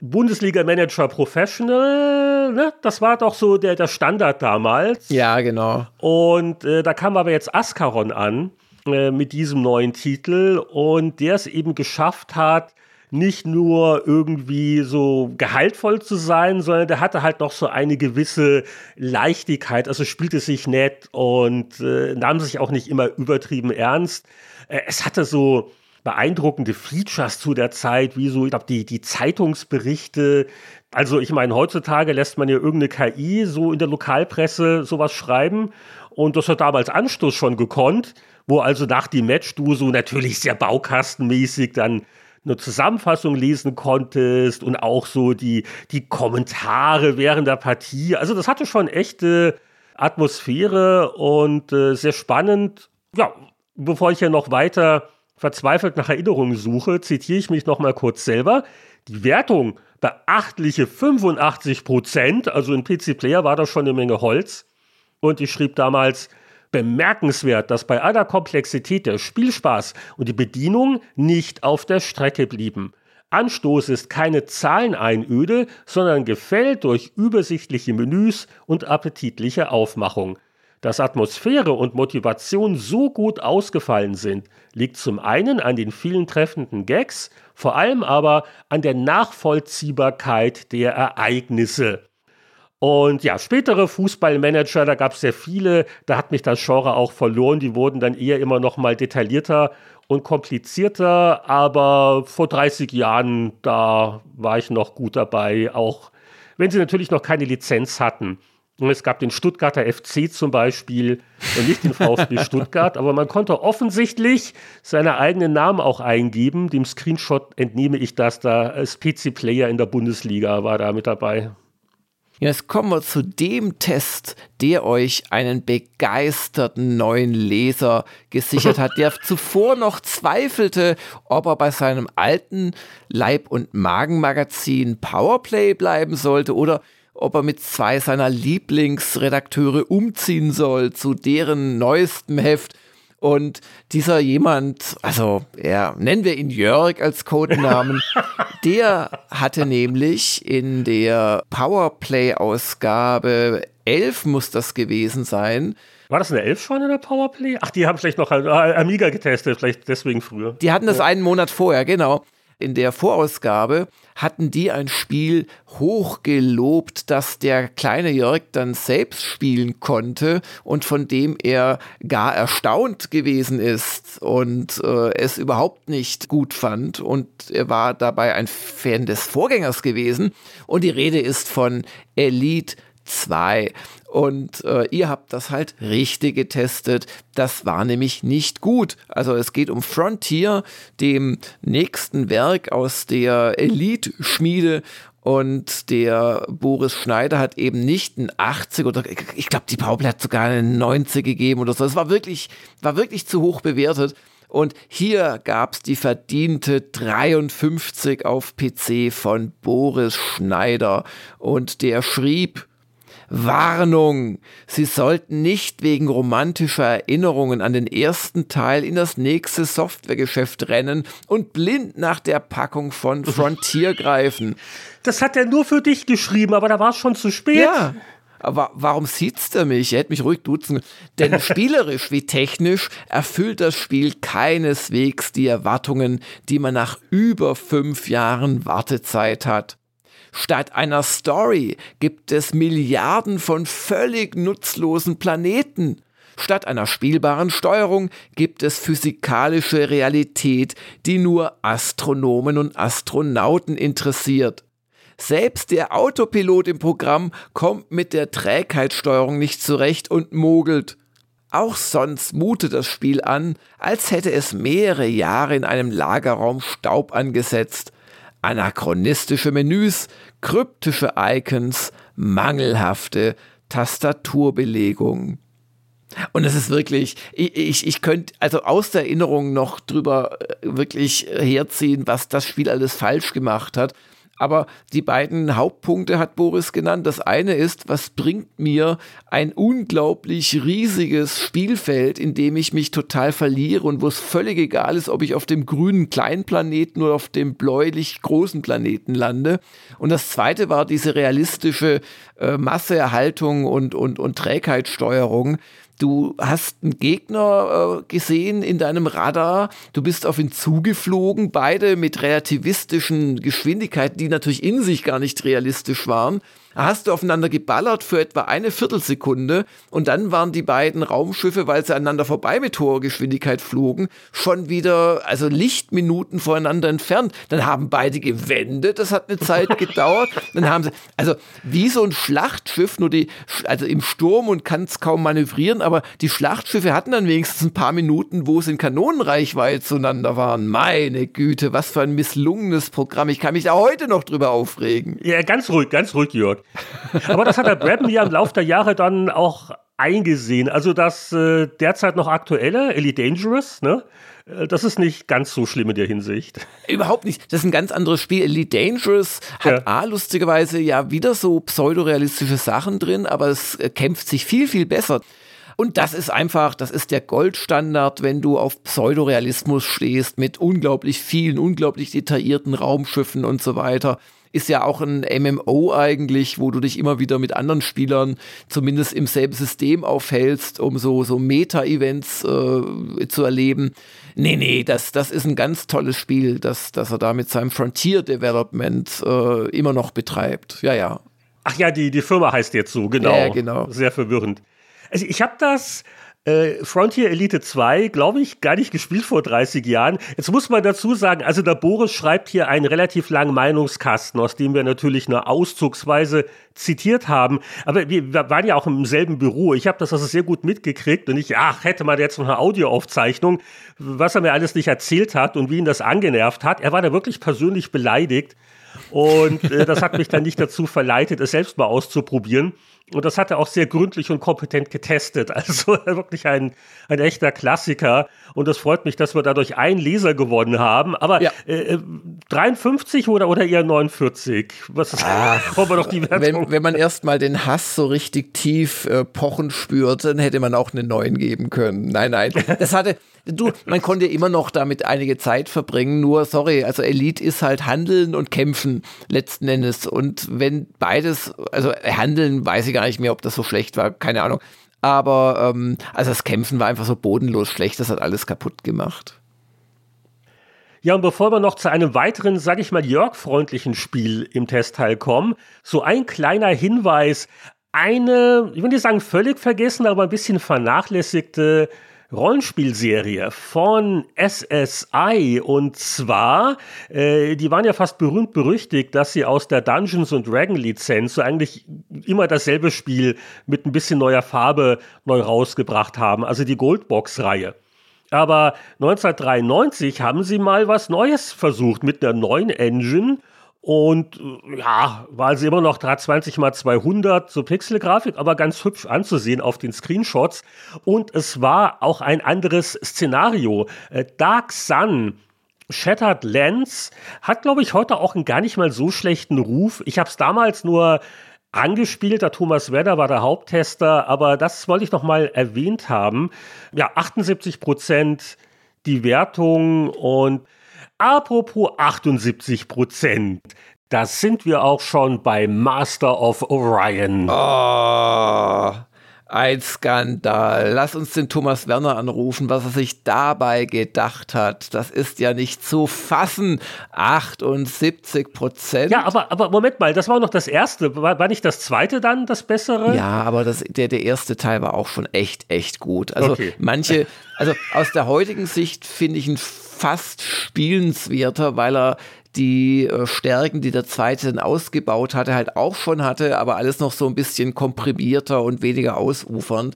Speaker 2: Bundesliga-Manager Professional, ne? Das war doch so der, der Standard damals.
Speaker 3: Ja, genau.
Speaker 2: Und äh, da kam aber jetzt Ascaron an äh, mit diesem neuen Titel und der es eben geschafft hat, nicht nur irgendwie so gehaltvoll zu sein, sondern der hatte halt noch so eine gewisse Leichtigkeit, also spielte sich nett und äh, nahm sich auch nicht immer übertrieben ernst. Äh, es hatte so beeindruckende Features zu der Zeit, wie so, ich glaube, die, die Zeitungsberichte. Also, ich meine, heutzutage lässt man ja irgendeine KI so in der Lokalpresse sowas schreiben. Und das hat damals Anstoß schon gekonnt, wo also nach dem Match du so natürlich sehr baukastenmäßig dann eine Zusammenfassung lesen konntest und auch so die, die Kommentare während der Partie. Also das hatte schon echte Atmosphäre und äh, sehr spannend. Ja, bevor ich ja noch weiter verzweifelt nach Erinnerungen suche, zitiere ich mich noch mal kurz selber. Die Wertung beachtliche 85 Prozent, also in PC Player war das schon eine Menge Holz. Und ich schrieb damals, Bemerkenswert, dass bei aller Komplexität der Spielspaß und die Bedienung nicht auf der Strecke blieben. Anstoß ist keine Zahleneinöde, sondern gefällt durch übersichtliche Menüs und appetitliche Aufmachung. Dass Atmosphäre und Motivation so gut ausgefallen sind, liegt zum einen an den vielen treffenden Gags, vor allem aber an der Nachvollziehbarkeit der Ereignisse. Und ja, spätere Fußballmanager, da gab es sehr viele, da hat mich das Genre auch verloren. Die wurden dann eher immer noch mal detaillierter und komplizierter. Aber vor 30 Jahren, da war ich noch gut dabei, auch wenn sie natürlich noch keine Lizenz hatten. Und es gab den Stuttgarter FC zum Beispiel und nicht den VfB Stuttgart, aber man konnte offensichtlich seine eigenen Namen auch eingeben. Dem Screenshot entnehme ich das da. Als PC-Player in der Bundesliga war da mit dabei.
Speaker 3: Jetzt kommen wir zu dem Test, der euch einen begeisterten neuen Leser gesichert hat, der zuvor noch zweifelte, ob er bei seinem alten Leib- und Magenmagazin Powerplay bleiben sollte oder ob er mit zwei seiner Lieblingsredakteure umziehen soll zu deren neuestem Heft und dieser jemand, also ja, nennen wir ihn Jörg als Codenamen, der hatte nämlich in der Powerplay-Ausgabe 11 muss das gewesen sein.
Speaker 2: War das eine 11 schon in der Powerplay? Ach, die haben vielleicht noch Amiga getestet, vielleicht deswegen früher.
Speaker 3: Die hatten das einen Monat vorher, genau in der Vorausgabe hatten die ein Spiel hochgelobt, das der kleine Jörg dann selbst spielen konnte und von dem er gar erstaunt gewesen ist und äh, es überhaupt nicht gut fand und er war dabei ein Fan des Vorgängers gewesen und die Rede ist von Elite 2. Und äh, ihr habt das halt richtig getestet. Das war nämlich nicht gut. Also es geht um Frontier, dem nächsten Werk aus der Elite-Schmiede. Und der Boris Schneider hat eben nicht ein 80 oder ich glaube, die Paul hat sogar einen 90 gegeben oder so. Es war wirklich, war wirklich zu hoch bewertet. Und hier gab es die verdiente 53 auf PC von Boris Schneider. Und der schrieb, Warnung! Sie sollten nicht wegen romantischer Erinnerungen an den ersten Teil in das nächste Softwaregeschäft rennen und blind nach der Packung von Frontier greifen.
Speaker 2: Das hat er nur für dich geschrieben, aber da war es schon zu spät.
Speaker 3: Ja. Aber warum sieht's er mich? Er hätte mich ruhig duzen. Denn spielerisch wie technisch erfüllt das Spiel keineswegs die Erwartungen, die man nach über fünf Jahren Wartezeit hat. Statt einer Story gibt es Milliarden von völlig nutzlosen Planeten. Statt einer spielbaren Steuerung gibt es physikalische Realität, die nur Astronomen und Astronauten interessiert. Selbst der Autopilot im Programm kommt mit der Trägheitssteuerung nicht zurecht und mogelt. Auch sonst mutet das Spiel an, als hätte es mehrere Jahre in einem Lagerraum Staub angesetzt anachronistische Menüs, kryptische Icons, mangelhafte Tastaturbelegung. Und es ist wirklich, ich, ich, ich könnte also aus der Erinnerung noch drüber äh, wirklich herziehen, was das Spiel alles falsch gemacht hat. Aber die beiden Hauptpunkte hat Boris genannt. Das eine ist, was bringt mir ein unglaublich riesiges Spielfeld, in dem ich mich total verliere und wo es völlig egal ist, ob ich auf dem grünen kleinen Planeten oder auf dem bläulich großen Planeten lande. Und das zweite war diese realistische äh, Masseerhaltung und, und, und Trägheitssteuerung Du hast einen Gegner äh, gesehen in deinem Radar, du bist auf ihn zugeflogen, beide mit relativistischen Geschwindigkeiten, die natürlich in sich gar nicht realistisch waren hast du aufeinander geballert für etwa eine Viertelsekunde und dann waren die beiden Raumschiffe, weil sie aneinander vorbei mit hoher Geschwindigkeit flogen, schon wieder, also Lichtminuten voreinander entfernt. Dann haben beide gewendet, das hat eine Zeit gedauert. Dann haben sie, also wie so ein Schlachtschiff, nur die, also im Sturm und kann es kaum manövrieren, aber die Schlachtschiffe hatten dann wenigstens ein paar Minuten, wo sie in Kanonenreichweite zueinander waren. Meine Güte, was für ein misslungenes Programm. Ich kann mich da heute noch drüber aufregen.
Speaker 2: Ja, ganz ruhig, ganz ruhig, Jörg. Aber das hat der Brabham ja im Laufe der Jahre dann auch eingesehen. Also das äh, derzeit noch aktuelle, Elite Dangerous, ne? Äh, das ist nicht ganz so schlimm in der Hinsicht.
Speaker 3: Überhaupt nicht. Das ist ein ganz anderes Spiel. Elite Dangerous hat ja. A, lustigerweise ja wieder so pseudorealistische Sachen drin, aber es äh, kämpft sich viel, viel besser. Und das ist einfach, das ist der Goldstandard, wenn du auf Pseudorealismus stehst, mit unglaublich vielen, unglaublich detaillierten Raumschiffen und so weiter ist ja auch ein MMO eigentlich, wo du dich immer wieder mit anderen Spielern zumindest im selben System aufhältst, um so, so Meta-Events äh, zu erleben. Nee, nee, das, das ist ein ganz tolles Spiel, das, das er da mit seinem Frontier Development äh, immer noch betreibt. Ja, ja.
Speaker 2: Ach ja, die, die Firma heißt jetzt so, genau. Ja, genau. Sehr verwirrend. Also ich habe das äh, Frontier Elite 2, glaube ich, gar nicht gespielt vor 30 Jahren. Jetzt muss man dazu sagen, also der Boris schreibt hier einen relativ langen Meinungskasten, aus dem wir natürlich nur auszugsweise zitiert haben. Aber wir waren ja auch im selben Büro. Ich habe das also sehr gut mitgekriegt und ich, ach, hätte man jetzt noch eine Audioaufzeichnung, was er mir alles nicht erzählt hat und wie ihn das angenervt hat. Er war da wirklich persönlich beleidigt. Und äh, das hat mich dann nicht dazu verleitet, es selbst mal auszuprobieren. Und das hat er auch sehr gründlich und kompetent getestet. Also wirklich ein, ein echter Klassiker. Und das freut mich, dass wir dadurch einen Leser gewonnen haben. Aber ja. äh, 53 oder, oder eher 49? Was ist,
Speaker 3: Ach, wir doch die wenn, wenn man erstmal den Hass so richtig tief äh, pochen spürt, dann hätte man auch eine 9 geben können. Nein, nein. Das hatte, du, man konnte immer noch damit einige Zeit verbringen. Nur, sorry, also Elite ist halt Handeln und Kämpfen letzten Endes. Und wenn beides, also Handeln weiß ich gar nicht mehr, ob das so schlecht war, keine Ahnung. Aber ähm, also das Kämpfen war einfach so bodenlos schlecht, das hat alles kaputt gemacht.
Speaker 2: Ja, und bevor wir noch zu einem weiteren, sag ich mal, Jörg-freundlichen Spiel im Testteil kommen, so ein kleiner Hinweis. Eine, ich will nicht sagen völlig vergessen, aber ein bisschen vernachlässigte Rollenspielserie von SSI und zwar, äh, die waren ja fast berühmt berüchtigt, dass sie aus der Dungeons and Dragon Lizenz so eigentlich immer dasselbe Spiel mit ein bisschen neuer Farbe neu rausgebracht haben, also die Goldbox Reihe. Aber 1993 haben sie mal was Neues versucht mit einer neuen Engine und ja, war sie immer noch 320 mal 200 so Pixelgrafik, aber ganz hübsch anzusehen auf den Screenshots. Und es war auch ein anderes Szenario. Äh, Dark Sun Shattered Lens hat, glaube ich, heute auch einen gar nicht mal so schlechten Ruf. Ich habe es damals nur angespielt. Der Thomas Wedder war der Haupttester, aber das wollte ich noch mal erwähnt haben. Ja, 78 Prozent die Wertung und apropos 78 Prozent. Da sind wir auch schon bei Master of Orion.
Speaker 3: Oh, ein Skandal. Lass uns den Thomas Werner anrufen, was er sich dabei gedacht hat. Das ist ja nicht zu fassen. 78 Prozent.
Speaker 2: Ja, aber, aber Moment mal, das war noch das erste. War, war nicht das zweite dann das bessere?
Speaker 3: Ja, aber das, der, der erste Teil war auch schon echt, echt gut. Also okay. manche, also aus der heutigen Sicht finde ich ihn fast spielenswerter, weil er die äh, Stärken, die der zweite dann ausgebaut hatte, halt auch schon hatte, aber alles noch so ein bisschen komprimierter und weniger ausufernd.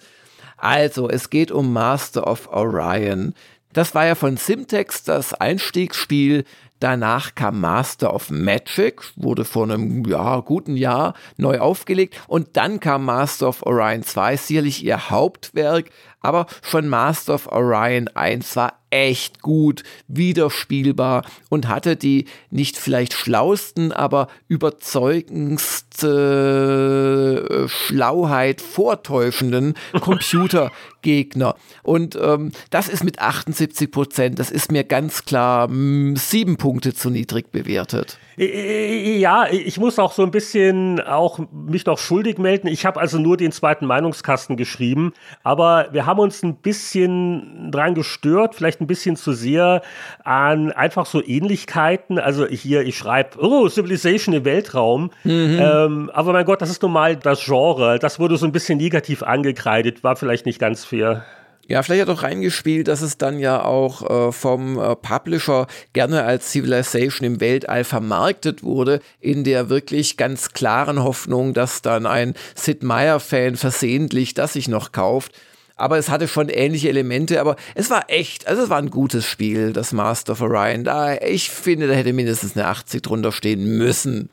Speaker 3: Also, es geht um Master of Orion. Das war ja von Simtex das Einstiegsspiel. Danach kam Master of Magic, wurde vor einem ja, guten Jahr neu aufgelegt. Und dann kam Master of Orion 2, sicherlich ihr Hauptwerk. Aber schon Master of Orion 1 war echt gut, wiederspielbar und hatte die nicht vielleicht schlausten, aber überzeugendste äh, Schlauheit vortäuschenden Computergegner. Und ähm, das ist mit 78 Prozent, das ist mir ganz klar mh, hm, sieben Punkte zu niedrig bewertet.
Speaker 2: Ja, ich muss auch so ein bisschen auch mich noch schuldig melden. Ich habe also nur den zweiten Meinungskasten geschrieben, aber wir haben uns ein bisschen dran gestört, vielleicht ein bisschen zu sehr an einfach so Ähnlichkeiten. Also hier, ich schreibe, oh, Civilization im Weltraum. Mhm. Ähm, aber mein Gott, das ist nun mal das Genre. Das wurde so ein bisschen negativ angekreidet, war vielleicht nicht ganz fair.
Speaker 3: Ja, vielleicht hat auch reingespielt, dass es dann ja auch äh, vom äh, Publisher gerne als Civilization im Weltall vermarktet wurde, in der wirklich ganz klaren Hoffnung, dass dann ein Sid Meier-Fan versehentlich das sich noch kauft. Aber es hatte schon ähnliche Elemente, aber es war echt, also es war ein gutes Spiel, das Master of Orion. Da, ich finde, da hätte mindestens eine 80 drunter stehen müssen.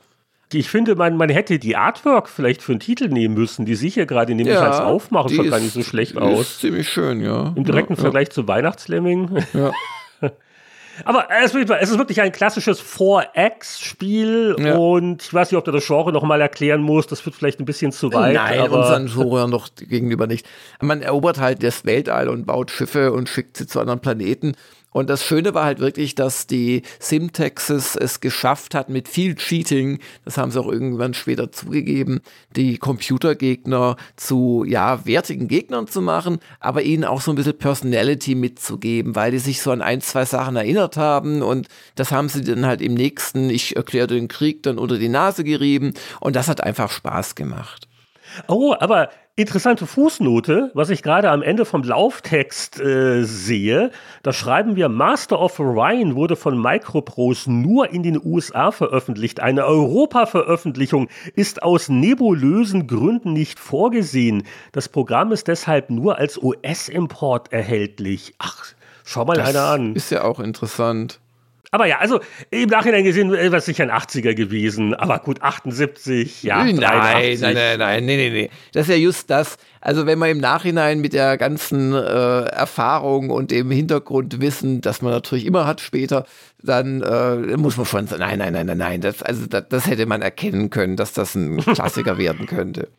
Speaker 2: Ich finde, man, man hätte die Artwork vielleicht für einen Titel nehmen müssen. Die sieht ja gerade nämlich ja, als Aufmachen schon gar nicht so schlecht aus. Ist
Speaker 3: ziemlich schön, ja.
Speaker 2: Im direkten
Speaker 3: ja,
Speaker 2: Vergleich ja. zu Weihnachtslemming. Ja. Aber es ist wirklich ein klassisches 4X-Spiel ja. und ich weiß nicht, ob du das Genre nochmal erklären musst. Das wird vielleicht ein bisschen zu weit.
Speaker 3: Nein, aber unseren Genre noch gegenüber nicht. Man erobert halt das Weltall und baut Schiffe und schickt sie zu anderen Planeten. Und das Schöne war halt wirklich, dass die Simtaxes es geschafft hat, mit viel Cheating, das haben sie auch irgendwann später zugegeben, die Computergegner zu, ja, wertigen Gegnern zu machen, aber ihnen auch so ein bisschen Personality mitzugeben, weil die sich so an ein, zwei Sachen erinnert haben und das haben sie dann halt im nächsten, ich erkläre den Krieg, dann unter die Nase gerieben und das hat einfach Spaß gemacht.
Speaker 2: Oh, aber Interessante Fußnote, was ich gerade am Ende vom Lauftext äh, sehe, da schreiben wir, Master of Orion wurde von Microprose nur in den USA veröffentlicht. Eine Europa-Veröffentlichung ist aus nebulösen Gründen nicht vorgesehen. Das Programm ist deshalb nur als US-Import erhältlich. Ach, schau mal das einer an.
Speaker 3: Ist ja auch interessant.
Speaker 2: Aber ja, also im Nachhinein gesehen wäre es sicher ein 80er gewesen. Aber gut, 78, ja.
Speaker 3: Nein, 83. nein, nein, nein, nee, nee, nee. Das ist ja just das. Also wenn man im Nachhinein mit der ganzen äh, Erfahrung und dem Hintergrundwissen, das man natürlich immer hat später, dann äh, muss man schon sagen, nein, nein, nein, nein, nein. Das, also das, das hätte man erkennen können, dass das ein Klassiker werden könnte.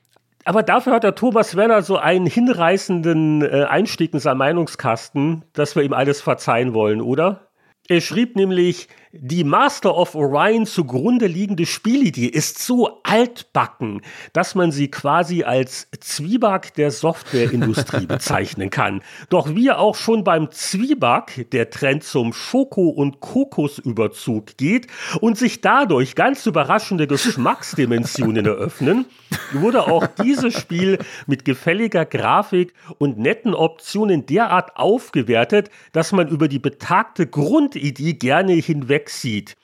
Speaker 2: Aber dafür hat der Thomas Werner so einen hinreißenden äh, Einstieg in seinen Meinungskasten, dass wir ihm alles verzeihen wollen, oder? Er schrieb nämlich, Die Master of Orion zugrunde liegende Spielidee ist so altbacken, dass man sie quasi als Zwieback der Softwareindustrie bezeichnen kann. Doch wie auch schon beim Zwieback der Trend zum Schoko- und Kokosüberzug geht und sich dadurch ganz überraschende Geschmacksdimensionen eröffnen, wurde auch dieses Spiel mit gefälliger Grafik und netten Optionen derart aufgewertet, dass man über die betagte Grundidee gerne hinweg sieht.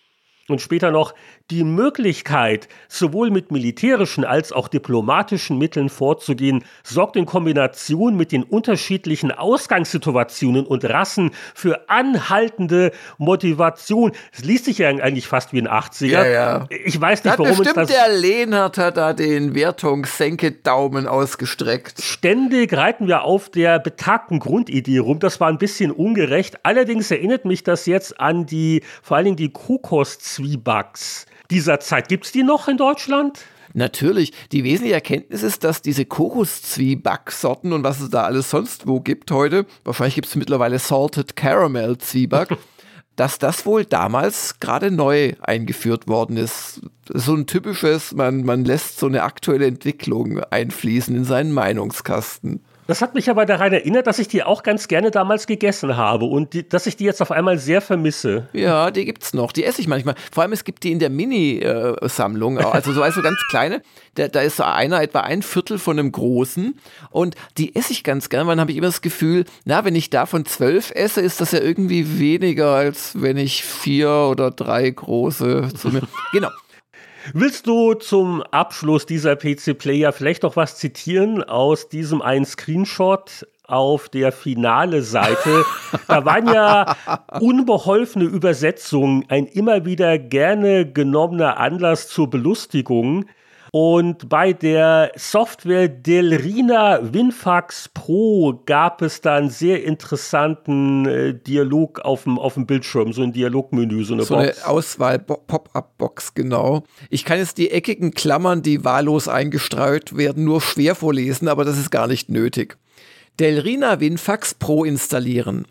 Speaker 2: Und später noch die Möglichkeit, sowohl mit militärischen als auch diplomatischen Mitteln vorzugehen, sorgt in Kombination mit den unterschiedlichen Ausgangssituationen und Rassen für anhaltende Motivation. Es liest sich ja eigentlich fast wie ein 80er.
Speaker 3: Ja, ja.
Speaker 2: Ich weiß nicht, warum
Speaker 3: es
Speaker 2: das...
Speaker 3: der Lehnert hat da den Wertungssenke-Daumen ausgestreckt.
Speaker 2: Ständig reiten wir auf der betagten Grundidee rum. Das war ein bisschen ungerecht. Allerdings erinnert mich das jetzt an die, vor allen Dingen die Kokoszwiebacks dieser Zeit. Gibt es die noch in Deutschland?
Speaker 3: Natürlich. Die wesentliche Erkenntnis ist, dass diese Kokoszwieback-Sorten und was es da alles sonst wo gibt heute, wahrscheinlich gibt es mittlerweile Salted Caramel Zwieback, dass das wohl damals gerade neu eingeführt worden ist. So ein typisches, man, man lässt so eine aktuelle Entwicklung einfließen in seinen Meinungskasten.
Speaker 2: Das hat mich aber daran erinnert, dass ich die auch ganz gerne damals gegessen habe und die, dass ich die jetzt auf einmal sehr vermisse.
Speaker 3: Ja, die gibt's noch. Die esse ich manchmal. Vor allem, es gibt die in der Mini-Sammlung. also so, weißt du, ganz kleine. Da, da ist so einer etwa ein Viertel von einem großen. Und die esse ich ganz gerne, weil dann habe ich immer das Gefühl, na, wenn ich davon zwölf esse, ist das ja irgendwie weniger, als wenn ich vier oder drei große zu mir. Genau.
Speaker 2: Willst du zum Abschluss dieser PC Player vielleicht noch was zitieren aus diesem einen Screenshot auf der finale Seite. Da waren ja unbeholfene Übersetzungen ein immer wieder gerne genommener Anlass zur Belustigung. Und bei der Software Delrina Winfax Pro gab es da einen sehr interessanten äh, Dialog auf dem, auf dem Bildschirm, so ein Dialogmenü, so eine
Speaker 3: so
Speaker 2: Box.
Speaker 3: eine Auswahl-Pop-Up-Box, genau. Ich kann jetzt die eckigen Klammern, die wahllos eingestreut werden, nur schwer vorlesen, aber das ist gar nicht nötig. Delrina Winfax Pro installieren.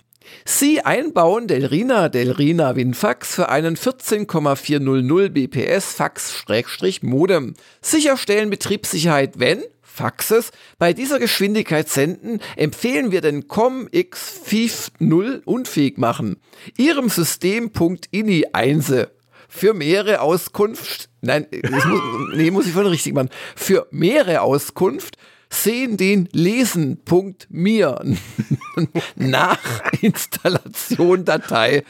Speaker 3: Sie einbauen Delrina Delrina WinFax für einen 14,400 BPS Fax-Modem. Sicherstellen Betriebssicherheit, wenn Faxes bei dieser Geschwindigkeit senden, empfehlen wir den COM-X50 unfähig machen. Ihrem System.ini 1 für mehrere Auskunft, nein, muss, nee, muss ich voll richtig machen, für mehrere Auskunft sehen den lesen.mir nach Installation Datei,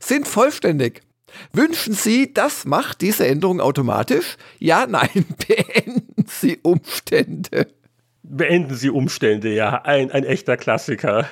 Speaker 3: sind vollständig. Wünschen Sie, das macht diese Änderung automatisch? Ja, nein, beenden Sie Umstände.
Speaker 2: Beenden Sie Umstände, ja, ein, ein echter Klassiker.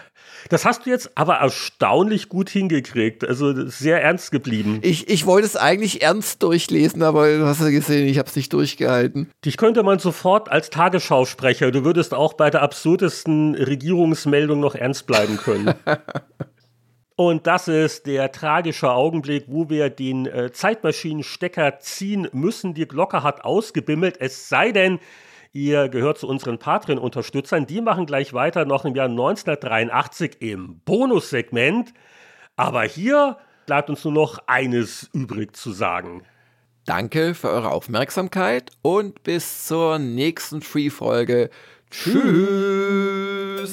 Speaker 2: Das hast du jetzt aber erstaunlich gut hingekriegt. Also sehr ernst geblieben.
Speaker 3: Ich, ich wollte es eigentlich ernst durchlesen, aber du hast ja gesehen, ich habe es nicht durchgehalten.
Speaker 2: Dich könnte man sofort als Tagesschausprecher, du würdest auch bei der absurdesten Regierungsmeldung noch ernst bleiben können. Und das ist der tragische Augenblick, wo wir den äh, Zeitmaschinenstecker ziehen müssen. Die Glocke hat ausgebimmelt, es sei denn, Ihr gehört zu unseren Patreon-Unterstützern. Die machen gleich weiter noch im Jahr 1983 im Bonussegment. Aber hier bleibt uns nur noch eines übrig zu sagen.
Speaker 3: Danke für eure Aufmerksamkeit und bis zur nächsten Free-Folge. Tschüss.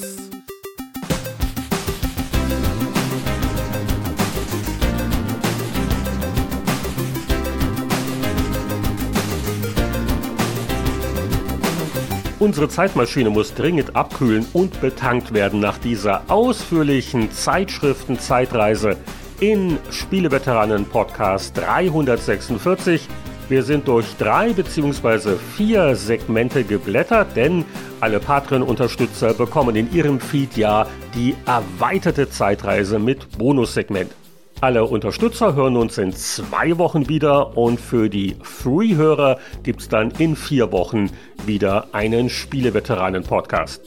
Speaker 2: Unsere Zeitmaschine muss dringend abkühlen und betankt werden nach dieser ausführlichen Zeitschriften-Zeitreise in Spieleveteranen Podcast 346. Wir sind durch drei bzw. vier Segmente geblättert, denn alle Patreon-Unterstützer bekommen in ihrem Feed ja die erweiterte Zeitreise mit Bonussegment. Alle Unterstützer hören uns in zwei Wochen wieder und für die Free-Hörer gibt es dann in vier Wochen wieder einen Spieleveteranen-Podcast.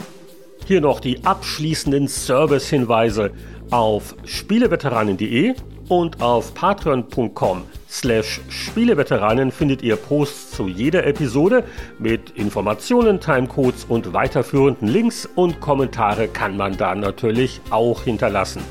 Speaker 2: Hier noch die abschließenden Service-Hinweise auf spieleveteranen.de und auf patreon.com slash Spieleveteranen findet ihr Posts zu jeder Episode mit Informationen, Timecodes und weiterführenden Links und Kommentare kann man da natürlich auch hinterlassen.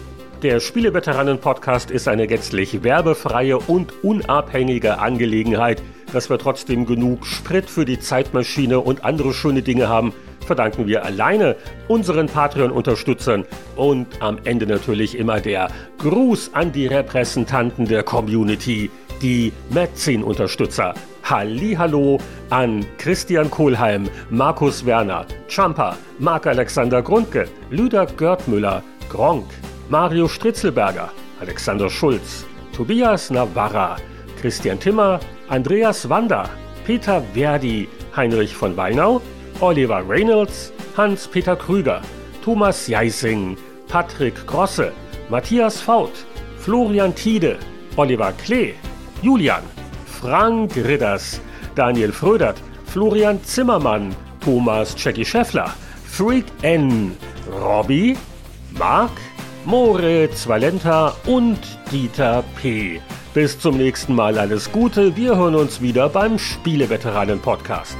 Speaker 2: Der Spieleveteranen-Podcast ist eine gänzlich werbefreie und unabhängige Angelegenheit. Dass wir trotzdem genug Sprit für die Zeitmaschine und andere schöne Dinge haben, verdanken wir alleine unseren Patreon-Unterstützern und am Ende natürlich immer der Gruß an die Repräsentanten der Community, die Metzin-Unterstützer. Hallo an Christian Kohlheim, Markus Werner, Champa, Marc-Alexander Grundke, Lüder Görtmüller, Gronk, Mario Stritzelberger, Alexander Schulz, Tobias Navarra, Christian Timmer, Andreas Wander, Peter Verdi, Heinrich von Weinau, Oliver Reynolds, Hans-Peter Krüger, Thomas Jeising, Patrick Grosse, Matthias Faut, Florian Tiede, Oliver Klee, Julian, Frank Ridders, Daniel Frödert, Florian Zimmermann, Thomas Jackie Scheffler, Freak N, Robby, Mark, Moritz Valenta und Dieter P. Bis zum nächsten Mal alles Gute. Wir hören uns wieder beim Spieleveteranen Podcast.